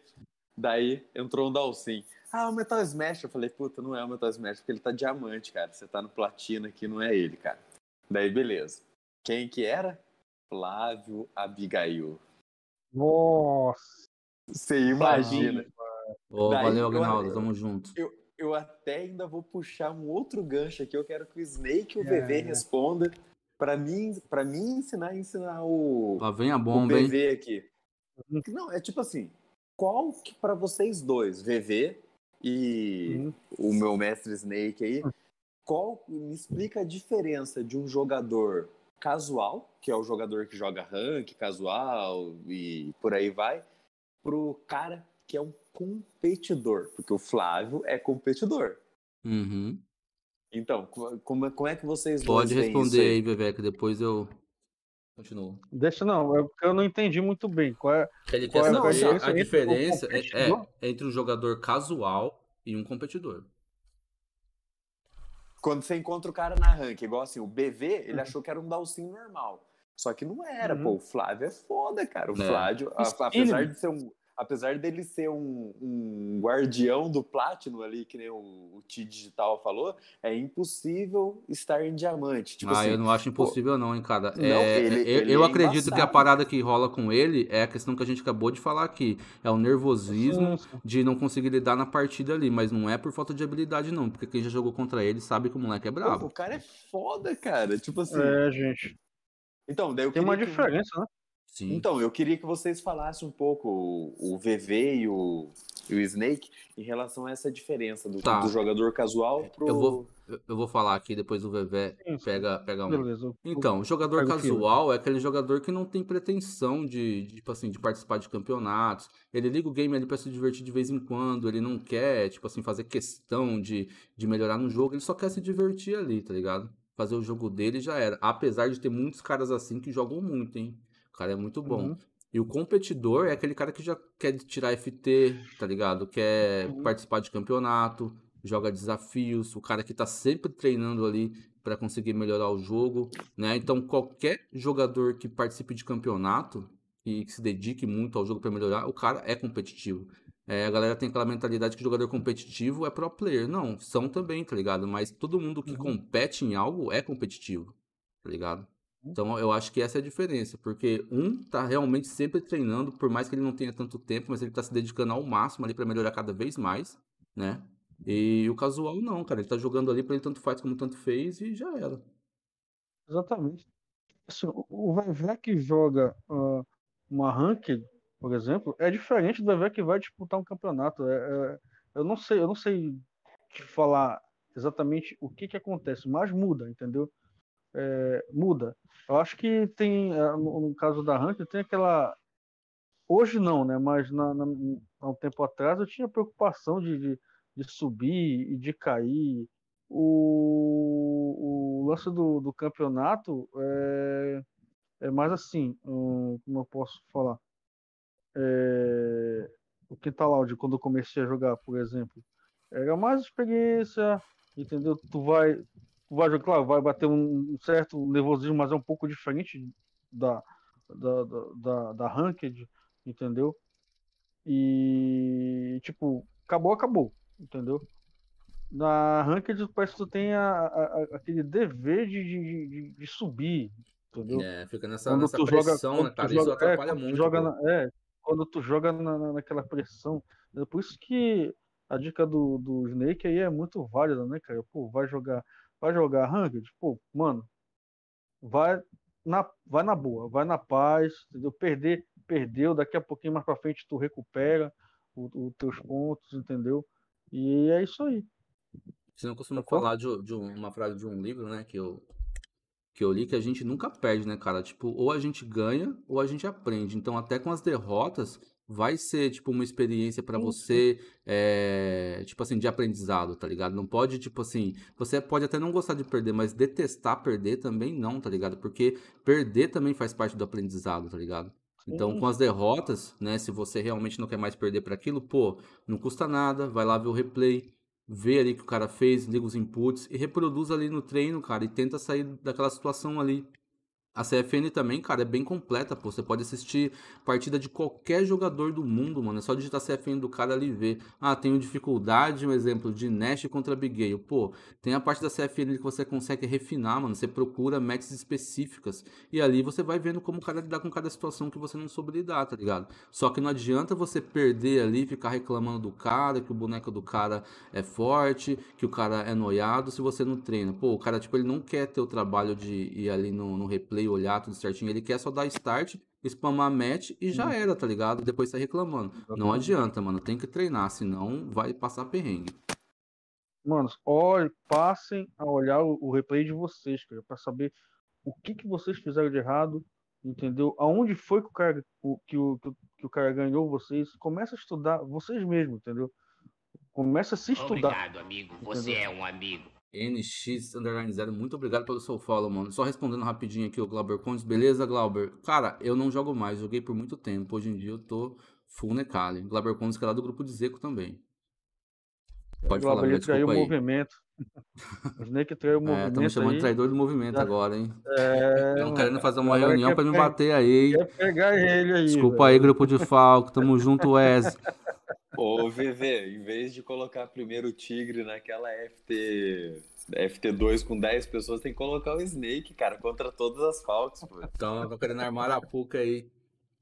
S5: Daí entrou um Dalcin. Ah, o Metal Smash. Eu falei, puta, não é o Metal Smash, porque ele tá diamante, cara. Você tá no platina aqui, não é ele, cara. Daí, beleza. Quem que era? Flávio Abigail.
S2: Nossa!
S5: Você imagina.
S1: Oh, Daí, valeu, Agnaldo, tamo junto.
S5: Eu, eu até ainda vou puxar um outro gancho aqui. Eu quero que o Snake e o é. VV responda para mim, para mim ensinar ensinar o
S1: Lá vem a bomba, o
S5: VV hein? aqui. Não, é tipo assim, qual que para vocês dois, VV e uhum. o meu mestre Snake aí, qual me explica a diferença de um jogador casual, que é o jogador que joga rank, casual e por aí vai, pro cara que é um competidor, porque o Flávio é competidor.
S1: Uhum.
S5: Então, como, como é que vocês
S1: Pode responder aí, Bebê, que depois eu continuo.
S2: Deixa não, eu, eu não entendi muito bem. Qual é,
S1: Ele quer qual saber é a, a diferença é, é, entre um jogador casual e um competidor.
S5: Quando você encontra o cara na rank, igual assim, o BV, ele uhum. achou que era um Dalsin normal. Só que não era, uhum. pô. O Flávio é foda, cara. O é. Flávio, apesar de ser um apesar dele ser um, um guardião do Platinum ali, que nem o, o T Digital falou, é impossível estar em diamante.
S1: Tipo ah, assim, eu não acho impossível pô, não, hein, cara. Não, é, ele, eu, ele eu é acredito embaçado. que a parada que rola com ele é a questão que a gente acabou de falar aqui. É o nervosismo de não conseguir lidar na partida ali, mas não é por falta de habilidade não, porque quem já jogou contra ele sabe que o moleque é bravo. Pô,
S5: o cara é foda, cara. Tipo assim...
S2: É, gente.
S5: Então, daí eu
S2: Tem uma diferença, né?
S5: Sim. Então, eu queria que vocês falassem um pouco o, o VV e o, e o Snake em relação a essa diferença do, tá. do jogador casual pro.
S1: Eu vou, eu vou falar aqui, depois o VV pega, pega um. Beleza. Então, o jogador casual é aquele jogador que não tem pretensão de, de, tipo assim, de participar de campeonatos. Ele liga o game ali para se divertir de vez em quando, ele não quer, tipo assim, fazer questão de, de melhorar no jogo, ele só quer se divertir ali, tá ligado? Fazer o jogo dele já era. Apesar de ter muitos caras assim que jogam muito, hein? O cara é muito bom. Uhum. E o competidor é aquele cara que já quer tirar FT, tá ligado? Quer uhum. participar de campeonato, joga desafios, o cara que tá sempre treinando ali para conseguir melhorar o jogo, né? Então qualquer jogador que participe de campeonato e que se dedique muito ao jogo para melhorar, o cara é competitivo. É, a galera tem aquela mentalidade que jogador competitivo é pro player. Não, são também, tá ligado? Mas todo mundo que uhum. compete em algo é competitivo, tá ligado? Então eu acho que essa é a diferença, porque um tá realmente sempre treinando, por mais que ele não tenha tanto tempo, mas ele tá se dedicando ao máximo ali para melhorar cada vez mais, né? E o casual não, cara, ele tá jogando ali para ele tanto faz como tanto fez e já era.
S2: Exatamente. Assim, o Vevé que joga uh, uma ranked, por exemplo, é diferente do Vevé que vai disputar um campeonato. É, é, eu não sei, eu não sei te falar exatamente o que que acontece, mas muda, entendeu? É, muda. Eu acho que tem, é, no, caso da Hunter, tem aquela. Hoje não, né? Mas na, na, há um tempo atrás eu tinha preocupação de, de, de subir e de cair. O, o lance do, do campeonato é, é mais assim, um, como eu posso falar? É, o Quintal Audio, quando eu comecei a jogar, por exemplo, era mais experiência, entendeu? Tu vai, vai, claro, vai bater um certo nervosismo, mas é um pouco diferente da, da, da, da, da Ranked, entendeu? E, tipo, acabou, acabou, entendeu? Na Ranked parece que tu tem a, a, aquele dever de, de, de, subir, entendeu?
S1: É, fica nessa, quando nessa tu pressão, joga, né, cara? Isso joga, é, atrapalha é, muito.
S2: Joga na, é, quando tu joga na, naquela pressão. É por isso que a dica do, do Snake aí é muito válida, né, cara? Pô, vai jogar vai jogar ranked, pô, mano, vai na, vai na boa, vai na paz, entendeu? Perder, perdeu, daqui a pouquinho mais pra frente tu recupera os teus pontos, entendeu? E é isso aí.
S1: Você não costuma tá falar de, de, uma frase de um livro, né, que eu, que eu li, que a gente nunca perde, né, cara? Tipo, ou a gente ganha ou a gente aprende. Então, até com as derrotas, vai ser, tipo, uma experiência para você, é, tipo assim, de aprendizado, tá ligado? Não pode, tipo assim, você pode até não gostar de perder, mas detestar perder também não, tá ligado? Porque perder também faz parte do aprendizado, tá ligado? Então, com as derrotas, né, se você realmente não quer mais perder para aquilo, pô, não custa nada, vai lá ver o replay, vê ali que o cara fez, liga os inputs e reproduz ali no treino, cara, e tenta sair daquela situação ali a CFN também, cara, é bem completa, pô. Você pode assistir partida de qualquer jogador do mundo, mano. É só digitar CFN do cara ali e ver. Ah, tenho dificuldade, um exemplo, de Nash contra Big Gale. Pô, tem a parte da CFN que você consegue refinar, mano. Você procura matches específicas. E ali você vai vendo como o cara lidar com cada situação que você não soube lidar, tá ligado? Só que não adianta você perder ali, ficar reclamando do cara, que o boneco do cara é forte, que o cara é noiado, se você não treina. Pô, o cara, tipo, ele não quer ter o trabalho de ir ali no, no replay olhar tudo certinho. Ele quer só dar start, spamar match e já era, tá ligado? Depois tá reclamando. Não adianta, mano. Tem que treinar, senão vai passar perrengue.
S2: Mano, olhe, passem a olhar o, o replay de vocês, cara, pra saber o que, que vocês fizeram de errado, entendeu? Aonde foi que o cara, o, que, o, que o cara ganhou vocês. Começa a estudar vocês mesmos, entendeu? Começa a se estudar.
S6: Obrigado, amigo. Você entendeu? é um amigo.
S1: NX Underline Zero, muito obrigado pelo seu follow, mano. Só respondendo rapidinho aqui o Glauber Condes. Beleza, Glauber? Cara, eu não jogo mais, joguei por muito tempo. Hoje em dia eu tô full Necali. Glauber Condes que é lá do grupo de Zeco também.
S2: Pode Glauber, falar, ele traiu o movimento. [laughs] O Snake traiu o movimento. É,
S1: estamos chamando de traidor do movimento Já... agora, hein? É. Estão querendo fazer uma reunião para me bater aí.
S2: Quer pegar ele aí.
S1: Desculpa velho. aí, grupo de Falco. Tamo junto, [laughs] Wes.
S5: Ô, VV, em vez de colocar primeiro o Tigre naquela FT. FT2 com 10 pessoas, tem que colocar o Snake, cara, contra todas as Falcos, pô.
S1: Então, tô querendo armar a puca aí.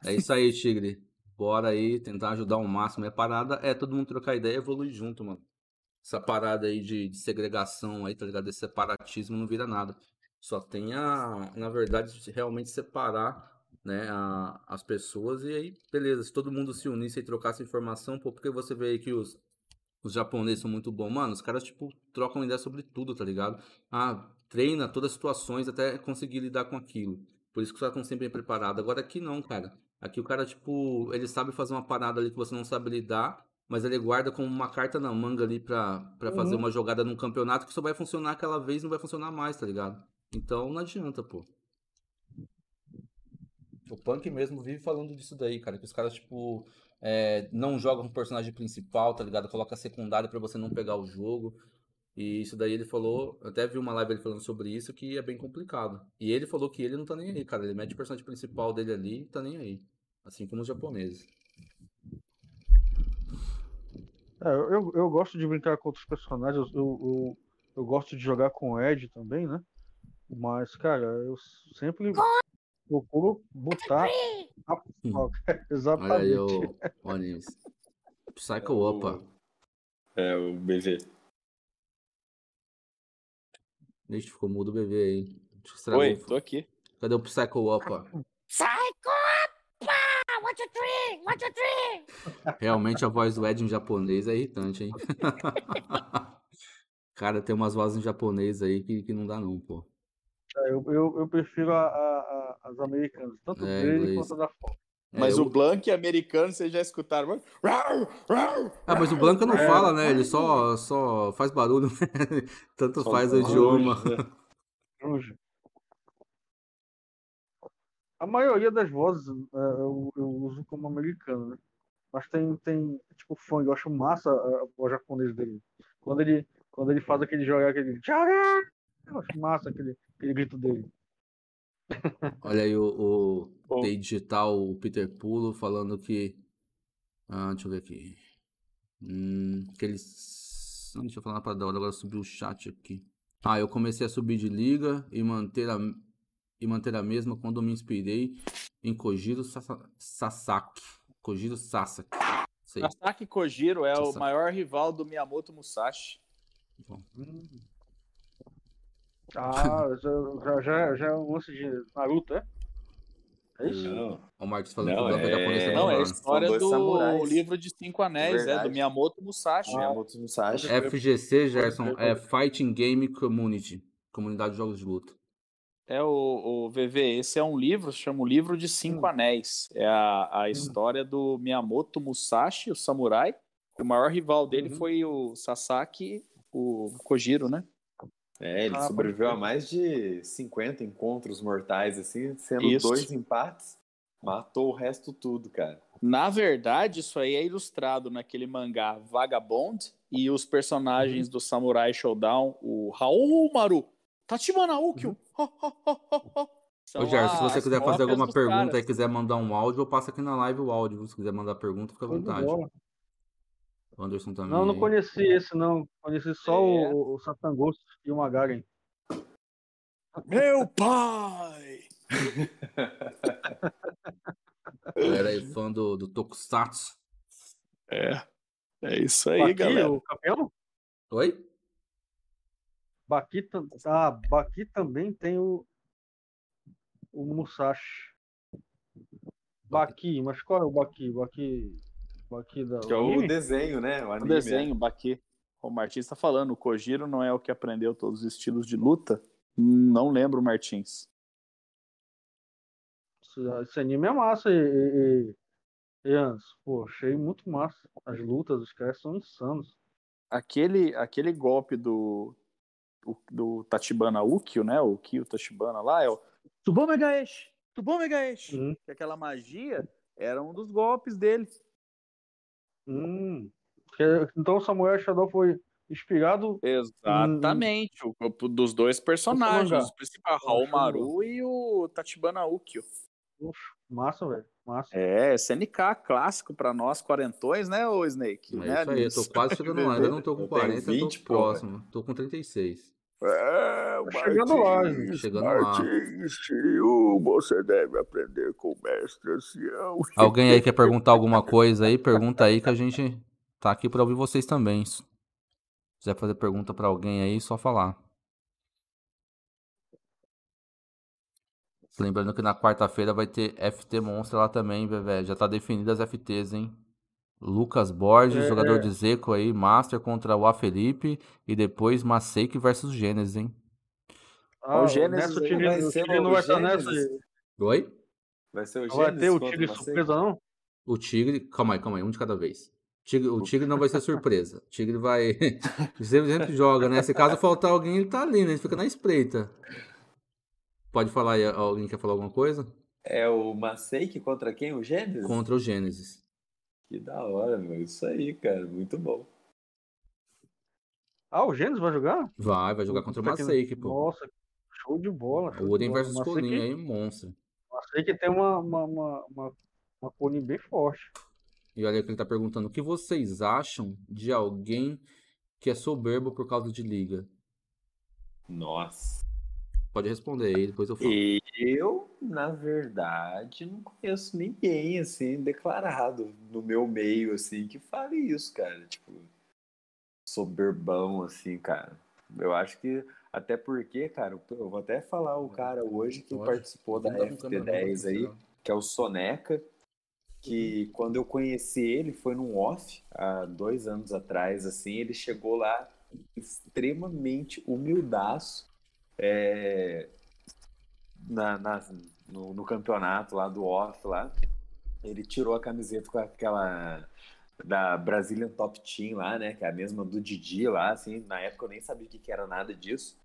S1: É isso aí, Tigre. Bora aí tentar ajudar o máximo. É parada, é todo mundo trocar ideia e evoluir junto, mano essa parada aí de, de, segregação aí, tá ligado? Esse separatismo não vira nada. Só tem a, na verdade, realmente separar né, a, as pessoas e aí, beleza, se todo mundo se unisse e trocasse informação, pô, porque você vê aí que os, os japoneses são muito bons, mano, os caras, tipo, trocam ideia sobre tudo, tá ligado? Ah, treina todas as situações até conseguir lidar com aquilo. Por isso que os caras estão sempre preparados. Agora aqui não, cara. Aqui o cara, tipo, ele sabe fazer uma parada ali que você não sabe lidar mas ele guarda como uma carta na manga ali pra, pra uhum. fazer uma jogada num campeonato que só vai funcionar aquela vez não vai funcionar mais, tá ligado? Então não adianta, pô. O Punk mesmo vive falando disso daí, cara. Que os caras, tipo, é, não jogam o personagem principal, tá ligado? Coloca secundário para você não pegar o jogo. E isso daí ele falou, até vi uma live ele falando sobre isso, que é bem complicado. E ele falou que ele não tá nem aí, cara. Ele mete o personagem principal dele ali e tá nem aí. Assim como os japoneses.
S2: É, eu, eu gosto de brincar com outros personagens, eu, eu, eu gosto de jogar com o Ed também, né? Mas, cara, eu sempre procuro botar a Exatamente. [laughs] Olha aí
S1: o, o animes. Psycho é Opa.
S5: É, o BV.
S1: Deixa, ficou mudo o BV aí.
S3: Oi, tô aqui.
S1: Cadê o Psycho Opa?
S6: Psycho One, two, three! One, two, three!
S1: Realmente a voz do Ed em japonês é irritante, hein? [laughs] Cara, tem umas vozes em japonês aí que, que não dá não, pô.
S2: É, eu, eu, eu, prefiro a, a, a, as americanas, tanto é, dele quanto da Fox.
S3: É, mas eu... o Blanc americano, vocês já escutaram?
S1: Ah, mas o Blanca não é. fala, né? Ele só, só faz barulho. [laughs] Tanto só faz o idioma. Ruge.
S2: A maioria das vozes é, eu, eu, uso como americano, né? Mas tem, tem tipo funk, eu acho massa a voz japonesa dele. Quando ele, quando ele faz aquele jogar, aquele. Eu acho massa aquele, aquele grito dele.
S1: Olha aí o, o [laughs] Digital, o Peter Pulo, falando que. Ah, deixa eu ver aqui. Hum, que eles. Deixa eu falar para da hora, agora subiu o chat aqui. Ah, eu comecei a subir de liga e manter a, e manter a mesma quando me inspirei em Kojiro Sasaki. Kojiro Sasaki.
S3: Sei. Sasaki Kojiro é Sasaki. o maior rival do Miyamoto Musashi.
S2: Bom. Ah, já, já, já é um lance de Naruto, é? É isso?
S1: Não. O Marcos falando não, que o é... japonês também.
S3: Não, é a história do samurais. livro de Cinco Anéis, é, do Miyamoto Musashi. Ah.
S5: Miyamoto Musashi.
S1: FGC, Gerson, é Fighting Game Community. Comunidade de Jogos de Luta.
S3: É o, o VV, esse é um livro, se chama o Livro de Cinco hum. Anéis. É a, a hum. história do Miyamoto Musashi, o samurai. O maior rival dele uhum. foi o Sasaki, o Kojiro, né?
S5: É, ele ah, sobreviveu a mais de 50 encontros mortais, assim, sendo isso. dois empates. Matou o resto tudo, cara.
S3: Na verdade, isso aí é ilustrado naquele mangá Vagabond e os personagens uhum. do Samurai Showdown, o Maru Tachibana Ukyo. Uhum.
S1: Ô, Gerson, se você quiser fazer alguma pergunta caras. e quiser mandar um áudio, eu passo aqui na live o áudio. Se quiser mandar pergunta, fica à vontade. O Anderson também.
S2: Não, não conheci esse, não. Conheci só é. o, o Satangosto e o Magaren.
S3: Meu pai!
S1: Era aí fã do, do Tokusatsu.
S3: É. É isso aí, Aqui, galera.
S2: O campeão?
S1: Oi?
S2: Baqui, ah, Baqui também tem o, o Musashi. Baqui, mas qual é o Baqui? Baqui, Baqui da.
S5: Que é o desenho, né? O, anime,
S3: o desenho, é. Baqui. O Martins está falando, o Kojiro não é o que aprendeu todos os estilos de luta? Não lembro, Martins.
S2: Esse anime é massa e, e, e, e pô, achei muito massa. As lutas, os caras são insanos.
S3: Aquele, aquele golpe do, o, do Tachibana Ukyo, né? O Kyo Tachibana lá é o Tubou Megaesh, Tubou Megaesh. Uhum. Que aquela magia era um dos golpes dele.
S2: Hum. Então o Samuel Shadow foi, inspirado.
S3: Exatamente, em... o dos dois personagens, o principal, Raul Maru e o Tachibana Ukio.
S2: massa, velho. Massa.
S3: É, SNK clássico pra nós, quarentões, né, ô Snake?
S1: É né, isso aí, eu tô quase chegando lá, ainda não tô com [laughs] 40, 20, tô próximo, tô com 36.
S7: É, tá chegando lá,
S1: chegando Martins,
S7: lá. você deve aprender com o mestre ancião.
S1: Alguém aí quer perguntar alguma coisa aí? Pergunta aí que a gente tá aqui para ouvir vocês também. Se quiser fazer pergunta para alguém aí, só falar. Lembrando que na quarta-feira vai ter FT Monster lá também, velho. Já tá definidas as FTs, hein? Lucas Borges, é, jogador é. de Zeco aí, Master contra o A Felipe e depois Maseik versus Gênesis, hein?
S2: Ah, o Gênesis o vai ser o Tigre não vai estar nessa.
S1: Oi?
S5: Vai ser o
S2: Gênesis. Vai ter o Tigre surpresa, não?
S1: O Tigre, calma aí, calma aí, um de cada vez. Tigre, o Tigre não vai ser surpresa. O [laughs] Tigre vai. [laughs] sempre, sempre joga, né? Se caso faltar alguém, ele tá ali, né? Ele fica na espreita. Pode falar aí, alguém quer falar alguma coisa?
S5: É o Maseik contra quem? O Gênesis?
S1: Contra o Gênesis.
S5: Que da hora, meu. Isso aí, cara. Muito bom.
S2: Ah, o Gênesis vai jogar?
S1: Vai, vai jogar contra o Maseik,
S2: pô. Nossa, show de bola.
S1: O Oden versus Colin aí, monstro.
S2: O Maseik tem uma, uma, uma, uma, uma Colin bem forte.
S1: E olha que ele tá perguntando, o que vocês acham de alguém que é soberbo por causa de liga?
S5: Nossa.
S1: Pode responder aí, depois eu falo.
S5: Eu, na verdade, não conheço ninguém, assim, declarado no meu meio, assim, que fale isso, cara. Tipo, soberbão, assim, cara. Eu acho que, até porque, cara, eu vou até falar o cara hoje que Pode. participou da FT10 aí, que é o Soneca, que uhum. quando eu conheci ele foi num off, há dois anos atrás, assim, ele chegou lá extremamente humildaço, é, na, na no, no, campeonato lá do off lá, ele tirou a camiseta com aquela da Brazilian Top Team lá, né? Que é a mesma do Didi lá, assim. Na época eu nem sabia o que, que era nada disso.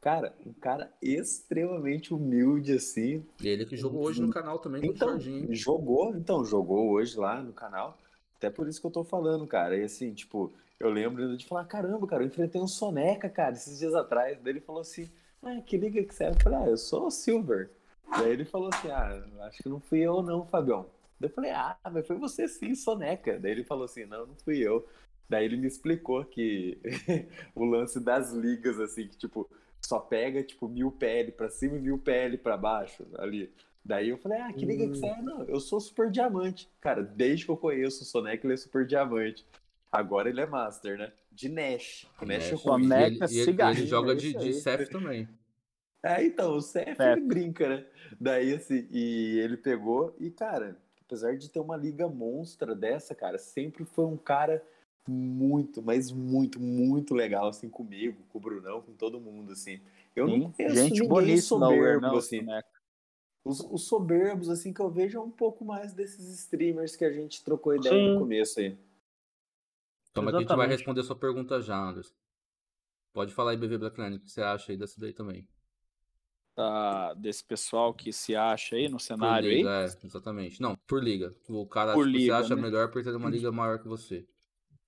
S5: Cara, um cara extremamente humilde, assim.
S1: Ele que jogou hoje no canal também
S5: então, Jogou, então, jogou hoje lá no canal. Até por isso que eu tô falando, cara. E assim, tipo, eu lembro de falar, caramba, cara, eu enfrentei um Soneca, cara, esses dias atrás. Daí ele falou assim, ah, que liga que você é? Eu falei, ah, eu sou o Silver. Daí ele falou assim, ah, acho que não fui eu não, Fabião. Daí eu falei, ah, mas foi você sim, Soneca. Daí ele falou assim, não, não fui eu. Daí ele me explicou que [laughs] o lance das ligas, assim, que tipo, só pega tipo mil PL pra cima e mil PL pra baixo ali. Daí eu falei, ah, que liga que você é? Não, eu sou super diamante. Cara, desde que eu conheço o Soneca, ele é super diamante. Agora ele é Master, né? De Nash. O Nash,
S1: Nash é ruim. E ele, e ele, joga é de, de Seth também.
S5: É, então, o Seth é. ele brinca, né? Daí, assim, e ele pegou e, cara, apesar de ter uma liga monstra dessa, cara, sempre foi um cara muito, mas muito, muito legal, assim, comigo, com o Brunão, com todo mundo, assim. Eu Sim, não conheço gente ninguém soberbo, não, assim. Né? Os, os, soberbos, assim, que eu vejo é um pouco mais desses streamers que a gente trocou ideia Sim. no começo aí.
S1: Toma que a gente vai responder a sua pergunta já, Anderson. Pode falar aí, BV Blackline, o que você acha aí dessa daí também?
S3: Da, desse pessoal que se acha aí no cenário
S1: liga,
S3: aí?
S1: É, exatamente. Não, por liga. O cara por liga, você acha né? melhor por ter uma liga maior que você.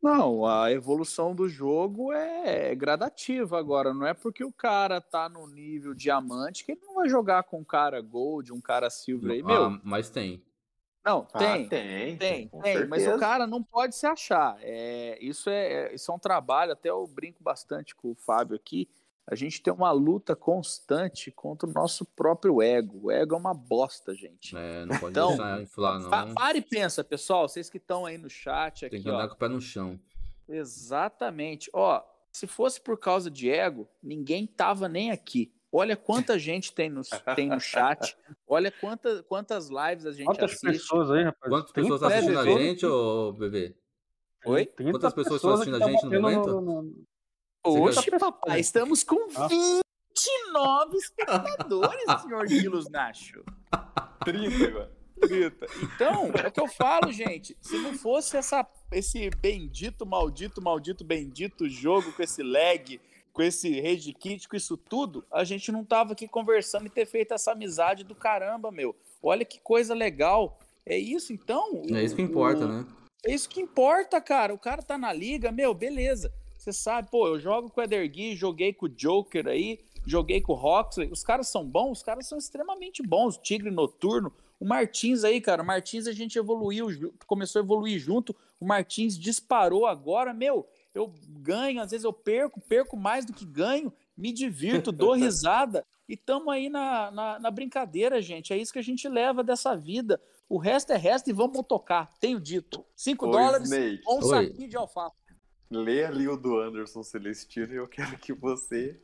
S3: Não, a evolução do jogo é gradativa agora. Não é porque o cara tá no nível diamante que ele não vai jogar com um cara gold, um cara silver aí, ah, meu.
S1: Mas tem.
S3: Não, tem,
S5: ah,
S3: tem,
S5: tem,
S3: tem, tem mas o cara não pode se achar. É, isso, é, isso é um trabalho, até eu brinco bastante com o Fábio aqui. A gente tem uma luta constante contra o nosso próprio ego. O ego é uma bosta, gente.
S1: É, não pode então, deixar inflar, não.
S3: Pare e pensa, pessoal, vocês que estão aí no chat. Aqui,
S1: tem que andar ó, com o pé no chão.
S3: Exatamente. Ó, se fosse por causa de ego, ninguém tava nem aqui. Olha quanta gente tem no, tem no chat. [laughs] Olha quanta, quantas lives a gente
S2: Quantas
S3: assiste.
S2: pessoas aí, rapaz?
S1: Quantas pessoas estão assistindo a gente, ô bebê?
S3: Oi?
S1: Quantas pessoas estão assistindo a gente no momento? No, no...
S3: Oxe, papai, estamos com 29 espectadores, senhor Guilherme Nacho.
S5: 30 agora.
S3: 30. Então, é o que eu falo, gente. Se não fosse essa, esse bendito, maldito, maldito, bendito jogo com esse lag com esse rage kit, com isso tudo, a gente não tava aqui conversando e ter feito essa amizade do caramba, meu. Olha que coisa legal. É isso, então.
S1: É isso que importa, o... né?
S3: É isso que importa, cara. O cara tá na liga, meu, beleza. Você sabe, pô, eu jogo com o Edergui, joguei com o Joker aí, joguei com o Roxley. Os caras são bons, os caras são extremamente bons. Tigre Noturno, o Martins aí, cara, o Martins a gente evoluiu, começou a evoluir junto. O Martins disparou agora, meu. Eu ganho, às vezes eu perco, perco mais do que ganho, me divirto, dou [laughs] risada. E estamos aí na, na, na, brincadeira, gente. É isso que a gente leva dessa vida. O resto é resto e vamos tocar. Tenho dito. 5 dólares, Snake. um saquinho de alfafa.
S5: Lê ali o do Anderson Celestino e eu quero que você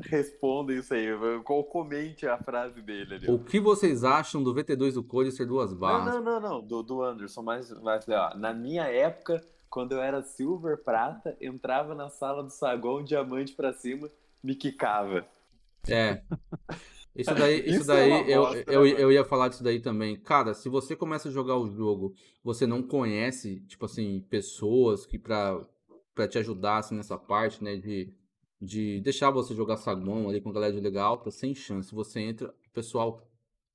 S5: responda isso aí. Ou comente a frase dele ali.
S1: O que vocês acham do VT2 do Code ser duas barras?
S5: Não, não, não, não. Do, do Anderson, mas, mas ó, na minha época, quando eu era silver prata, entrava na sala do saguão, diamante pra cima, me quicava.
S1: É. [laughs] Isso daí, isso, isso é daí é eu, bosta, eu, né, eu ia falar disso daí também. Cara, se você começa a jogar o jogo, você não conhece, tipo assim, pessoas que pra, pra te ajudar assim, nessa parte, né, de, de deixar você jogar saguão ali com galera de legal, tá sem chance. Você entra, o pessoal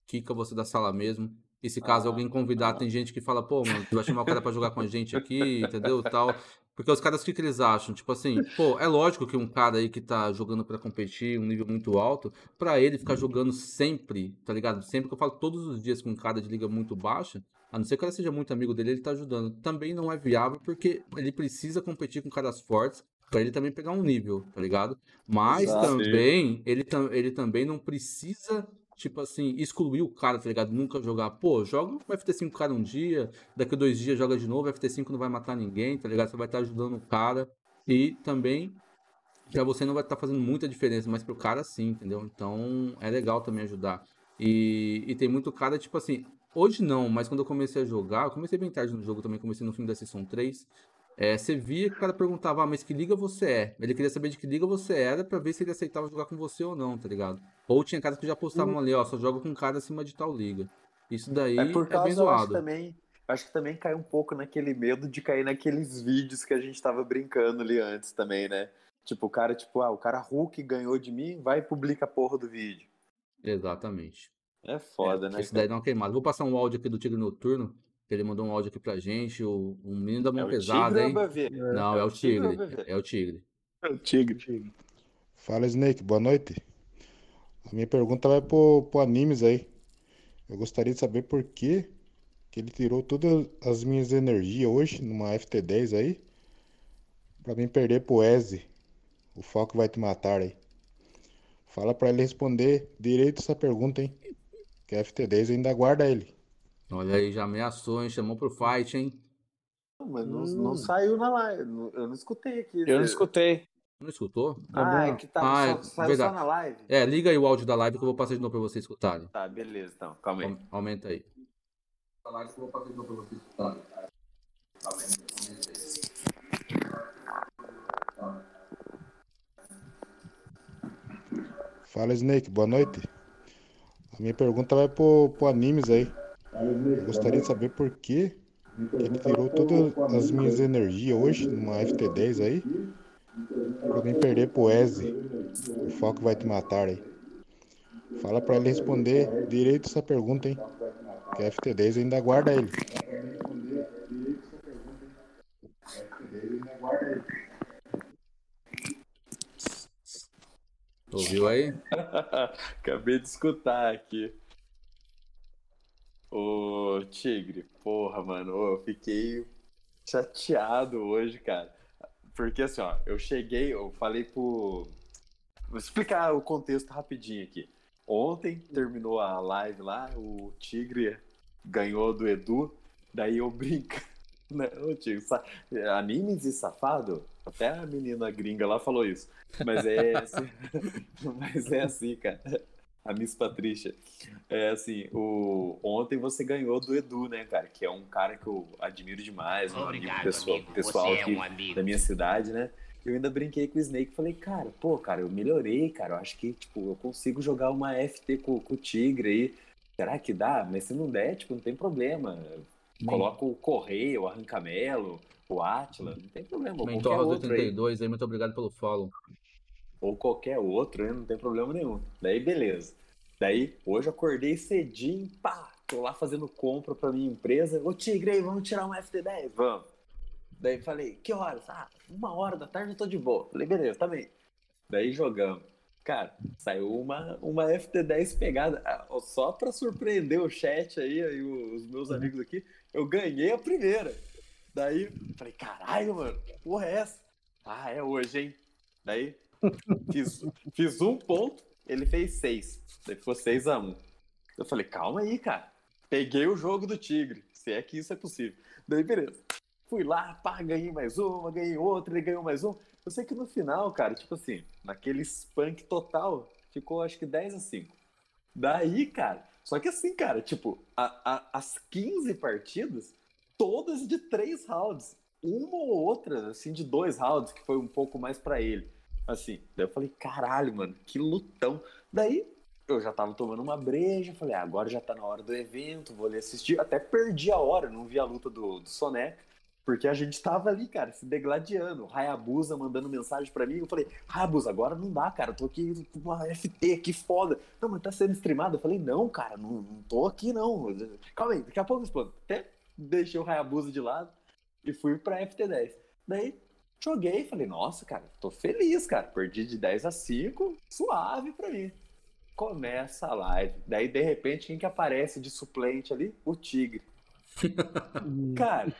S1: quica você da sala mesmo. E se caso alguém convidar, tem gente que fala, pô, mano, tu vai chamar o cara pra jogar com a gente aqui, entendeu? Tal. Porque os caras, o que, que eles acham? Tipo assim, pô, é lógico que um cara aí que tá jogando para competir, um nível muito alto, para ele ficar jogando sempre, tá ligado? Sempre que eu falo todos os dias com um cara de liga muito baixa, a não ser que ela seja muito amigo dele, ele tá ajudando. Também não é viável porque ele precisa competir com caras fortes para ele também pegar um nível, tá ligado? Mas Exato. também, ele, ele também não precisa tipo assim, excluir o cara, tá ligado? Nunca jogar. Pô, joga o FT5 cara um dia, daqui a dois dias joga de novo, FT5 não vai matar ninguém, tá ligado? Você vai estar ajudando o cara. E também, pra você não vai estar fazendo muita diferença, mas pro cara sim, entendeu? Então é legal também ajudar. E, e tem muito cara, tipo assim, hoje não, mas quando eu comecei a jogar, eu comecei bem tarde no jogo também, comecei no fim da sessão 3. É, você via que o cara perguntava, ah, mas que liga você é? Ele queria saber de que liga você era para ver se ele aceitava jogar com você ou não, tá ligado? Ou tinha caras que já postavam hum. ali, ó, só joga com um cara acima de tal liga. Isso daí é, por causa, é bem zoado.
S5: Acho também, acho que também cai um pouco naquele medo de cair naqueles vídeos que a gente tava brincando ali antes também, né? Tipo, o cara, tipo, ah, o cara Hulk ganhou de mim, vai e publica a porra do vídeo.
S1: Exatamente.
S5: É foda,
S1: é,
S5: né?
S1: Isso daí dá uma queimada. Vou passar um áudio aqui do Tigre Noturno. Ele mandou um áudio aqui pra gente. O, o menino da mão é pesada, hein? Não, é, é o Tigre. É o Tigre.
S3: É o Tigre.
S8: Fala, Snake. Boa noite. Minha pergunta vai pro, pro Animes aí. Eu gostaria de saber por que, que ele tirou todas as minhas energias hoje numa FT10 aí. Pra mim perder pro Eze. O foco vai te matar aí. Fala pra ele responder direito essa pergunta, hein? Que a FT10 ainda guarda ele.
S1: Olha aí, já ameaçou, hein? Chamou pro fight, hein?
S5: Não, mas não, hum. não saiu na live. Eu não escutei aqui.
S3: Eu não escutei.
S1: Não escutou?
S5: Ah, é que tá ah, só, é, saiu verdade. só na live.
S1: É, liga aí o áudio da live que eu vou passar de novo pra vocês escutarem.
S5: Tá, beleza, então. Calma aí.
S1: Aumenta aí. A live que eu vou passar de novo pra vocês escutarem.
S8: Fala, Snake. Boa noite. A minha pergunta vai pro, pro animes aí. Eu gostaria de saber por que ele tirou todas as minhas energias hoje numa FT10 aí. Pra mim perder pro Eze. O foco vai te matar aí. Fala pra ele responder direito essa pergunta, hein? Que a FT10 ainda guarda ele.
S1: Ouviu aí? [laughs]
S5: Acabei de escutar aqui. Ô, Tigre, porra, mano, eu fiquei chateado hoje, cara. Porque assim, ó, eu cheguei, eu falei pro. Vou explicar o contexto rapidinho aqui. Ontem terminou a live lá, o Tigre ganhou do Edu, daí eu [laughs] brinco. Né, ô Tigre, sa... animes e safado? Até a menina gringa lá falou isso. Mas é assim, [laughs] mas é assim cara [laughs] a Miss Patrícia. É assim, o... ontem você ganhou do Edu, né, cara? Que é um cara que eu admiro demais, um Obrigado, amigo pessoal, amigo. pessoal é um amigo. da minha cidade, né? Eu ainda brinquei com o Snake falei, cara, pô, cara, eu melhorei, cara. Eu acho que, tipo, eu consigo jogar uma FT com, com o Tigre aí. Será que dá? Mas se não der, tipo, não tem problema. Coloca o Correio, o Arrancamelo, o Atila, não tem problema.
S1: Mentor 82 aí. aí, muito obrigado pelo follow
S5: ou qualquer outro, né? Não tem problema nenhum. Daí, beleza. Daí, hoje acordei cedinho, pá, tô lá fazendo compra pra minha empresa. Ô, Tigre, vamos tirar um FT10? Vamos. Daí falei, que horas? Ah, uma hora da tarde eu tô de boa. Falei, beleza, também. Tá Daí jogamos. Cara, saiu uma, uma FT10 pegada. Ah, só pra surpreender o chat aí, aí os meus uhum. amigos aqui, eu ganhei a primeira. Daí, falei, caralho, mano, que porra é essa? Ah, é hoje, hein? Daí, fiz, fiz um ponto, ele fez seis. Daí ficou seis a um. Eu falei, calma aí, cara. Peguei o jogo do Tigre, se é que isso é possível. Daí, beleza. Fui lá, pá, ganhei mais uma, ganhei outra, ele ganhou mais um. Eu sei que no final, cara, tipo assim, naquele spunk total, ficou acho que 10 a 5. Daí, cara, só que assim, cara, tipo, a, a, as 15 partidas, todas de 3 rounds. Uma ou outra, assim, de dois rounds, que foi um pouco mais para ele. Assim, daí eu falei, caralho, mano, que lutão. Daí eu já tava tomando uma breja, falei, ah, agora já tá na hora do evento, vou ali assistir. Até perdi a hora, não vi a luta do, do Soneca. Porque a gente tava ali, cara, se degladiando. Hayabusa mandando mensagem para mim. Eu falei, Hayabusa, agora não dá, cara. Eu tô aqui com uma FT, que foda. Não, mas tá sendo streamado. Eu falei, não, cara, não, não tô aqui, não. Calma aí, daqui a pouco eu. Até deixei o Hayabusa de lado e fui pra FT10. Daí, joguei falei, nossa, cara, tô feliz, cara. Perdi de 10 a 5, suave pra mim. Começa a live. Daí, de repente, quem que aparece de suplente ali? O Tigre. [laughs] cara,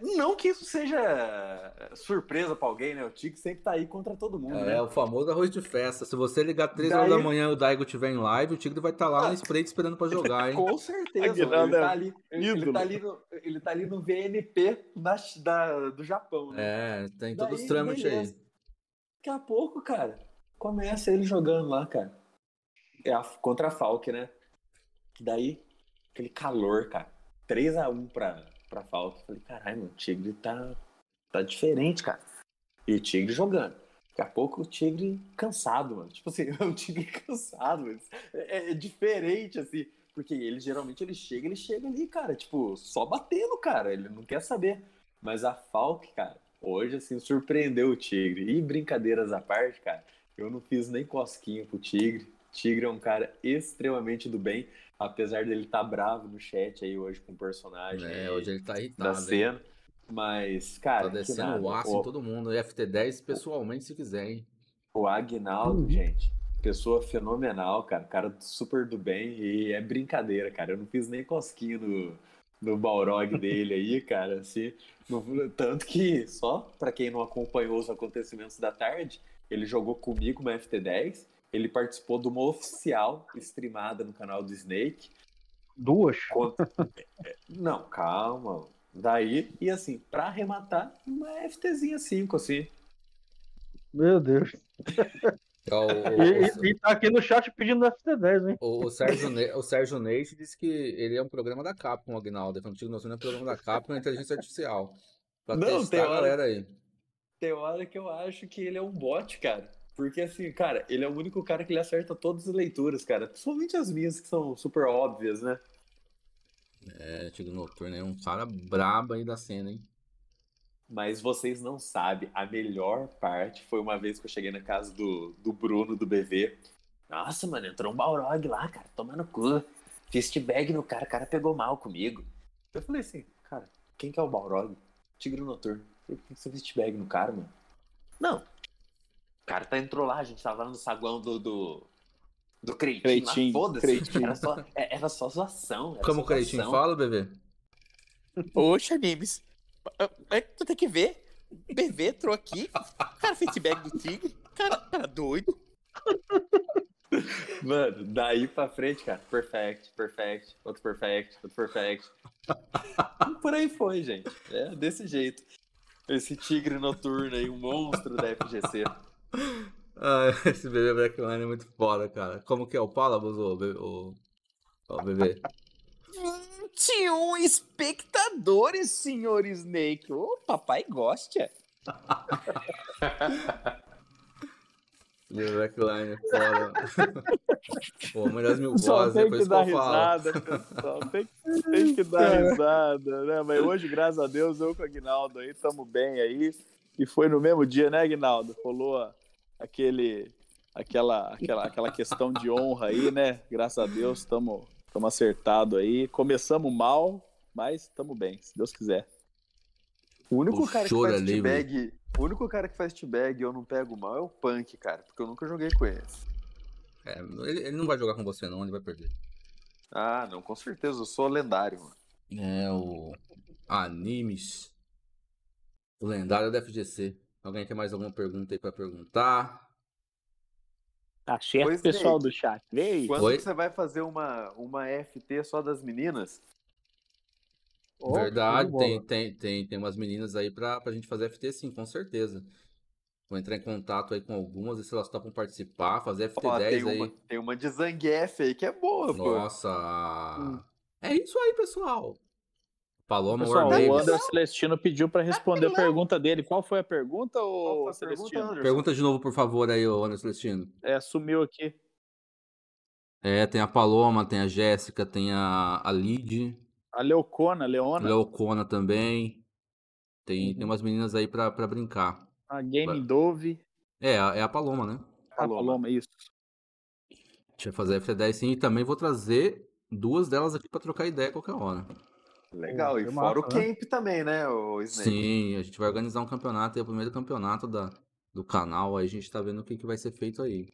S5: não que isso seja surpresa para alguém, né? O Tigre sempre tá aí contra todo mundo. É,
S1: né? o famoso arroz de festa. Se você ligar 3 Daí... horas da manhã e o Daigo estiver em live, o Tigre vai estar tá lá ah. na espreita esperando para jogar, hein?
S5: Com certeza. ele, tá ali, ele, ele, tá ali no, ele tá ali no VNP da, da do Japão, né?
S1: É, tem todos os trâmites aí.
S5: Daqui a pouco, cara, começa ele jogando lá, cara. É a, contra a Falk, né? Daí, aquele calor, cara. 3x1 pra, pra falta. Falei, caralho, o Tigre tá, tá diferente, cara. E o Tigre jogando. Daqui a pouco o Tigre cansado, mano. Tipo assim, [laughs] o Tigre cansado, é, é, diferente, assim. Porque ele geralmente ele chega, ele chega ali, cara, tipo, só batendo, cara. Ele não quer saber. Mas a Falk, cara, hoje, assim, surpreendeu o Tigre. E brincadeiras à parte, cara, eu não fiz nem cosquinha pro Tigre. Tigre é um cara extremamente do bem apesar dele estar tá bravo no chat aí hoje com o personagem.
S1: É, hoje ele tá irritado.
S5: Da cena. Hein? Mas, cara.
S1: Tá descendo o aço o... em todo mundo. E FT10 pessoalmente, se quiser, hein?
S5: O Agnaldo, uhum. gente, pessoa fenomenal, cara. Cara super do bem. E é brincadeira, cara. Eu não fiz nem cosquinha no, no Balrog [laughs] dele aí, cara. Assim, no, tanto que, só para quem não acompanhou os acontecimentos da tarde, ele jogou comigo uma FT10 ele participou de uma oficial streamada no canal do Snake.
S2: Duas? [laughs]
S5: Não, calma. Daí, e assim, pra arrematar, uma FTzinha 5, assim.
S2: Meu Deus. É o, [laughs] o, e, e, tá aqui no chat pedindo FT10, hein?
S1: O, o Sérgio, ne o Sérgio Neite disse que ele é um programa da Capcom, Agnaldo. Ele falou que não é um programa da Capcom, é inteligência artificial. Pra não, testar tem hora, a galera aí.
S5: Tem hora que eu acho que ele é um bot, cara. Porque, assim, cara, ele é o único cara que ele acerta todas as leituras, cara. Principalmente as minhas, que são super óbvias, né?
S1: É, Tigre Noturno é um cara brabo aí da cena, hein?
S5: Mas vocês não sabem, a melhor parte foi uma vez que eu cheguei na casa do, do Bruno, do BV. Nossa, mano, entrou um Balrog lá, cara, tomando cu. Fiz bag no cara, o cara pegou mal comigo. Eu falei assim, cara, quem que é o Balrog? Tigre Noturno. Por que você fez bag no cara, mano? Não, o cara tá entrou lá, a gente tava no saguão do. do... Do Creitinho, foda-se. Era só, é, era só zoação. Era
S1: Como
S5: o
S1: Creitinho fala, bebê?
S5: Oxe, animes. É, tu tem que ver. BV entrou aqui. Cara, feedback do Tigre. Cara, cara doido. Mano, daí pra frente, cara, perfect, perfect, outro perfect, outro perfect. Por aí foi, gente. É desse jeito. Esse tigre noturno aí, um monstro da FGC.
S1: Ah, [laughs] esse bebê Blackline é muito foda, cara. Como que é o Palabos, o, o, o bebê?
S5: 21 espectadores, senhor Snake. Oh, papai gosta. [laughs]
S1: Bebê Blackline é foda. [laughs] Pô, melhores mil vozes,
S3: tem que dar risada, pessoal. Tem, tem que dar risada, né? Mas hoje, graças a Deus, eu com o Aguinaldo aí, tamo bem aí. E foi no mesmo dia, né, Aguinaldo? Rolou aquele, aquela, aquela, aquela questão de honra aí, né? Graças a Deus, estamos acertados aí. Começamos mal, mas estamos bem, se Deus quiser.
S5: O único o cara que faz t-bag, o único cara que faz t-bag e eu não pego mal é o Punk, cara, porque eu nunca joguei com ele.
S1: É, ele, ele, não vai jogar com você não, ele vai perder.
S5: Ah, não, com certeza, eu sou lendário, mano.
S1: É, o Animes. O lendário da FGC. Alguém tem mais alguma pergunta aí pra perguntar?
S3: Tá certo, pessoal do chat.
S5: Quando Oi? você vai fazer uma, uma FT só das meninas?
S1: Oh, Verdade, tem, tem, tem, tem umas meninas aí pra, pra gente fazer FT sim, com certeza. Vou entrar em contato aí com algumas, ver se elas topam participar, fazer FT10 Ó,
S5: tem
S1: aí.
S5: Uma, tem uma de Zangief aí que é boa,
S1: Nossa. pô. Nossa. Hum. É isso aí, pessoal. Paloma
S3: Pessoal, o André Celestino pediu para responder a pergunta dele. Qual foi a pergunta, ô Celestino?
S1: Pergunta, pergunta, de novo, por favor, aí, ô André Celestino.
S3: É, sumiu aqui.
S1: É, tem a Paloma, tem a Jéssica, tem a, a Lid.
S3: A Leocona, Leona.
S1: Leocona também. Tem, uhum. tem umas meninas aí pra, pra brincar.
S3: A Game Dove.
S1: É, é a Paloma, né?
S3: A Paloma, Paloma isso.
S1: Deixa eu fazer FT10 sim. E também vou trazer duas delas aqui pra trocar ideia a qualquer hora.
S5: Legal, Pô, e fora massa, o né? camp também, né, o
S1: Snake? Sim, a gente vai organizar um campeonato, é o primeiro campeonato da, do canal, aí a gente tá vendo o que, que vai ser feito aí.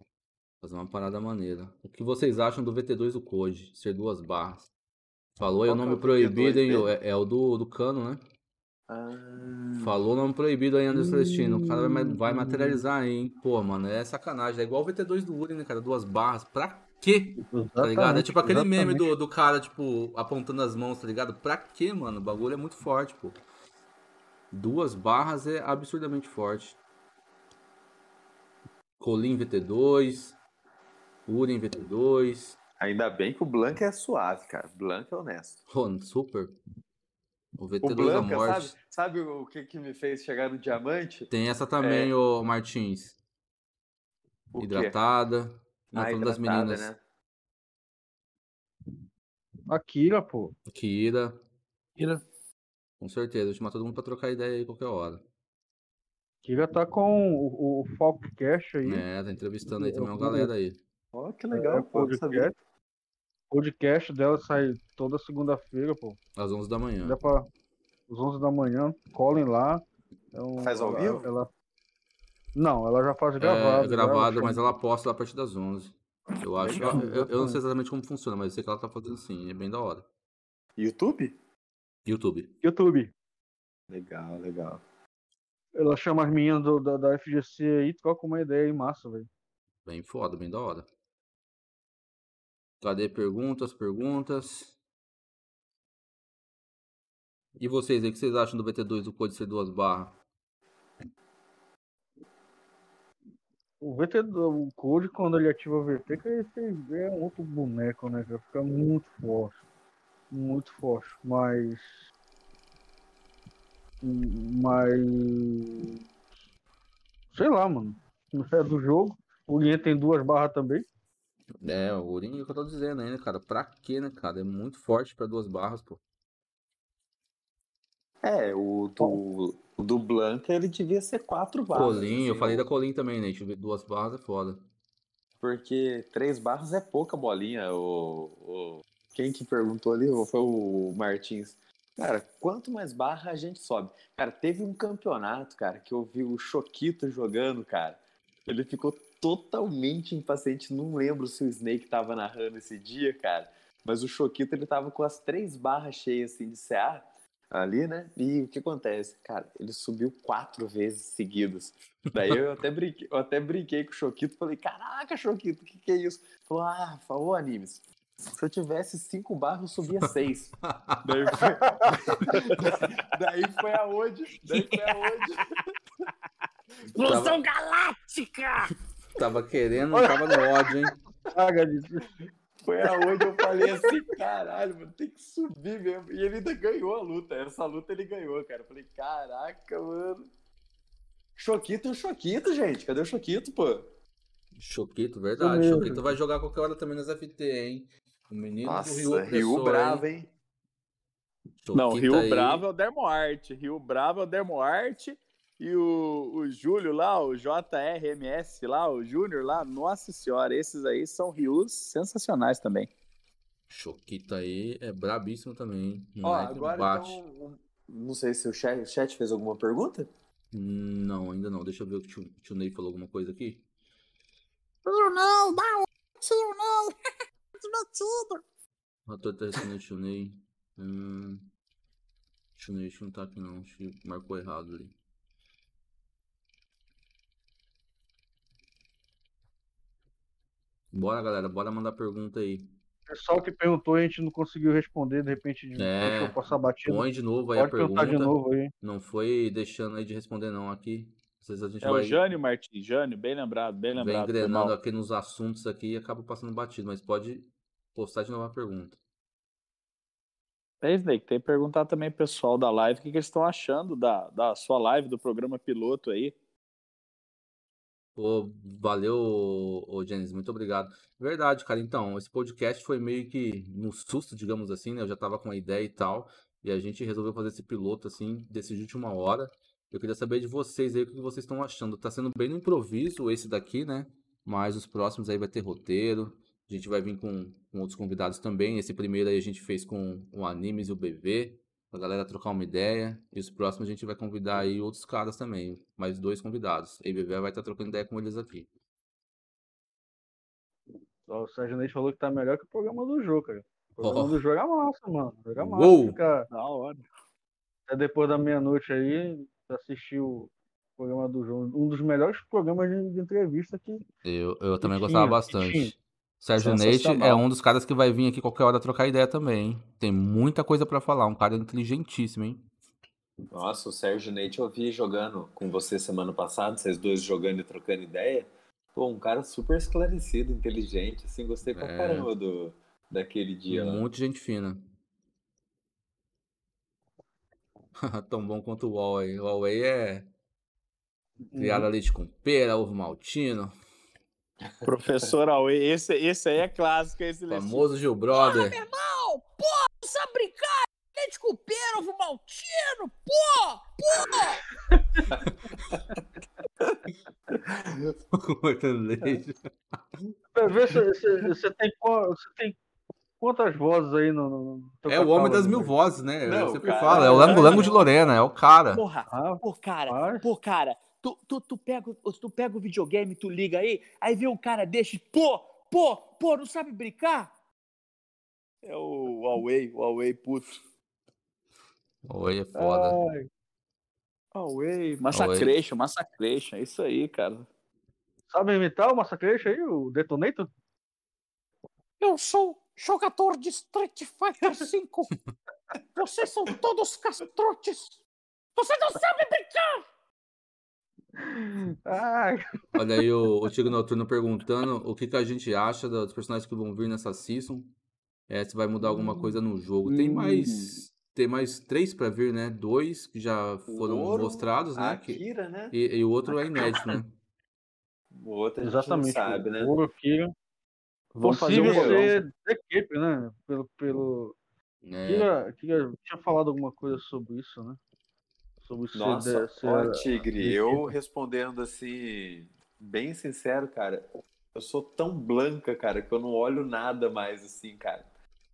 S1: Fazer uma parada maneira. O que vocês acham do VT2 do Code, ser duas barras? Falou aí o nome é o proibido, hein? É, é, o do, do cano, né? Ah. Falou o nome proibido aí, Anderson Celestino. O cara vai, vai materializar aí, hein? Pô, mano, é sacanagem. É igual o VT2 do Uri, né, cara? Duas barras. Pra quê? Exatamente, tá ligado? É tipo aquele exatamente. meme do, do cara, tipo, apontando as mãos, tá ligado? Pra quê, mano? O bagulho é muito forte, pô. Duas barras é absurdamente forte. Colim VT2. Urim VT2.
S5: Ainda bem que o Blanca é suave, cara. Blanca é honesto.
S1: Oh, super.
S5: O VT2 o Blanca, da morte. Sabe, sabe o que, que me fez chegar no diamante?
S1: Tem essa também, é... ô Martins. O hidratada. Não, ah, das meninas. Né?
S2: A Kira, pô.
S1: Kira.
S3: Kira.
S1: Com certeza, vou chamar todo mundo pra trocar ideia aí qualquer hora.
S2: Kira tá com o, o Falco Cash aí.
S1: É, tá entrevistando aí também uma galera aí.
S5: Ó, oh, que legal, é, pô.
S2: Podcast, podcast dela sai toda segunda-feira, pô.
S1: Às 11 da manhã.
S2: Dá pra, às 11 da manhã, colhem lá.
S5: É um, Faz ao ela, vivo?
S2: Ela, não, ela já faz gravado.
S1: É, gravado, ela mas ela posta a partir das 11. Eu acho. Legal, eu, eu, não sei exatamente como funciona, mas eu sei que ela tá fazendo assim. É bem da hora.
S5: YouTube?
S1: YouTube.
S2: YouTube.
S5: Legal, legal.
S2: Ela chama as meninas do, da, da FGC aí, troca uma ideia aí, massa, velho.
S1: Bem foda, bem da hora. Cadê perguntas, perguntas? E vocês aí, o que vocês acham do VT2 do Code C2 barra?
S2: O VT o Code, quando ele ativa o VT, que ele é um outro boneco, né? Que fica muito forte. Muito forte. Mas. Mas. Sei lá, mano. Não é do jogo. O Linha tem duas barras também.
S1: É, o Urim é o que eu tô dizendo ainda, cara. Pra quê, né, cara? É muito forte pra duas barras, pô.
S5: É, o do, o do Blanca ele devia ser quatro barras.
S1: Colim, assim, eu falei da Colim também, né? Duas barras é foda.
S5: Porque três barras é pouca bolinha. O, o... Quem que perguntou ali foi o Martins. Cara, quanto mais barra a gente sobe. Cara, teve um campeonato, cara, que eu vi o Choquito jogando, cara. Ele ficou totalmente impaciente. Não lembro se o Snake tava narrando esse dia, cara. Mas o Choquito, ele tava com as três barras cheias, assim, de CA ali, né? E o que acontece? Cara, ele subiu quatro vezes seguidas. Daí eu até brinquei, eu até brinquei com o Choquito, falei, caraca, Choquito, o que, que é isso? Falou, ah, falou animes. Se eu tivesse cinco barras, eu subia seis. daí, foi... [laughs] daí foi aonde? Daí foi aonde?
S6: Explosão tava... galáctica!
S1: Tava querendo, tava no ódio, hein?
S5: Foi aonde eu falei assim, caralho, mano, tem que subir mesmo. E ele ainda ganhou a luta. Essa luta ele ganhou, cara. Eu falei, caraca, mano. Choquito é o Choquito, gente. Cadê o Choquito, pô?
S1: Choquito, verdade. Choquito vai jogar qualquer hora também nas FT, hein? O menino
S5: Nossa, do Rio, Rio Bravo, hein?
S3: Choquito Não, Rio aí. Bravo é o Dermoarte. Rio Bravo é o Dermoarte. E o, o Júlio lá, o JRMS lá, o Júnior lá, nossa senhora, esses aí são rios sensacionais também.
S1: Choquita aí é brabíssimo também.
S5: Ó, agora então, Não sei se o chat, o chat fez alguma pergunta.
S1: Não, ainda não. Deixa eu ver o que o tio Ney falou alguma coisa aqui.
S6: Tio Ney, dá um tio Ney. [laughs] Divertido.
S1: Rator tá respondendo tio Ney. Hum, tio Ney, não tá aqui não. Acho que marcou errado ali. Bora, galera. Bora mandar pergunta aí.
S2: Pessoal que perguntou, a gente não conseguiu responder, de repente
S1: é,
S2: deixou passar batido.
S1: Põe de novo aí
S2: Pode
S1: a pergunta.
S2: de novo aí.
S1: Não foi deixando aí de responder não aqui. Às a gente
S3: é
S1: vai...
S3: o Jânio Martins, Jânio, bem lembrado, bem lembrado.
S1: Vem engrenando aqui nos assuntos aqui e acaba passando batido, mas pode postar de novo a pergunta.
S3: É, Snake, tem que perguntar também pessoal da live o que, que eles estão achando da, da sua live, do programa piloto aí.
S1: Pô, valeu, ô, Janice, muito obrigado. Verdade, cara. Então, esse podcast foi meio que no susto, digamos assim, né? Eu já tava com a ideia e tal, e a gente resolveu fazer esse piloto, assim, decidiu de última hora. Eu queria saber de vocês aí o que vocês estão achando. Tá sendo bem no improviso esse daqui, né? Mas os próximos aí vai ter roteiro. A gente vai vir com, com outros convidados também. Esse primeiro aí a gente fez com o Animes e o BV a galera trocar uma ideia. E os próximos a gente vai convidar aí outros caras também, mais dois convidados. A IBV vai estar trocando ideia com eles aqui.
S2: O Sérgio Neide falou que tá melhor que o programa do jogo, cara. O programa oh. do jogo é massa, mano. O jogo é massa.
S1: Uou.
S2: Fica...
S3: Da hora.
S2: Até depois da meia-noite aí, assistir o programa do jogo. Um dos melhores programas de, entrevista que.
S1: Eu, eu também gostava bastante. Sérgio Neite é um dos caras que vai vir aqui qualquer hora trocar ideia também, hein? Tem muita coisa para falar, um cara inteligentíssimo, hein?
S5: Nossa, o Sérgio Neite eu vi jogando com você semana passada, vocês dois jogando e trocando ideia. Pô, um cara super esclarecido, inteligente, assim, gostei pra é. caramba do, daquele dia lá.
S1: Muito gente fina. [laughs] Tão bom quanto o Huawei. O Huawei é criado uhum. leite com pera, ovo maltino.
S3: Professor Aue, esse, esse aí é clássico, esse
S1: Famoso Gil Brother.
S6: Porra, meu irmão! Pô, não sabe brincar! Leite com pera, ovo maltino! Pô!
S1: Pô! [laughs] Cortando leite.
S2: Vê se você tem, você tem quantas vozes aí no. no
S1: é o homem das mil vozes, né? Não, eu sempre cara, falo, é o Lango Lango de Lorena, é o cara.
S6: Porra, ah, pô, cara, pô, cara, Tu, tu, tu, pega, tu pega o videogame, tu liga aí, aí vê um cara desse, pô, pô, pô, não sabe brincar?
S3: É o Huawei, o Huawei puto.
S1: Huawei é foda.
S3: Ai. Huawei, Massacration, Massacration, é isso aí, cara.
S2: Sabe imitar o Massacration aí, o Detonator?
S6: Eu sou jogador de Street Fighter V. [laughs] Vocês são todos castrotes. Você não sabe brincar!
S2: Ai. [laughs]
S1: Olha aí o, o Tigre Noturno perguntando o que, que a gente acha dos personagens que vão vir nessa season. É, se vai mudar alguma coisa no jogo. Tem hum. mais. Tem mais três para vir, né? Dois que já foram Ouro, mostrados, né?
S5: Akira, né?
S1: E, e, o outro é inédito, né? [laughs]
S5: O outro a Exatamente. sabe, né? Ouro,
S2: Akira. Vamos Possível ser equipe, né? Pelo. pelo... É. Akira, Akira tinha falado alguma coisa sobre isso, né?
S5: Sobre Nossa, ó, Tigre, eu respondendo assim, bem sincero, cara, eu sou tão blanca, cara, que eu não olho nada mais assim, cara.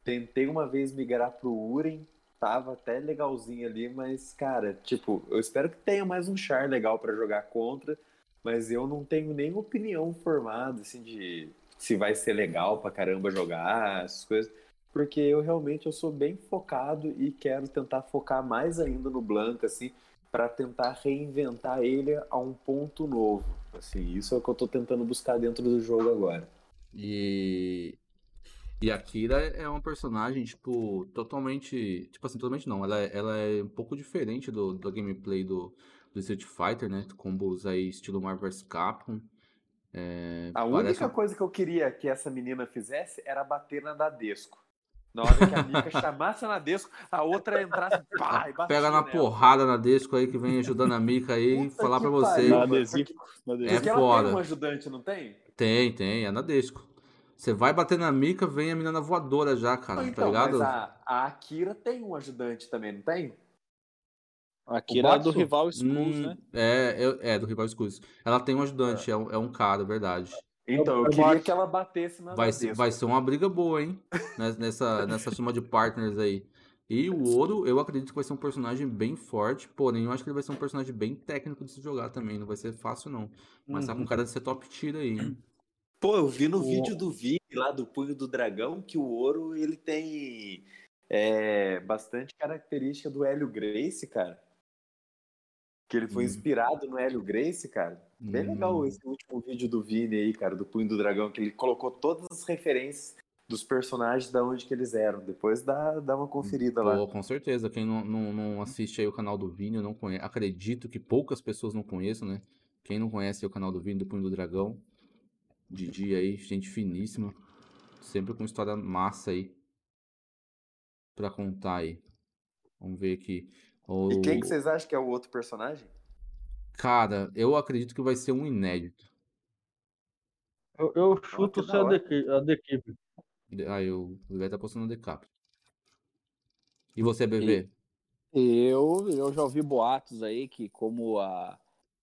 S5: Tentei uma vez migrar pro Uren, tava até legalzinho ali, mas, cara, tipo, eu espero que tenha mais um char legal para jogar contra, mas eu não tenho nem opinião formada, assim, de se vai ser legal pra caramba jogar, essas coisas porque eu realmente eu sou bem focado e quero tentar focar mais ainda no Blanca, assim, para tentar reinventar ele a um ponto novo. Assim, isso é o que eu estou tentando buscar dentro do jogo agora.
S1: E e a Kira é uma personagem, tipo, totalmente. Tipo assim, totalmente não. Ela, é, ela é um pouco diferente do, do gameplay do, do Street Fighter, né? Combos aí, estilo Marvel vs Capcom. É,
S5: a parece... única coisa que eu queria que essa menina fizesse era bater na Dadesco. Na hora que a Mika chamasse a Nadesco, a outra entrasse pá, e
S1: Pega na nela. porrada na Nadesco aí que vem ajudando a Mika aí e falar pra você.
S5: Nadesco. É
S1: Porque foda. tem
S5: um ajudante, não tem?
S1: Tem, tem, é Nadesco. Você vai bater na Mika, vem a menina voadora já, cara, tá então, tá ligado?
S5: Mas a, a Akira tem um ajudante também, não tem?
S3: A Akira é do rival Skulls, hum,
S1: né? É, é, é, do rival Skulls. Ela tem um ajudante, é, é um, é um cara, verdade.
S5: Então, eu queria que ela batesse na
S1: vai ser, vai ser uma briga boa, hein? Nessa, nessa soma de partners aí. E o Ouro, eu acredito que vai ser um personagem bem forte, porém eu acho que ele vai ser um personagem bem técnico de se jogar também. Não vai ser fácil, não. Mas uhum. tá com uhum. cara de ser top tier aí, hein?
S5: Pô, eu vi no o... vídeo do Vini lá do Punho do Dragão que o Ouro ele tem é, bastante característica do Hélio Grace, cara. Que ele foi hum. inspirado no Hélio Grace, cara. Bem hum. legal esse último vídeo do Vini aí, cara, do Punho do Dragão, que ele colocou todas as referências dos personagens da onde que eles eram. Depois dá, dá uma conferida Pô, lá.
S1: Com certeza. Quem não, não, não, assiste aí o canal do Vini, não conheço. Acredito que poucas pessoas não conheçam, né? Quem não conhece o canal do Vini, do Punho do Dragão. Didi aí, gente finíssima. Sempre com história massa aí. Pra contar aí. Vamos ver aqui.
S5: O... E quem que vocês acham que é o outro personagem?
S1: Cara, eu acredito que vai ser um inédito.
S2: Eu, eu chuto ser a da equipe.
S1: Ah, eu, o Bebê tá postando no decap. E você, Bebê?
S3: Eu, eu já ouvi boatos aí que como a,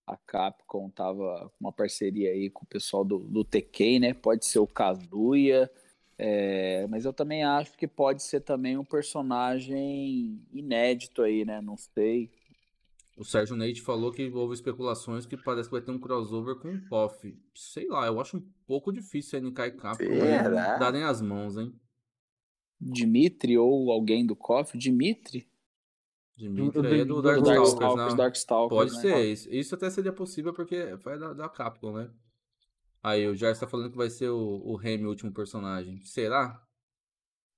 S3: a Capcom tava com uma parceria aí com o pessoal do, do TK, né? Pode ser o Kazuya, é, mas eu também acho que pode ser também um personagem inédito aí, né? Não sei.
S1: O Sérgio Neide falou que houve especulações que parece que vai ter um crossover com o POF. Sei lá, eu acho um pouco difícil a NK e Capcom darem as mãos, hein?
S3: Dimitri ou alguém do KOF? Dimitri?
S1: Dimitri aí é do Darkstalkers, né? Darkstalkers, Pode né? ser, isso, isso até seria possível porque foi da, da Capcom, né? Aí o Jarvis tá falando que vai ser o, o Remy o último personagem. Será?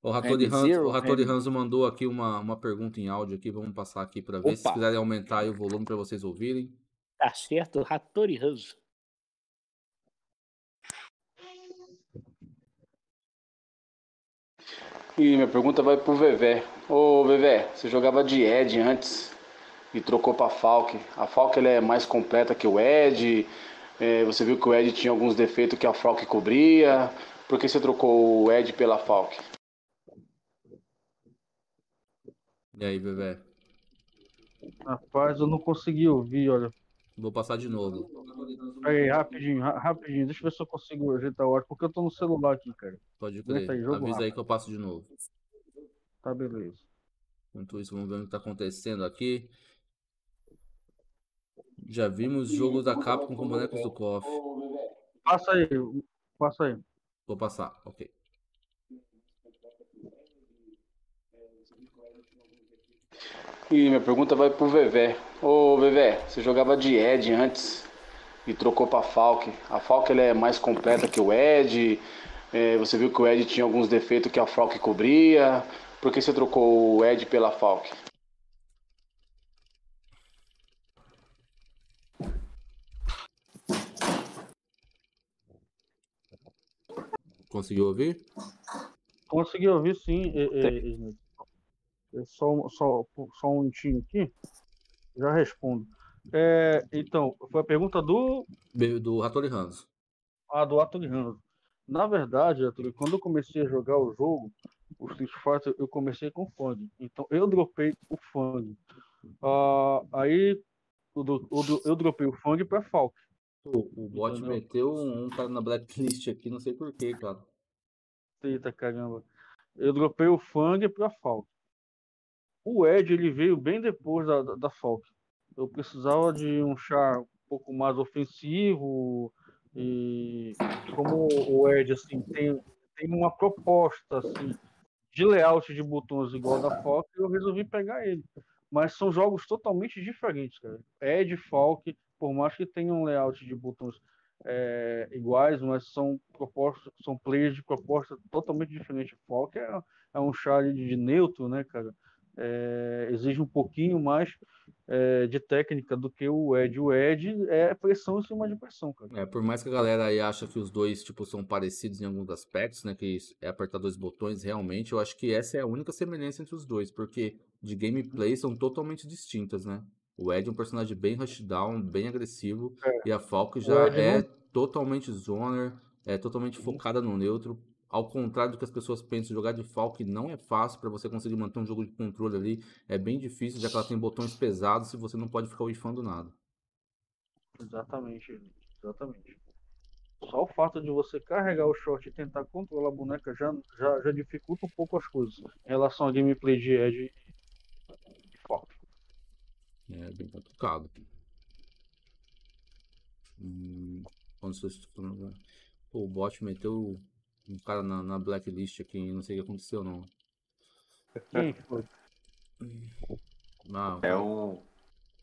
S1: O Ratori, Hanzo, o Ratori Hanzo mandou aqui uma, uma pergunta em áudio aqui, vamos passar aqui para ver Opa. se quiserem aumentar o volume para vocês ouvirem.
S3: Tá certo, Ratori Hanzo.
S9: E minha pergunta vai pro Vevé. Ô Vevé, você jogava de Ed antes e trocou pra Falk. A Falk ela é mais completa que o Ed. É, você viu que o Ed tinha alguns defeitos que a Falk cobria. Por que você trocou o Ed pela Falk?
S1: E aí, bebê?
S2: Rapaz, eu não consegui ouvir, olha.
S1: Vou passar de novo.
S2: Aí, rapidinho, rapidinho. Deixa eu ver se eu consigo ajeitar o áudio, porque eu tô no celular aqui, cara.
S1: Pode crer. Aí, Avisa rápido. aí que eu passo de novo.
S2: Tá, beleza.
S1: Enquanto isso, vamos ver o que tá acontecendo aqui. Já vimos jogos da Capcom com bonecos do KOF.
S2: Passa aí, passa aí.
S1: Vou passar, ok.
S9: E minha pergunta vai pro Vevé. Ô Vevé, você jogava de Ed antes e trocou pra Falk. A Falk ela é mais completa que o Ed. É, você viu que o Ed tinha alguns defeitos que a Falk cobria. Por que você trocou o Ed pela Falk?
S1: Conseguiu ouvir?
S2: Consegui ouvir sim, e, só, só, só um minutinho aqui, já respondo. É, então, foi a pergunta do.
S1: Do Hattori Hanzo.
S2: Ah, do Hattori Hanzo. Na verdade, Hattori, quando eu comecei a jogar o jogo, o Street Fighter, eu comecei com Fang. Então, eu dropei o Fang. Ah, aí, eu, eu, eu dropei o Fang pra Falk.
S1: O, o bot Entendeu? meteu um cara na blacklist aqui, não sei porquê, cara.
S2: Eita caramba. Eu dropei o Fang pra Falk. O Ed ele veio bem depois da, da, Falk. Eu precisava de um char um pouco mais ofensivo e como o Ed assim tem, tem uma proposta assim de layout de botões igual da Falk, eu resolvi pegar ele. Mas são jogos totalmente diferentes, cara. Ed Falk, por mais que tenham um layout de botões é, iguais, mas são propostas, são players de proposta totalmente diferente. Falk é, é um char de neutro, né, cara? É, exige um pouquinho mais é, de técnica do que o Ed. O Ed é pressão em cima de pressão, cara.
S1: É, por mais que a galera aí acha que os dois tipo, são parecidos em alguns aspectos, né? Que é apertar dois botões, realmente, eu acho que essa é a única semelhança entre os dois, porque de gameplay são totalmente distintas, né? O Ed é um personagem bem rushdown, bem agressivo, é. e a Falk já é não... totalmente zoner, é totalmente focada no neutro, ao contrário do que as pessoas pensam, jogar de Falk não é fácil para você conseguir manter um jogo de controle ali. É bem difícil, já que ela tem botões pesados e você não pode ficar wifando nada.
S2: Exatamente, exatamente. Só o fato de você carregar o short e tentar controlar a boneca já, já, já dificulta um pouco as coisas em relação ao gameplay de Edge e Fox.
S1: É bem complicado. Hum, quando você... Pô, o bot meteu um cara na, na blacklist aqui, não sei o que aconteceu não.
S2: Quem [laughs] foi?
S5: Não, é um.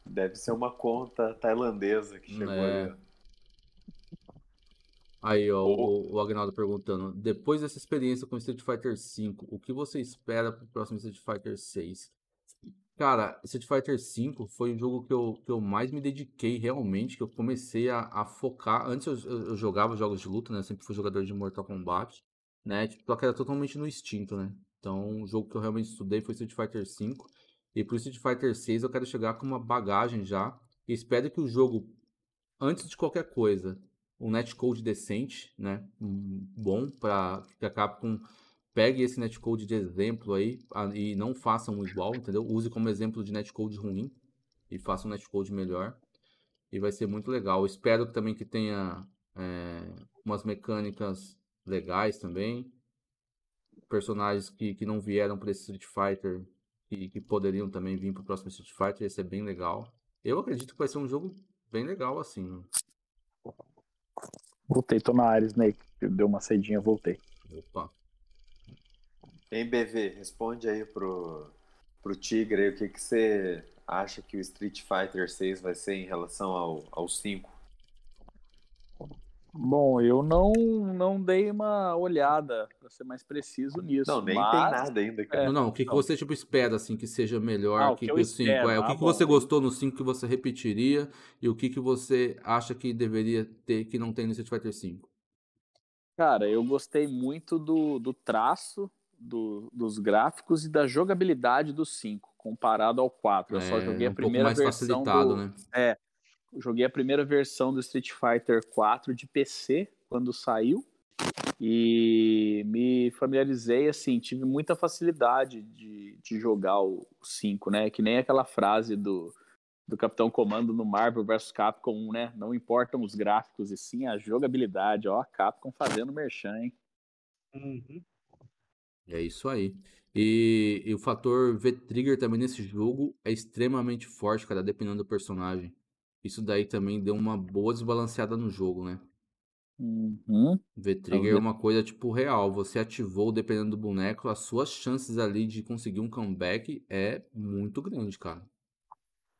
S5: Deve ser uma conta tailandesa que chegou é... ali.
S1: Aí, ó, o, o Agnaldo perguntando: depois dessa experiência com Street Fighter V, o que você espera pro próximo Street Fighter VI? Cara, Street Fighter V foi um jogo que eu, que eu mais me dediquei realmente, que eu comecei a, a focar. Antes eu, eu, eu, jogava jogos de luta, né? Eu sempre fui jogador de Mortal Kombat, né? Tipo, só que era totalmente no instinto, né? Então, o jogo que eu realmente estudei foi Street Fighter V. E pro Street Fighter VI eu quero chegar com uma bagagem já. E espero que o jogo, antes de qualquer coisa, um netcode decente, né? Um bom para que a Capcom pegue esse netcode de exemplo aí e não faça um igual, entendeu? Use como exemplo de netcode ruim e faça um netcode melhor. E vai ser muito legal. Espero também que tenha é, umas mecânicas legais também. Personagens que, que não vieram para esse Street Fighter e que poderiam também vir para o próximo Street Fighter. Ia ser bem legal. Eu acredito que vai ser um jogo bem legal assim.
S3: Voltei, tô na área, Snake. Deu uma saidinha, voltei.
S1: Opa.
S5: Em BV, responde aí pro, pro Tigre aí, o que, que você acha que o Street Fighter 6 vai ser em relação ao, ao 5?
S3: Bom, eu não não dei uma olhada para ser mais preciso nisso.
S5: Não, nem
S3: mas...
S5: tem nada ainda, cara.
S1: É, não, não, o que, que você tipo espera assim que seja melhor ah, que, que, o 5? É, o que, ah, que você gostou no 5 que você repetiria e o que, que você acha que deveria ter que não tem no Street Fighter 5?
S3: Cara, eu gostei muito do, do traço do, dos gráficos e da jogabilidade do 5, comparado ao 4. Eu é, só joguei a um primeira versão do, né? É, joguei a primeira versão do Street Fighter 4 de PC quando saiu e me familiarizei assim, tive muita facilidade de, de jogar o 5, né? Que nem aquela frase do, do Capitão Comando no Marvel vs Capcom, né? Não importam os gráficos e sim a jogabilidade. Ó, a Capcom fazendo merchan, hein?
S2: Uhum.
S1: É isso aí. E, e o fator V-Trigger também nesse jogo é extremamente forte, cara, dependendo do personagem. Isso daí também deu uma boa desbalanceada no jogo, né?
S3: Uhum.
S1: V-Trigger é uma coisa tipo real. Você ativou, dependendo do boneco, as suas chances ali de conseguir um comeback é muito grande, cara.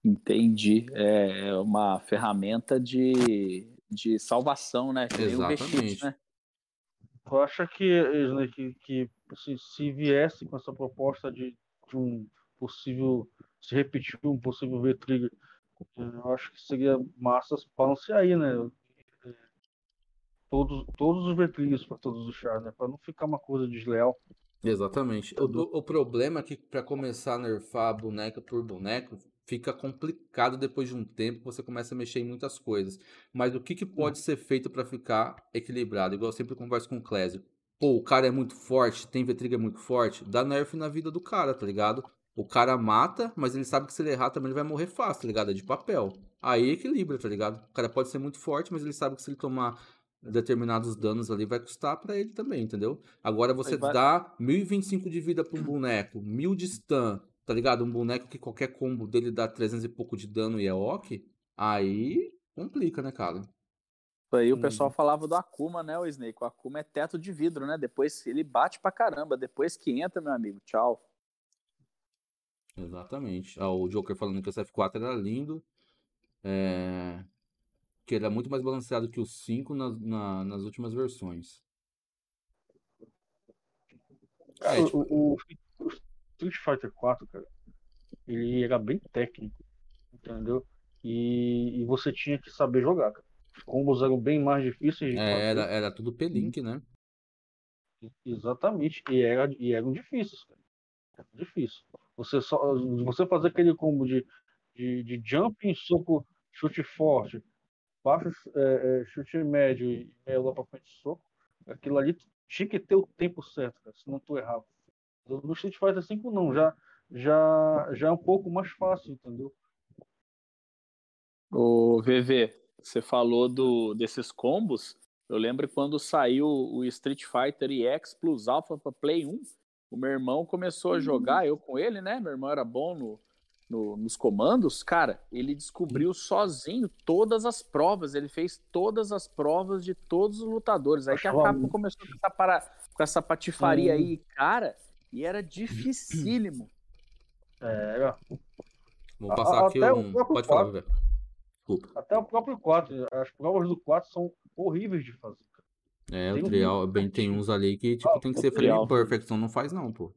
S3: Entendi. É, é uma ferramenta de, de salvação, né?
S1: Que Exatamente. né?
S2: Tu acha que, que, que se, se viesse com essa proposta de, de um possível. Se repetir um possível V-Trigger, eu acho que seria massa balancear aí, né? Todos, todos os V-Triggers para todos os chars, né? Para não ficar uma coisa desleal.
S1: Exatamente. O, o problema é que para começar a nerfar boneca por boneco, fica complicado depois de um tempo, você começa a mexer em muitas coisas. Mas o que, que pode ser feito para ficar equilibrado? Igual eu sempre converso com o Clésio. Pô, o cara é muito forte, tem V-Trigger muito forte, dá nerf na vida do cara, tá ligado? O cara mata, mas ele sabe que se ele errar também ele vai morrer fácil, tá ligado? É de papel. Aí equilibra, tá ligado? O cara pode ser muito forte, mas ele sabe que se ele tomar determinados danos ali vai custar para ele também, entendeu? Agora você vai... dá 1025 de vida pra um boneco, 1000 de stun, tá ligado? Um boneco que qualquer combo dele dá 300 e pouco de dano e é ok, aí complica, né, cara?
S3: Aí o pessoal falava do Akuma, né, o Snake? O Akuma é teto de vidro, né? Depois ele bate pra caramba. Depois que entra, meu amigo, tchau.
S1: Exatamente. Ah, o Joker falando que o SF4 era lindo. É... Que ele é muito mais balanceado que o 5 na, na, nas últimas versões.
S2: É, tipo... o, o, o Street Fighter 4, cara, ele era bem técnico, entendeu? E, e você tinha que saber jogar, cara. Os combos eram bem mais difíceis
S1: é, Era, era tudo P-Link, né?
S2: Exatamente. E, era, e eram difíceis, cara. Era difícil. Você, só, você fazer aquele combo de, de, de jump em soco, chute forte, baixo é, é, chute médio e meia lá pra frente soco, aquilo ali tinha que ter o tempo certo, cara, senão tu errava. No Street Fighter 5 não, já, já, já é um pouco mais fácil, entendeu?
S3: O VV, você falou do, desses combos. Eu lembro quando saiu o Street Fighter EX Plus Alpha para Play 1, o meu irmão começou a jogar, eu com ele, né? Meu irmão era bom no, no, nos comandos. Cara, ele descobriu sozinho todas as provas, ele fez todas as provas de todos os lutadores. Aí que a Capcom começou com essa, para, com essa patifaria aí, cara, e era dificílimo.
S2: É,
S1: Vou passar a, aqui um. Pode falar, velho.
S2: Desculpa. Até o próprio 4. As provas do 4 são horríveis de fazer.
S1: É, tem o trial, um... bem, tem uns ali que tipo, ah, tem que ser frame perfect, então não faz não, pô.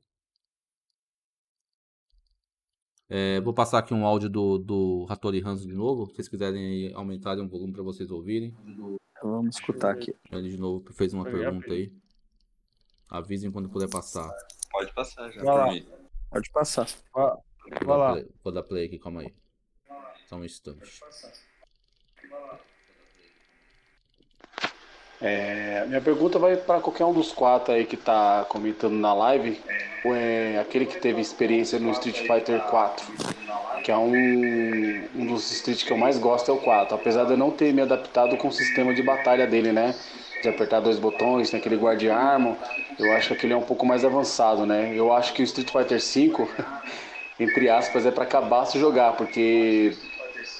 S1: É, vou passar aqui um áudio do, do Hattori Hanzo de novo, se vocês quiserem aumentar um volume para vocês ouvirem.
S3: Vamos escutar aqui.
S1: Ele de novo fez uma pergunta aí. Avisem quando puder passar.
S5: Pode passar já.
S3: Pode passar.
S2: Vai, vai lá.
S1: Play, vou dar play aqui, calma aí. Só um instante.
S9: É, minha pergunta vai para qualquer um dos quatro aí que está comentando na live. É aquele que teve experiência no Street Fighter 4, que é um, um dos Street que eu mais gosto é o 4, apesar de eu não ter me adaptado com o sistema de batalha dele, né? De apertar dois botões, tem aquele guardiarmo, eu acho que aquele é um pouco mais avançado, né? Eu acho que o Street Fighter 5, [laughs] entre aspas, é para acabar se jogar, porque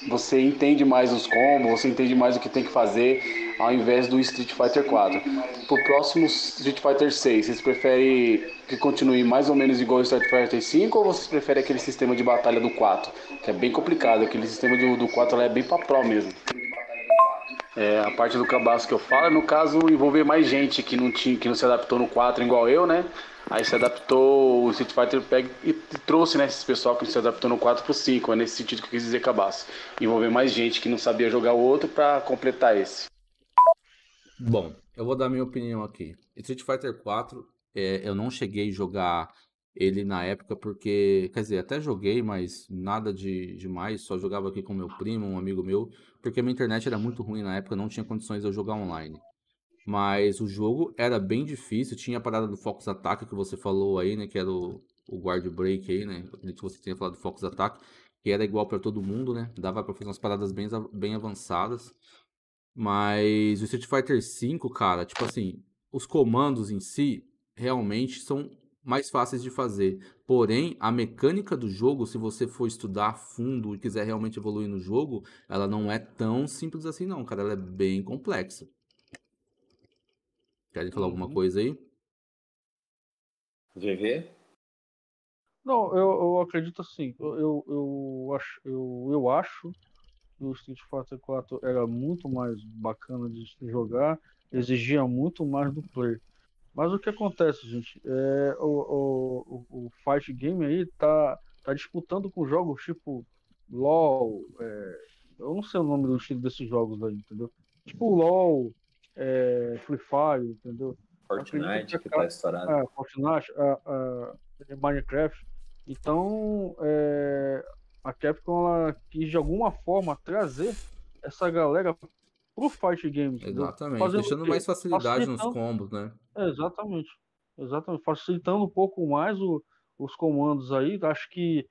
S9: você entende mais os combos, você entende mais o que tem que fazer ao invés do Street Fighter 4. Pro próximo Street Fighter 6, vocês preferem que continue mais ou menos igual ao Street Fighter 5 ou vocês preferem aquele sistema de batalha do 4? Que é bem complicado, aquele sistema do, do 4 é bem pra pro mesmo. É, a parte do cabaço que eu falo é no caso envolver mais gente que não, tinha, que não se adaptou no 4 igual eu, né? Aí se adaptou, o Street Fighter pega e, e trouxe, né, esse pessoal que se adaptou no 4 pro 5, é nesse sentido que eu quis dizer cabaço. Envolver mais gente que não sabia jogar o outro para completar esse.
S1: Bom, eu vou dar minha opinião aqui. Street Fighter 4, é, eu não cheguei a jogar ele na época porque, quer dizer, até joguei, mas nada de demais, só jogava aqui com meu primo, um amigo meu, porque minha internet era muito ruim na época, não tinha condições de eu jogar online. Mas o jogo era bem difícil, tinha a parada do Focus Attack que você falou aí, né, que era o, o Guard Break aí, né, que você tinha falado do Focus Attack, que era igual para todo mundo, né, dava para fazer umas paradas bem, bem avançadas. Mas o Street Fighter V, cara, tipo assim, os comandos em si realmente são mais fáceis de fazer. Porém, a mecânica do jogo, se você for estudar a fundo e quiser realmente evoluir no jogo, ela não é tão simples assim não, cara, ela é bem complexa. Querem falar alguma uhum. coisa aí?
S5: VV?
S2: Não, eu, eu acredito assim. Eu, eu, eu, acho, eu, eu acho do Street Fighter 4 era muito mais bacana de jogar, exigia muito mais do player. Mas o que acontece, gente? É, o, o, o Fight Game aí tá, tá disputando com jogos tipo LOL, é, eu não sei o nome do estilo desses jogos aí, entendeu? Tipo LOL, é, Free Fire, entendeu?
S5: Fortnite, que, que tá estourado.
S2: É, Fortnite, a, a, Minecraft. Então, é, a Capcom ela quis de alguma forma trazer essa galera pro Fight Games.
S1: Exatamente, Fazendo deixando mais facilidade nos combos, né?
S2: exatamente. Exatamente. Facilitando um pouco mais o, os comandos aí. Acho que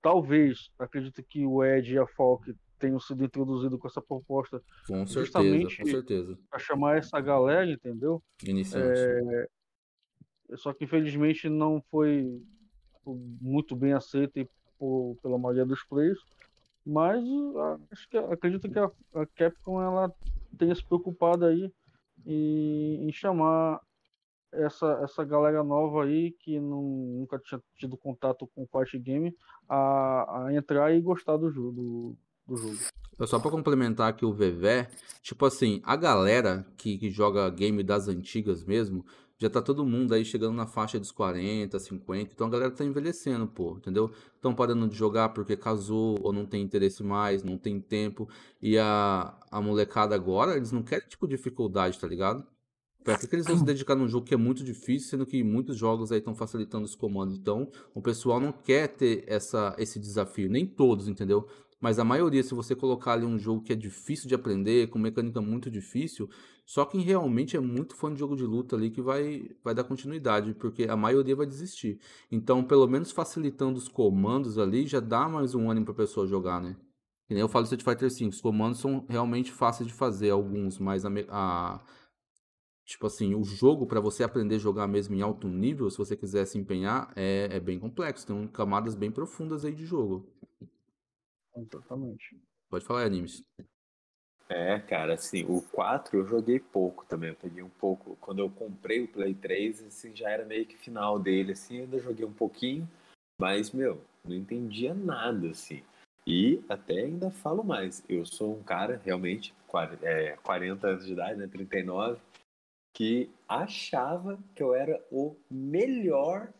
S2: talvez, acredito que o Ed e a Falk tenham sido introduzidos com essa proposta.
S1: Com certeza, com certeza.
S2: Para chamar essa galera, entendeu?
S1: Iniciante. É...
S2: Só que infelizmente não foi muito bem aceito por, pela maioria dos players. Mas acho que acredito que a, a Capcom ela tenha se preocupado aí em, em, chamar essa, essa galera nova aí que não, nunca tinha tido contato com o Fight Game a, a entrar e gostar do jogo. Do, do jogo.
S1: Só para complementar aqui o Vevé, tipo assim, a galera que, que joga game das antigas mesmo, já tá todo mundo aí chegando na faixa dos 40, 50. Então a galera tá envelhecendo, pô, entendeu? Estão parando de jogar porque casou ou não tem interesse mais, não tem tempo. E a, a molecada agora, eles não querem, tipo, dificuldade, tá ligado? Pra que, que eles vão se dedicar num jogo que é muito difícil, sendo que muitos jogos aí estão facilitando os comandos. Então, o pessoal não quer ter essa, esse desafio. Nem todos, entendeu? Mas a maioria, se você colocar ali um jogo que é difícil de aprender, com mecânica muito difícil, só quem realmente é muito fã de jogo de luta ali que vai, vai dar continuidade, porque a maioria vai desistir. Então, pelo menos facilitando os comandos ali, já dá mais um ânimo pra pessoa jogar, né? E nem eu falo Street Fighter V, os comandos são realmente fáceis de fazer, alguns, mas a, a, tipo assim, o jogo para você aprender a jogar mesmo em alto nível, se você quiser se empenhar, é, é bem complexo. Tem camadas bem profundas aí de jogo.
S2: Exatamente.
S1: Pode falar, animes.
S5: É, cara, assim, o 4 eu joguei pouco também, eu peguei um pouco, quando eu comprei o Play 3, assim, já era meio que final dele, assim, ainda joguei um pouquinho, mas, meu, não entendia nada, assim. E até ainda falo mais, eu sou um cara, realmente, 40 anos de idade, né, 39, que achava que eu era o melhor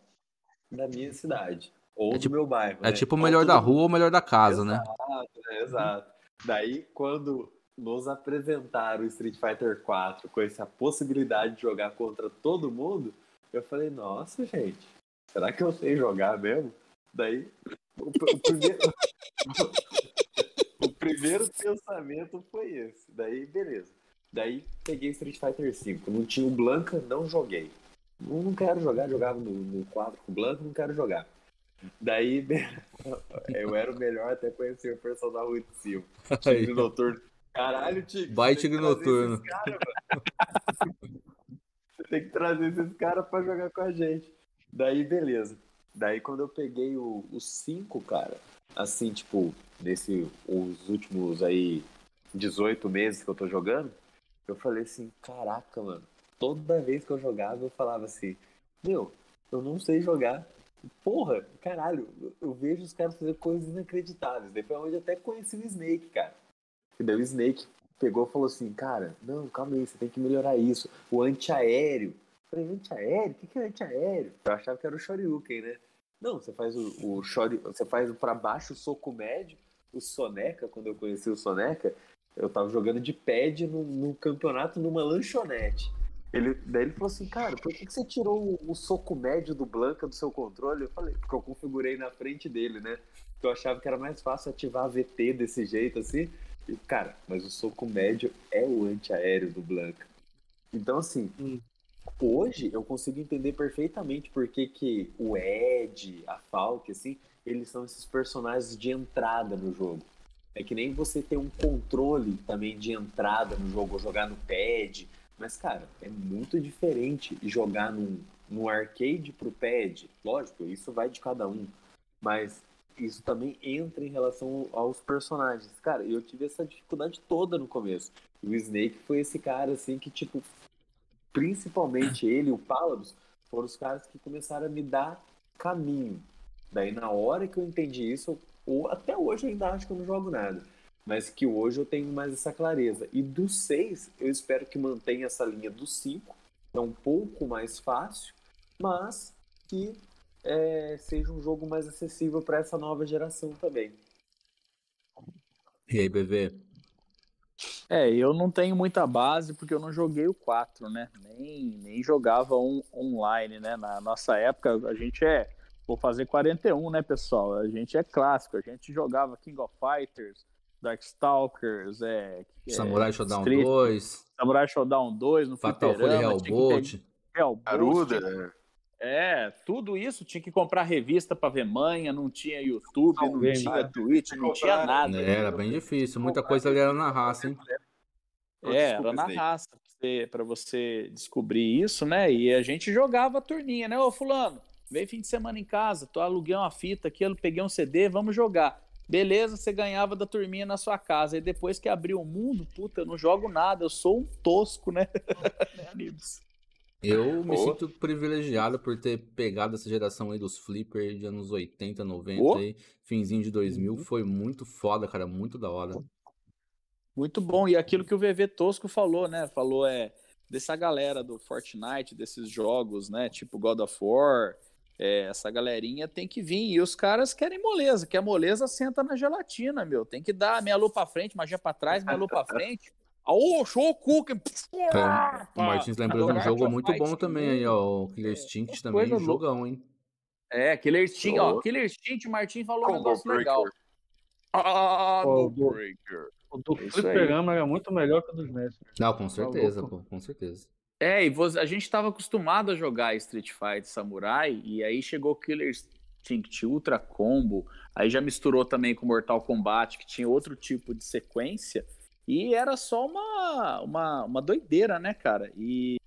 S5: da minha cidade, ou é tipo, do meu bairro.
S1: É né? tipo o melhor da rua ou o melhor da casa,
S5: exato,
S1: né?
S5: né? Exato. Daí, quando nos apresentaram o Street Fighter 4 com essa possibilidade de jogar contra todo mundo, eu falei, nossa, gente, será que eu sei jogar mesmo? Daí, o, o primeiro, [laughs] o primeiro pensamento foi esse. Daí, beleza. Daí, peguei Street Fighter 5. Não tinha o Blanca, não joguei. Não, não quero jogar, jogava no, no 4 com o Blanca, não quero jogar. Daí, [laughs] eu era o melhor até conhecer o personagem Rua de Silva. Tigre Noturno. Caralho, Tigre.
S1: Vai, Tigre Noturno.
S5: Cara, você tem que trazer esses caras pra jogar com a gente. Daí, beleza. Daí, quando eu peguei o 5, cara, assim, tipo, nesse, os últimos aí 18 meses que eu tô jogando, eu falei assim, caraca, mano. Toda vez que eu jogava, eu falava assim, meu, eu não sei jogar. Porra, caralho, eu vejo os caras fazer coisas inacreditáveis. Daí foi onde até conheci o Snake, cara. E daí o Snake pegou e falou assim, cara, não, calma aí, você tem que melhorar isso. O antiaéreo. Eu falei, antiaéreo? O que é antiaéreo? Eu achava que era o Shoryuken, né? Não, você faz o, o você faz para baixo o soco médio, o Soneca, quando eu conheci o Soneca, eu tava jogando de pad no campeonato numa lanchonete. Ele, daí ele falou assim, cara, por que, que você tirou o, o, soco médio do Blanca do seu controle? Eu falei, porque eu configurei na frente dele, né? Porque eu achava que era mais fácil ativar a VT desse jeito, assim. E, cara, mas o soco médio é o antiaéreo do Blanca. Então, assim, hum. hoje eu consigo entender perfeitamente por que, que o Ed, a Falk, assim, eles são esses personagens de entrada no jogo. É que nem você ter um controle também de entrada no jogo, ou jogar no pad. Mas, cara, é muito diferente jogar num, num arcade pro pad. Lógico, isso vai de cada um. Mas isso também entra em relação aos personagens. Cara, eu tive essa dificuldade toda no começo. E o Snake foi esse cara, assim, que, tipo, principalmente [laughs] ele e o Paladus foram os caras que começaram a me dar caminho. Daí, na hora que eu entendi isso, ou até hoje eu ainda acho que eu não jogo nada. Mas que hoje eu tenho mais essa clareza. E do 6, eu espero que mantenha essa linha do 5, que é um pouco mais fácil, mas que é, seja um jogo mais acessível para essa nova geração também.
S1: E aí, bebê?
S3: É, eu não tenho muita base porque eu não joguei o 4, né? Nem, nem jogava um, online, né? Na nossa época, a gente é Vou fazer 41, né, pessoal? A gente é clássico, a gente jogava King of Fighters, Darkstalkers, é,
S1: é Samurai Showdown Street, 2,
S3: Samurai Showdown 2 no
S1: Fatal Fury Hellbolt,
S3: Aruda. É, tudo isso tinha que comprar revista para ver manha, não tinha YouTube, não, não tinha Twitch, não tinha nada.
S1: É, era bem difícil, muita coisa ali era na raça, hein?
S3: É, era na raça para você descobrir isso, né? E a gente jogava a turninha, né? Ô, fulano, Vem fim de semana em casa, tu aluguei uma fita aqui, eu peguei um CD, vamos jogar. Beleza, você ganhava da turminha na sua casa. E depois que abriu o mundo, puta, eu não jogo nada, eu sou um tosco, né? [laughs]
S1: eu me oh. sinto privilegiado por ter pegado essa geração aí dos flippers de anos 80, 90, oh. aí, finzinho de 2000. Uhum. Foi muito foda, cara, muito da hora.
S3: Muito bom. E aquilo que o VV Tosco falou, né? Falou é dessa galera do Fortnite, desses jogos, né? Tipo God of War, é, essa galerinha tem que vir. E os caras querem moleza, que a moleza senta na gelatina, meu. Tem que dar meia lua pra frente, magia pra trás, meia lua pra [laughs] frente. Ô, oh, show cookie!
S1: É, o Martins lembrou de um jogo muito bom também aí, ó. O Killer Instinct também, jogão, hein?
S3: É, Killer Instinct, ó. Killer Instinct, o Martins falou um negócio legal.
S2: Ah, oh, do Breaker. O do Fliperama era muito melhor que o dos NES.
S1: Não, com tá certeza, pô, com certeza.
S3: É, e a gente estava acostumado a jogar Street Fighter Samurai, e aí chegou Killer Instinct Ultra Combo, aí já misturou também com Mortal Kombat, que tinha outro tipo de sequência, e era só uma, uma, uma doideira, né, cara? E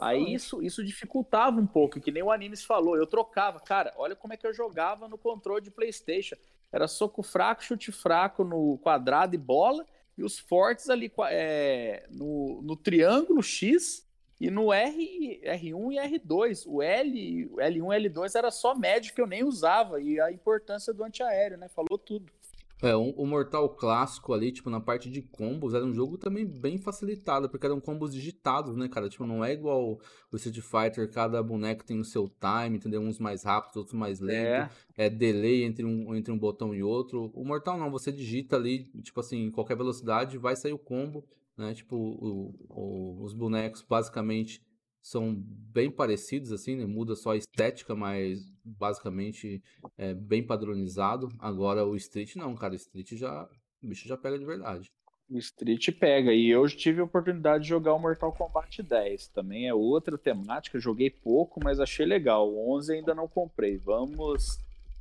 S3: Aí isso, isso dificultava um pouco, que nem o Animes falou. Eu trocava, cara, olha como é que eu jogava no controle de PlayStation. Era soco fraco, chute fraco no quadrado e bola, e os fortes ali é, no, no triângulo X e no R, R1 e R2. O L, L1 e L2 era só médio que eu nem usava, e a importância do antiaéreo, né? Falou tudo.
S1: É, o Mortal clássico ali, tipo, na parte de combos, era um jogo também bem facilitado, porque eram combos digitados, né, cara? Tipo, não é igual o Street Fighter, cada boneco tem o seu time, entendeu? Uns mais rápidos, outros mais lentos. É, é delay entre um, entre um botão e outro. O Mortal não, você digita ali, tipo assim, em qualquer velocidade, vai sair o combo, né? Tipo, o, o, os bonecos basicamente são bem parecidos, assim, né? Muda só a estética, mas basicamente é bem padronizado. Agora o Street não, cara. O Street já. O bicho já pega de verdade.
S3: O Street pega. E eu tive a oportunidade de jogar o Mortal Kombat 10. Também é outra temática. Joguei pouco, mas achei legal. O 11 ainda não comprei. Vamos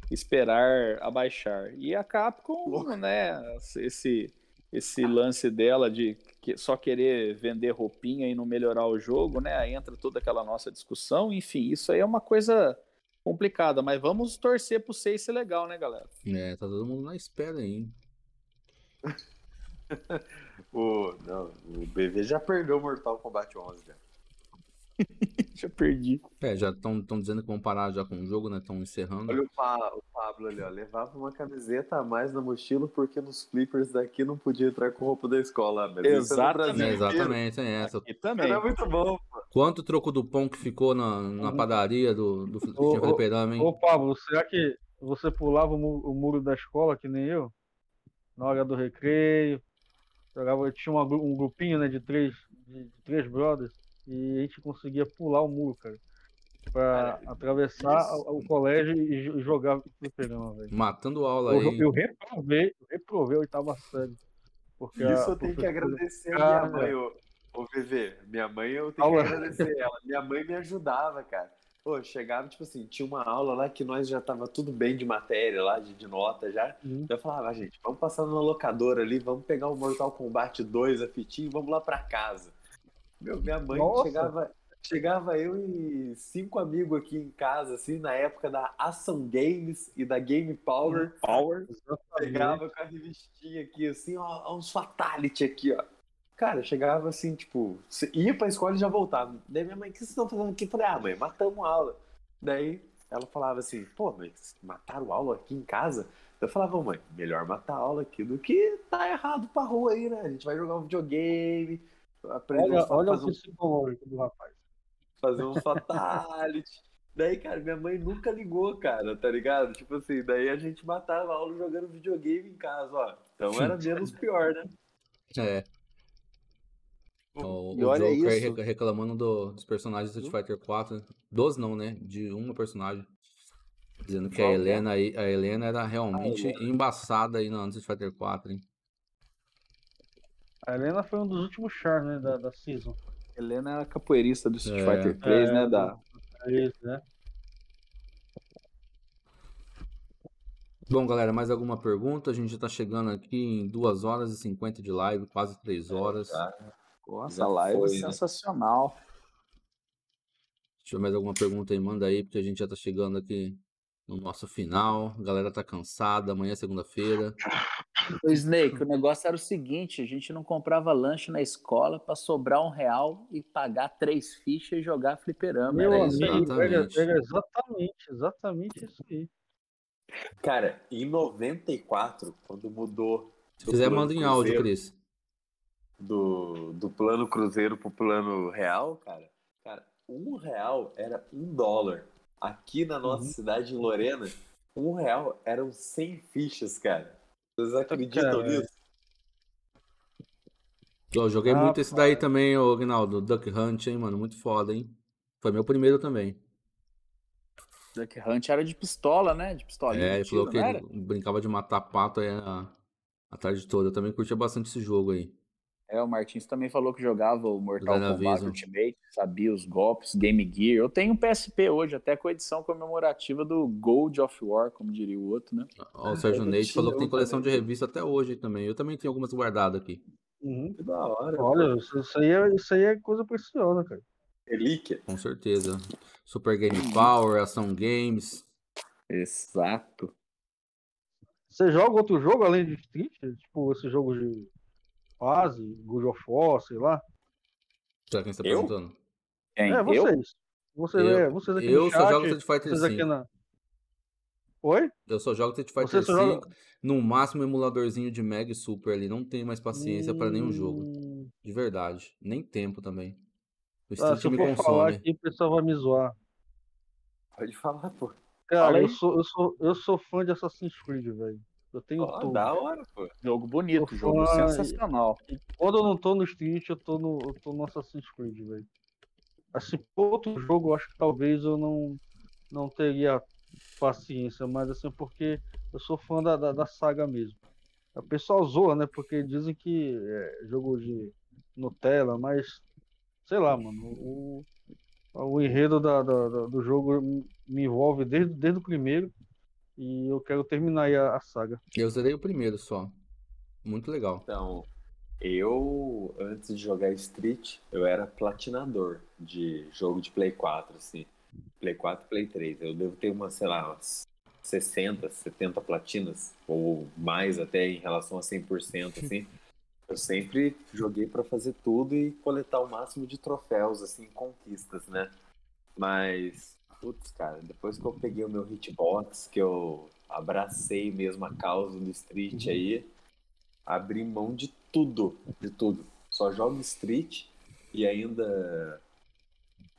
S3: esperar abaixar. E a Capcom, né? Esse esse lance dela de que só querer vender roupinha e não melhorar o jogo, né? Aí entra toda aquela nossa discussão. Enfim, isso aí é uma coisa complicada, mas vamos torcer pro 6 ser legal, né, galera?
S1: É, tá todo mundo na espera aí. [laughs]
S5: o, não, o BV já perdeu o Mortal Kombat 11 já. [laughs] [laughs]
S3: já perdi.
S1: É, já estão dizendo que vão parar já com o jogo, né? Estão encerrando.
S5: Olha o, pa, o, Pablo ali, ó. Levava uma camiseta a mais na mochila porque nos flippers daqui não podia entrar com roupa da escola.
S1: Mas é exatamente. É exatamente, é essa.
S5: Aqui também. Era muito bom, pô.
S1: Quanto troco do pão que ficou na, na uhum. padaria do, do, do ô, fliperama, hein?
S2: Ô, Pablo, será que você pulava o muro, o muro da escola que nem eu? Na hora do recreio? Jogava, tinha uma, um grupinho, né, de três, de, de três brothers e a gente conseguia pular o muro, cara. Pra é, atravessar isso. o colégio e jogar fliperama, velho.
S1: Matando aula
S2: eu,
S1: aí.
S2: Eu reprovei, eu reprovei a oitava série.
S5: Porque isso eu tenho que agradecer a minha mãe, ô, ô VV. Minha mãe eu tenho aula. que agradecer ela. Minha mãe me ajudava, cara. Pô, chegava, tipo assim, tinha uma aula lá que nós já tava tudo bem de matéria lá, de, de nota já. Uhum. Eu falava, ah, gente, vamos passar na locadora ali, vamos pegar o Mortal Kombat 2, a fitinha e vamos lá pra casa. Meu, minha mãe Nossa. chegava, chegava eu e cinco amigos aqui em casa, assim, na época da Ação Games e da Game Power.
S3: Power.
S5: Chegava com a revistinha aqui, assim, ó, uns Fatality aqui, ó. Cara, chegava assim, tipo, ia pra escola e já voltava. Daí minha mãe, o que vocês estão fazendo aqui? Eu falei, ah, mãe, matamos aula. Daí ela falava assim, pô, mas mataram aula aqui em casa? Eu falava, mãe, melhor matar aula aqui do que tá errado pra rua aí, né? A gente vai jogar um videogame,
S2: Aprendeu olha, olha o psicológico do rapaz.
S5: Fazer um [laughs] fatality. daí, cara, minha mãe nunca ligou, cara, tá ligado? Tipo assim, daí a gente matava a aula jogando videogame em casa, ó. Então era [laughs] menos pior, né?
S1: É. O, e o olha Joker isso. reclamando do, dos personagens do Street Fighter 4. Dos não, né? De uma personagem. Dizendo que a é? Helena, aí, a Helena era realmente Helena. embaçada aí no Street Fighter 4, hein?
S2: A Helena foi um dos últimos chars, né, da, da season.
S3: Helena é a capoeirista do Street é. Fighter 3, é, né? Da... Isso, né?
S1: Bom, galera, mais alguma pergunta? A gente já tá chegando aqui em 2 horas e 50 de live, quase 3 é, horas.
S3: Nossa, a live foi, é sensacional.
S1: Se tiver mais alguma pergunta aí, manda aí, porque a gente já tá chegando aqui no nosso final. A galera tá cansada, amanhã é segunda-feira.
S3: O Snake, o negócio era o seguinte: a gente não comprava lanche na escola para sobrar um real e pagar três fichas e jogar fliperama.
S2: Meu era amigo, exatamente. Era, era exatamente, exatamente isso aí.
S5: Cara, em 94, quando mudou.
S1: Se quiser, manda em áudio, Cris.
S5: Do, do plano cruzeiro pro plano real, cara. Cara, um real era um dólar. Aqui na nossa uhum. cidade, em Lorena, um real eram 100 fichas, cara. Vocês acreditam nisso?
S1: Eu joguei ah, muito esse daí também, o Gnaldo. Duck Hunt, hein, mano? Muito foda, hein? Foi meu primeiro também.
S3: Duck Hunt era de pistola, né? De pistolinha.
S1: É, ele falou que brincava de matar pato aí a, a tarde toda. Eu também curtia bastante esse jogo aí.
S3: É, o Martins também falou que jogava o Mortal Kombat Ultimate, sabia os golpes, Game Gear. Eu tenho um PSP hoje, até com a edição comemorativa do Gold of War, como diria o outro, né?
S1: o Sérgio Neide falou que tem coleção de revista até hoje também. Eu também tenho algumas guardadas aqui.
S2: Uhum, que da hora. Olha, isso aí, é, isso aí é coisa preciosa, cara.
S5: relíquia.
S1: Com certeza. Super Game Power, Ação Games.
S3: Exato.
S2: Você joga outro jogo além de Street? Tipo, esse jogo de of War, sei lá?
S1: Será quem está perguntando?
S2: Quem? É, vocês. Eu? Vocês,
S1: eu,
S2: é, vocês aqui
S1: eu
S2: no
S1: só jogo Street Fighter V.
S2: Na... Oi?
S1: Eu só jogo Street Fighter V. Joga... No máximo, emuladorzinho de Mega e Super ali. Não tenho mais paciência hum... para nenhum jogo. Hum. De verdade. Nem tempo também.
S2: O Street ah, se eu me for consome. falar aqui, o pessoal vai me zoar.
S5: Pode falar, pô.
S2: Cara, eu sou, eu, sou, eu sou fã de Assassin's Creed, velho. Eu tenho
S5: oh, tudo. Da hora, pô.
S3: Jogo bonito, jogo fã, sensacional.
S2: E, quando eu não tô no Street, eu tô no, eu tô no Assassin's Creed, velho. Assim, outro jogo, eu acho que talvez eu não, não teria paciência, mas assim, porque eu sou fã da, da, da saga mesmo. O pessoal zoa, né? Porque dizem que é jogo de Nutella, mas sei lá, mano. O, o enredo da, da, do jogo me envolve desde, desde o primeiro e eu quero terminar aí a, a saga.
S1: Eu zerei o primeiro só. Muito legal.
S5: Então, eu, antes de jogar Street, eu era platinador de jogo de Play 4, assim. Play 4 Play 3. Eu devo ter umas, sei lá, umas 60, 70 platinas, ou mais até em relação a 100%, assim. [laughs] Eu sempre joguei para fazer tudo e coletar o máximo de troféus, assim, conquistas, né? Mas, putz, cara, depois que eu peguei o meu hitbox, que eu abracei mesmo a causa do Street aí, abri mão de tudo, de tudo. Só jogo Street e ainda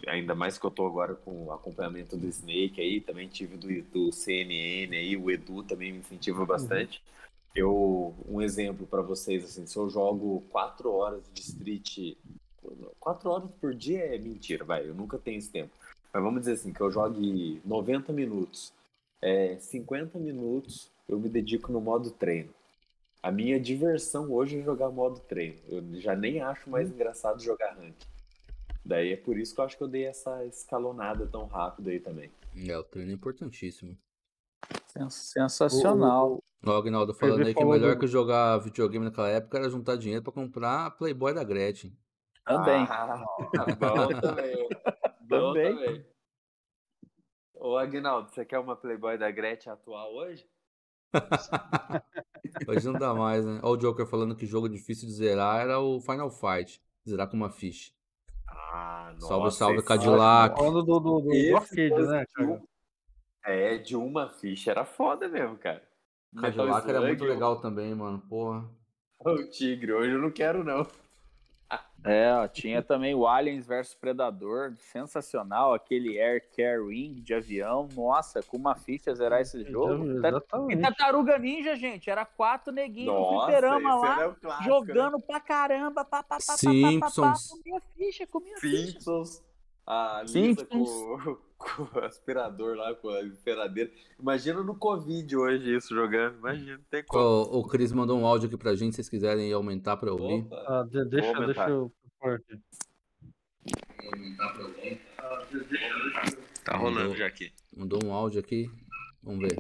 S5: ainda mais que eu tô agora com o acompanhamento do Snake aí, também tive do, do CNN aí, o Edu também me incentiva bastante. Uhum. Eu, um exemplo para vocês, assim, se eu jogo quatro horas de street, quatro horas por dia é mentira, vai, eu nunca tenho esse tempo. Mas vamos dizer assim, que eu jogue 90 minutos, é, 50 minutos eu me dedico no modo treino. A minha diversão hoje é jogar modo treino. Eu já nem acho mais hum. engraçado jogar rank. Daí é por isso que eu acho que eu dei essa escalonada tão rápido aí também.
S1: É, o treino é importantíssimo.
S3: Sensacional.
S1: O, o Agnaldo falando aí que melhor do... que jogar videogame naquela época era juntar dinheiro para comprar a Playboy da Gretchen.
S3: Também.
S5: Ah, [laughs] bom também. Também. também. Ô Agnaldo, você quer uma Playboy da Gretchen atual hoje? [laughs]
S1: hoje não dá mais, né? Olha o Joker falando que jogo difícil de zerar era o Final Fight. Zerar com uma ficha.
S5: Ah, nossa.
S1: Salve, salve, Cadillac.
S2: Falando do, do, do arcade, né, cara?
S5: É, de uma ficha era foda mesmo, cara.
S1: Cadillac era muito legal também, mano. Porra. [laughs]
S5: O Tigre, hoje eu não quero, não.
S3: É, ó, tinha também o Aliens vs Predador, sensacional, aquele Air Carrying de avião, nossa, com uma ficha zerar esse jogo.
S2: Exatamente.
S3: E Tartaruga Ninja, gente, era quatro neguinhos no fliperama lá, clássico, jogando né? pra caramba, pá, pá, pá,
S1: Simpsons. Pá, pá, pá,
S3: comia ficha, comia
S5: Simpsons.
S3: ficha.
S5: A Lisa com, com o aspirador lá, com a emperadeira. Imagina no Covid hoje isso jogando. Imagina, tem como.
S1: O, o Cris mandou um áudio aqui pra gente, se vocês quiserem aumentar pra ouvir.
S2: Opa, ah, deixa, deixa eu pôr aqui.
S5: Tá rolando mandou, já aqui.
S1: Mandou um áudio aqui. Vamos ver.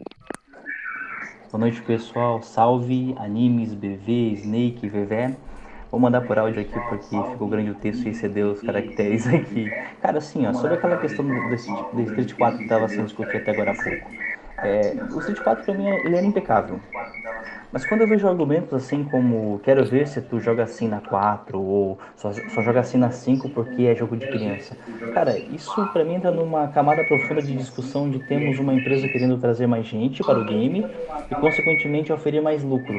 S10: Boa noite, pessoal. Salve, animes, BV, Snake, VV. Vou mandar por áudio aqui porque ficou grande o texto e excedeu os caracteres aqui. Cara, assim, ó, sobre aquela questão desse, desse Street 4 que estava sendo discutido até agora há pouco. É, o Street 4 pra mim ele era impecável. Mas quando eu vejo argumentos assim como quero ver se tu joga assim na 4 ou só, só joga assim na 5 porque é jogo de criança. Cara, isso pra mim entra numa camada profunda de discussão de termos uma empresa querendo trazer mais gente para o game e consequentemente oferir mais lucro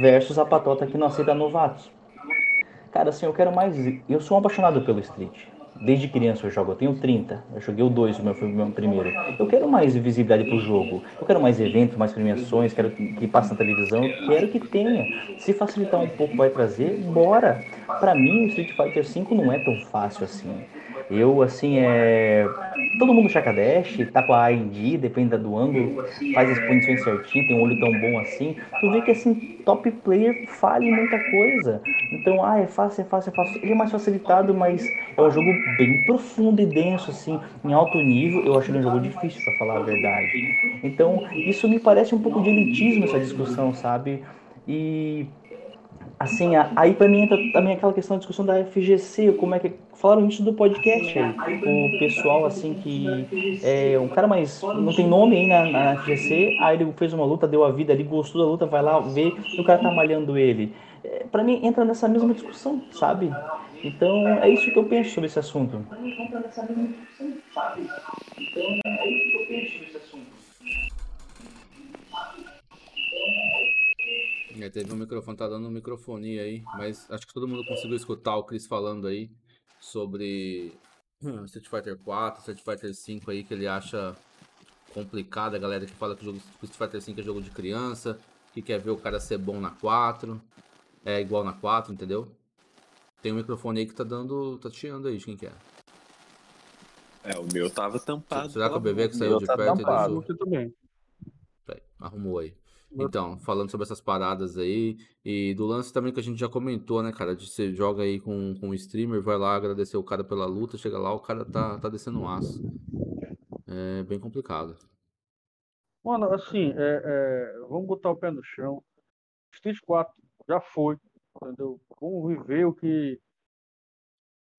S10: versus a patota que não aceita novatos. Cara, assim, eu quero mais. Eu sou um apaixonado pelo Street. Desde criança eu jogo, eu tenho 30. Eu joguei o 2, o meu meu primeiro. Eu quero mais visibilidade pro jogo. Eu quero mais eventos, mais premiações, quero que passe na televisão, eu quero que tenha. Se facilitar um pouco vai trazer, bora. Para mim, o Street Fighter V não é tão fácil assim. Eu, assim, é. Todo mundo chaca dash, tá com a AID, depende do ângulo, faz as punições certinho, tem um olho tão bom assim. Tu vê que, assim, top player fale muita coisa. Então, ah, é fácil, é fácil, é fácil. Ele é mais facilitado, mas é um jogo bem profundo e denso, assim, em alto nível. Eu acho ele um jogo difícil, para falar a verdade. Então, isso me parece um pouco de elitismo, essa discussão, sabe? E assim, aí para mim entra também aquela questão da discussão da FGC, como é que falaram isso do podcast aí, o pessoal assim que é um cara mais não tem nome aí na, na FGC, aí ele fez uma luta, deu a vida ali, gostou da luta, vai lá ver e o cara tá malhando ele. É, para mim entra nessa mesma discussão, sabe? Então é isso que eu penso sobre esse assunto. Entra nessa mesma discussão, sabe? Então é isso
S1: É, teve um microfone, tá dando um microfone aí, mas acho que todo mundo conseguiu escutar o Chris falando aí sobre hum, Street Fighter 4, Street Fighter 5 aí, que ele acha complicado, a galera que fala que o jogo Street Fighter 5 é jogo de criança, que quer ver o cara ser bom na 4, é igual na 4, entendeu? Tem um microfone aí que tá dando, tá chiando aí, de quem que é?
S5: É, o meu tava tampado.
S1: Será que o bebê que saiu de tá perto tampado. e deixou? Também. Arrumou aí. Então, falando sobre essas paradas aí, e do lance também que a gente já comentou, né, cara, de você joga aí com, com um streamer, vai lá agradecer o cara pela luta, chega lá, o cara tá, tá descendo um aço. É bem complicado.
S2: Mano, assim, é, é, vamos botar o pé no chão. Street 4 já foi, entendeu? Vamos viver o que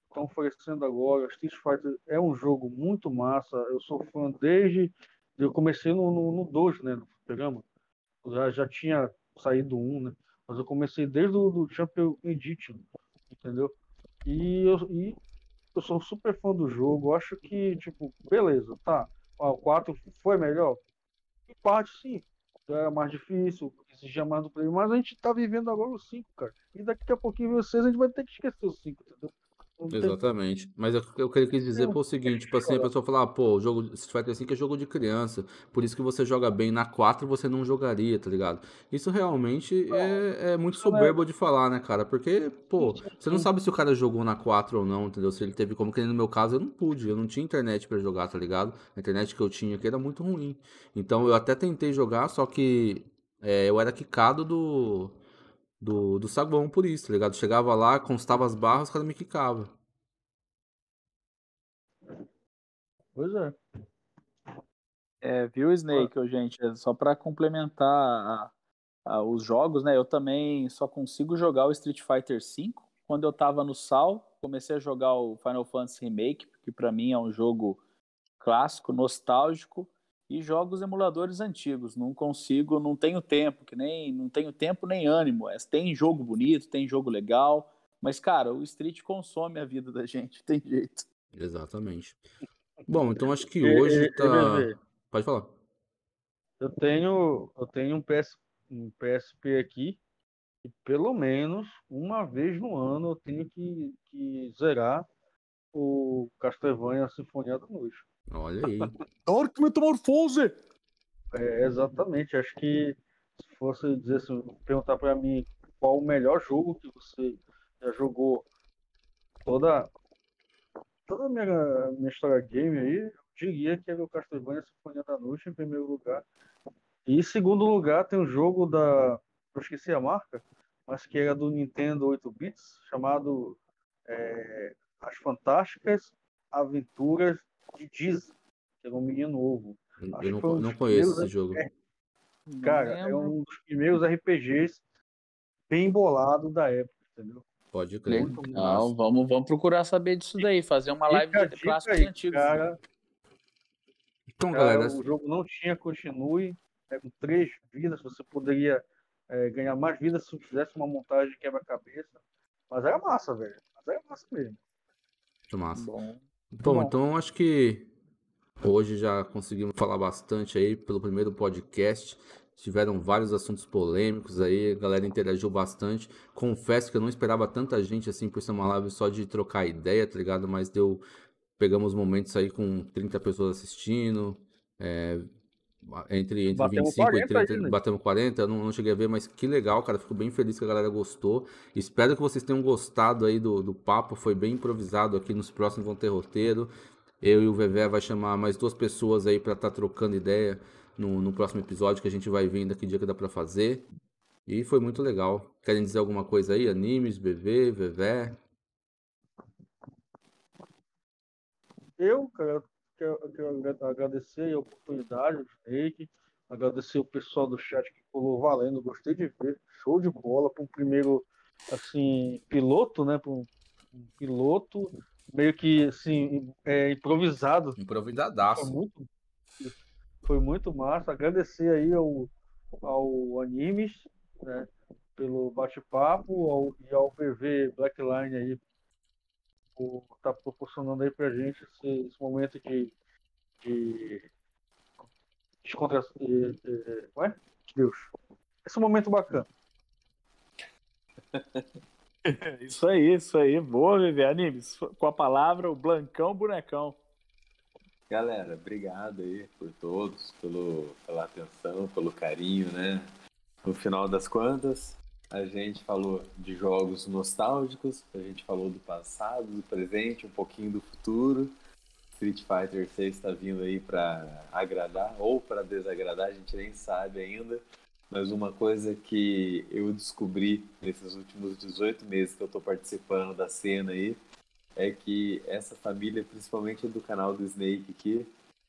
S2: estão oferecendo agora. Street Fighter é um jogo muito massa. Eu sou fã desde. Eu comecei no, no, no 2, né? No programa já, já tinha saído um, né? Mas eu comecei desde o do Champion Edition, entendeu? E eu, e eu sou super fã do jogo. Acho que, tipo, beleza, tá. o 4 foi melhor? Em parte, sim. Era mais difícil, exigia mais do player, mas a gente tá vivendo agora o 5, cara. E daqui a pouquinho vocês a gente vai ter que esquecer o 5, entendeu?
S1: Exatamente. Mas eu, eu quis dizer pô, o seguinte, tipo assim, a pessoa fala, ah, pô, o jogo Street Fighter 5 é jogo de criança, por isso que você joga bem na 4 você não jogaria, tá ligado? Isso realmente é, é muito soberbo de falar, né, cara? Porque, pô, você não sabe se o cara jogou na 4 ou não, entendeu? Se ele teve como, que no meu caso eu não pude, eu não tinha internet para jogar, tá ligado? A internet que eu tinha aqui era muito ruim. Então eu até tentei jogar, só que é, eu era quicado do do, do saguão por isso, tá ligado? Chegava lá, constava as barras, os caras me quicavam.
S2: Pois é.
S3: É, viu, Snake, oh, gente? É só para complementar a, a, os jogos, né? Eu também só consigo jogar o Street Fighter V. Quando eu tava no Sal, comecei a jogar o Final Fantasy Remake, que para mim é um jogo clássico, nostálgico e jogos emuladores antigos. Não consigo, não tenho tempo, que nem não tenho tempo nem ânimo. É, tem jogo bonito, tem jogo legal, mas cara, o Street consome a vida da [laughs] gente, tem jeito.
S1: Exatamente. Bom, então acho que hoje tá. Pode falar.
S2: Eu tenho, eu tenho um, PS, um PSP aqui e pelo menos uma vez no ano eu tenho que, que zerar o Castlevania Sinfonia da Noite.
S1: Olha aí. [laughs]
S7: Dark Metamorfose!
S2: É, exatamente. Acho que se fosse dizer assim, perguntar para mim qual o melhor jogo que você já jogou toda toda a minha, minha história game aí, eu diria que é o Castlevania Sinfonia da Noite em primeiro lugar. E em segundo lugar tem um jogo da. Eu esqueci a marca, mas que era do Nintendo 8 bits, chamado é, As Fantásticas Aventuras de Diz, que era um menino novo.
S1: Eu não, um não conheço esse jogo.
S2: É, cara, é um dos primeiros RPGs bem bolado da época, entendeu?
S1: Pode crer.
S3: Não, vamos, vamos procurar saber disso daí, fazer uma live de clássicos aí, antigos. Cara,
S2: então, cara, galera, o jogo não tinha continue, é, com três vidas, você poderia é, ganhar mais vidas se fizesse uma montagem quebra-cabeça. Mas era massa, velho. Mas era massa mesmo.
S1: Muito massa. Bom, bom, bom. então acho que hoje já conseguimos falar bastante aí pelo primeiro podcast. Tiveram vários assuntos polêmicos aí, a galera interagiu bastante. Confesso que eu não esperava tanta gente assim por ser uma live só de trocar ideia, tá ligado? Mas deu. Pegamos momentos aí com 30 pessoas assistindo. É, entre, entre 25 e 30, aí, né? batemos 40, não, não cheguei a ver, mas que legal, cara. Fico bem feliz que a galera gostou. Espero que vocês tenham gostado aí do, do papo. Foi bem improvisado aqui. Nos próximos vão ter roteiro. Eu e o Vevé vai chamar mais duas pessoas aí para estar tá trocando ideia no, no próximo episódio que a gente vai vendo que dia que dá para fazer. E foi muito legal. Querem dizer alguma coisa aí? Animes, BV, Vevé?
S2: Eu, cara, quero, quero agradecer a oportunidade, o Snake, agradecer o pessoal do chat que falou valendo, gostei de ver, show de bola para um primeiro assim, piloto, né? Um, um piloto meio que assim, é, improvisado.
S1: Improvisadaço.
S2: Foi muito, foi muito massa. Agradecer aí ao, ao Animes, né? Pelo bate-papo e ao PV Blackline aí por estar tá proporcionando aí pra gente esse, esse momento de, de descontração. De, de, ué? Deus. Esse é momento bacana. [laughs]
S3: isso aí, isso aí. Boa, Vivi. Animes. Com a palavra, o Blancão Bonecão.
S5: Galera, obrigado aí por todos, pelo, pela atenção, pelo carinho, né? No final das contas, a gente falou de jogos nostálgicos, a gente falou do passado, do presente, um pouquinho do futuro. Street Fighter 6 está vindo aí para agradar ou para desagradar, a gente nem sabe ainda. Mas uma coisa que eu descobri nesses últimos 18 meses que eu estou participando da cena aí é que essa família, principalmente do canal do Snake aqui,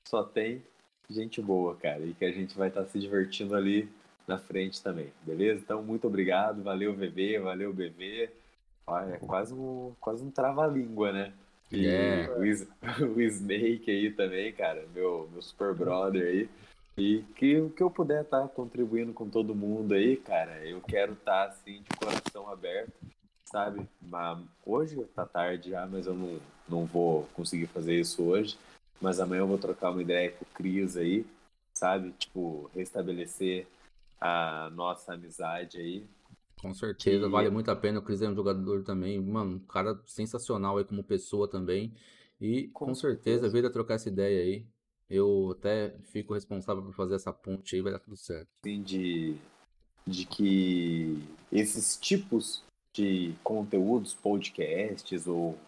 S5: só tem gente boa, cara, e que a gente vai estar tá se divertindo ali na frente também, beleza? Então, muito obrigado, valeu VB, valeu BV. Olha, é quase um, quase um trava-língua, né? E yeah. o, [laughs] o Snake aí também, cara, meu, meu super brother aí. E que o que eu puder estar tá contribuindo com todo mundo aí, cara, eu quero estar tá, assim de coração aberto, sabe? Mas hoje tá tarde já, mas eu não, não vou conseguir fazer isso hoje. Mas amanhã eu vou trocar uma ideia com o Cris aí, sabe? Tipo, restabelecer a nossa amizade aí.
S1: Com certeza, que... vale muito a pena. O Cris é um jogador também, mano, um cara sensacional aí como pessoa também. E com, com certeza, certeza, a trocar essa ideia aí. Eu até fico responsável por fazer essa ponte aí, vai dar tudo certo.
S5: Sim, de, de que esses tipos de conteúdos, podcasts ou,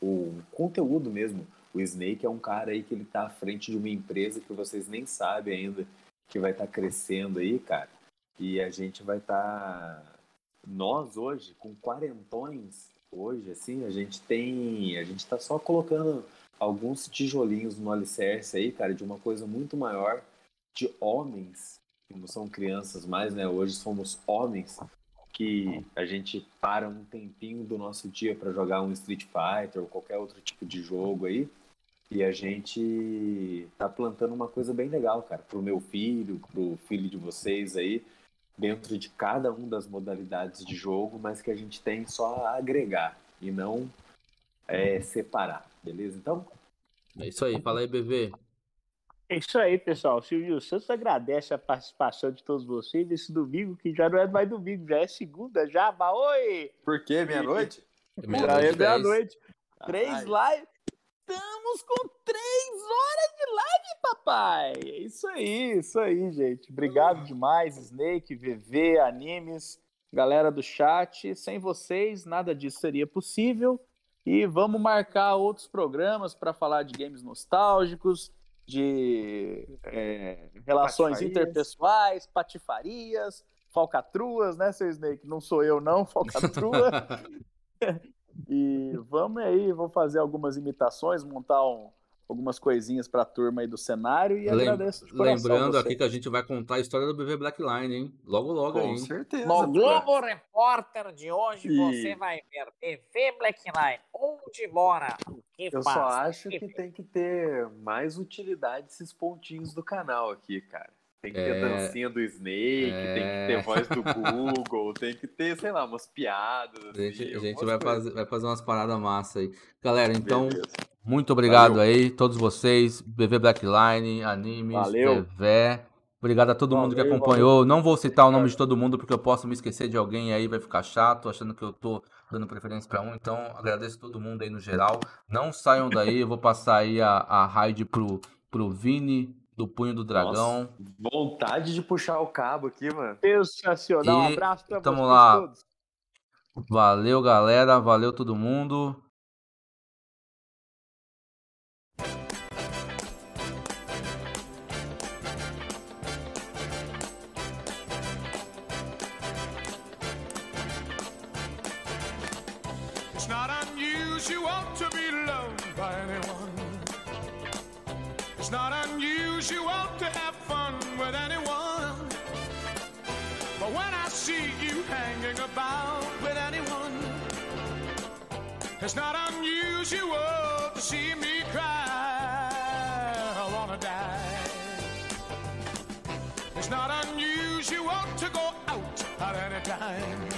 S5: ou conteúdo mesmo, o Snake é um cara aí que ele tá à frente de uma empresa que vocês nem sabem ainda que vai estar tá crescendo aí, cara. E a gente vai estar. Tá... Nós hoje, com quarentões, hoje, assim, a gente tem. A gente tá só colocando alguns tijolinhos no alicerce aí, cara, de uma coisa muito maior de homens, que não são crianças mais, né? Hoje somos homens que a gente para um tempinho do nosso dia para jogar um Street Fighter ou qualquer outro tipo de jogo aí e a gente tá plantando uma coisa bem legal, cara, pro meu filho, pro filho de vocês aí, dentro de cada uma das modalidades de jogo, mas que a gente tem só a agregar e não é, separar, beleza? Então.
S1: É isso aí, fala aí, BV.
S3: É isso aí, pessoal. Silvio Santos agradece a participação de todos vocês nesse domingo, que já não é mais domingo, já é segunda, já. Oi!
S5: Por quê? Meia-noite?
S3: É meia-noite. Três lives estamos com três horas de live, papai. É isso aí, isso aí, gente. Obrigado demais, Snake, VV, Animes, galera do chat. Sem vocês, nada disso seria possível. E vamos marcar outros programas para falar de games nostálgicos, de é, relações patifarias. interpessoais, patifarias, falcatruas, né, seu Snake? Não sou eu, não, falcatrua. [laughs] E vamos aí, vou fazer algumas imitações, montar um, algumas coisinhas para a turma aí do cenário e Lem agradeço de
S1: Lembrando aqui que a gente vai contar a história do BV Blackline, hein? Logo, logo
S5: Com
S1: aí. Com
S5: certeza.
S6: No Globo Repórter de hoje e... você vai ver BV Blackline, onde mora, o que
S5: Eu
S6: faz.
S5: Eu só acho que, que tem que ter mais utilidade esses pontinhos do canal aqui, cara. Tem que ter é... dancinha do Snake, é... tem que ter voz do [laughs] Google, tem que ter, sei lá, umas piadas.
S1: A gente, assim, a gente vai, fazer, vai fazer umas paradas massa aí. Galera, então, Beleza. muito obrigado Valeu. aí, todos vocês, BV Blackline, Animes, Valeu. Obrigado a todo Valeu, mundo que acompanhou. Valeu. Não vou citar o nome de todo mundo porque eu posso me esquecer de alguém aí, vai ficar chato, achando que eu tô dando preferência para um. Então, agradeço todo mundo aí no geral. Não saiam daí, eu vou passar aí a, a raid pro, pro Vini, do Punho do Dragão. Nossa,
S5: vontade de puxar o cabo aqui, mano.
S3: Sensacional. Um abraço
S1: pra tamo lá. todos. Valeu, galera. Valeu todo mundo.
S11: It's not unusual to see me cry. I wanna die. It's not unusual to go out at any time.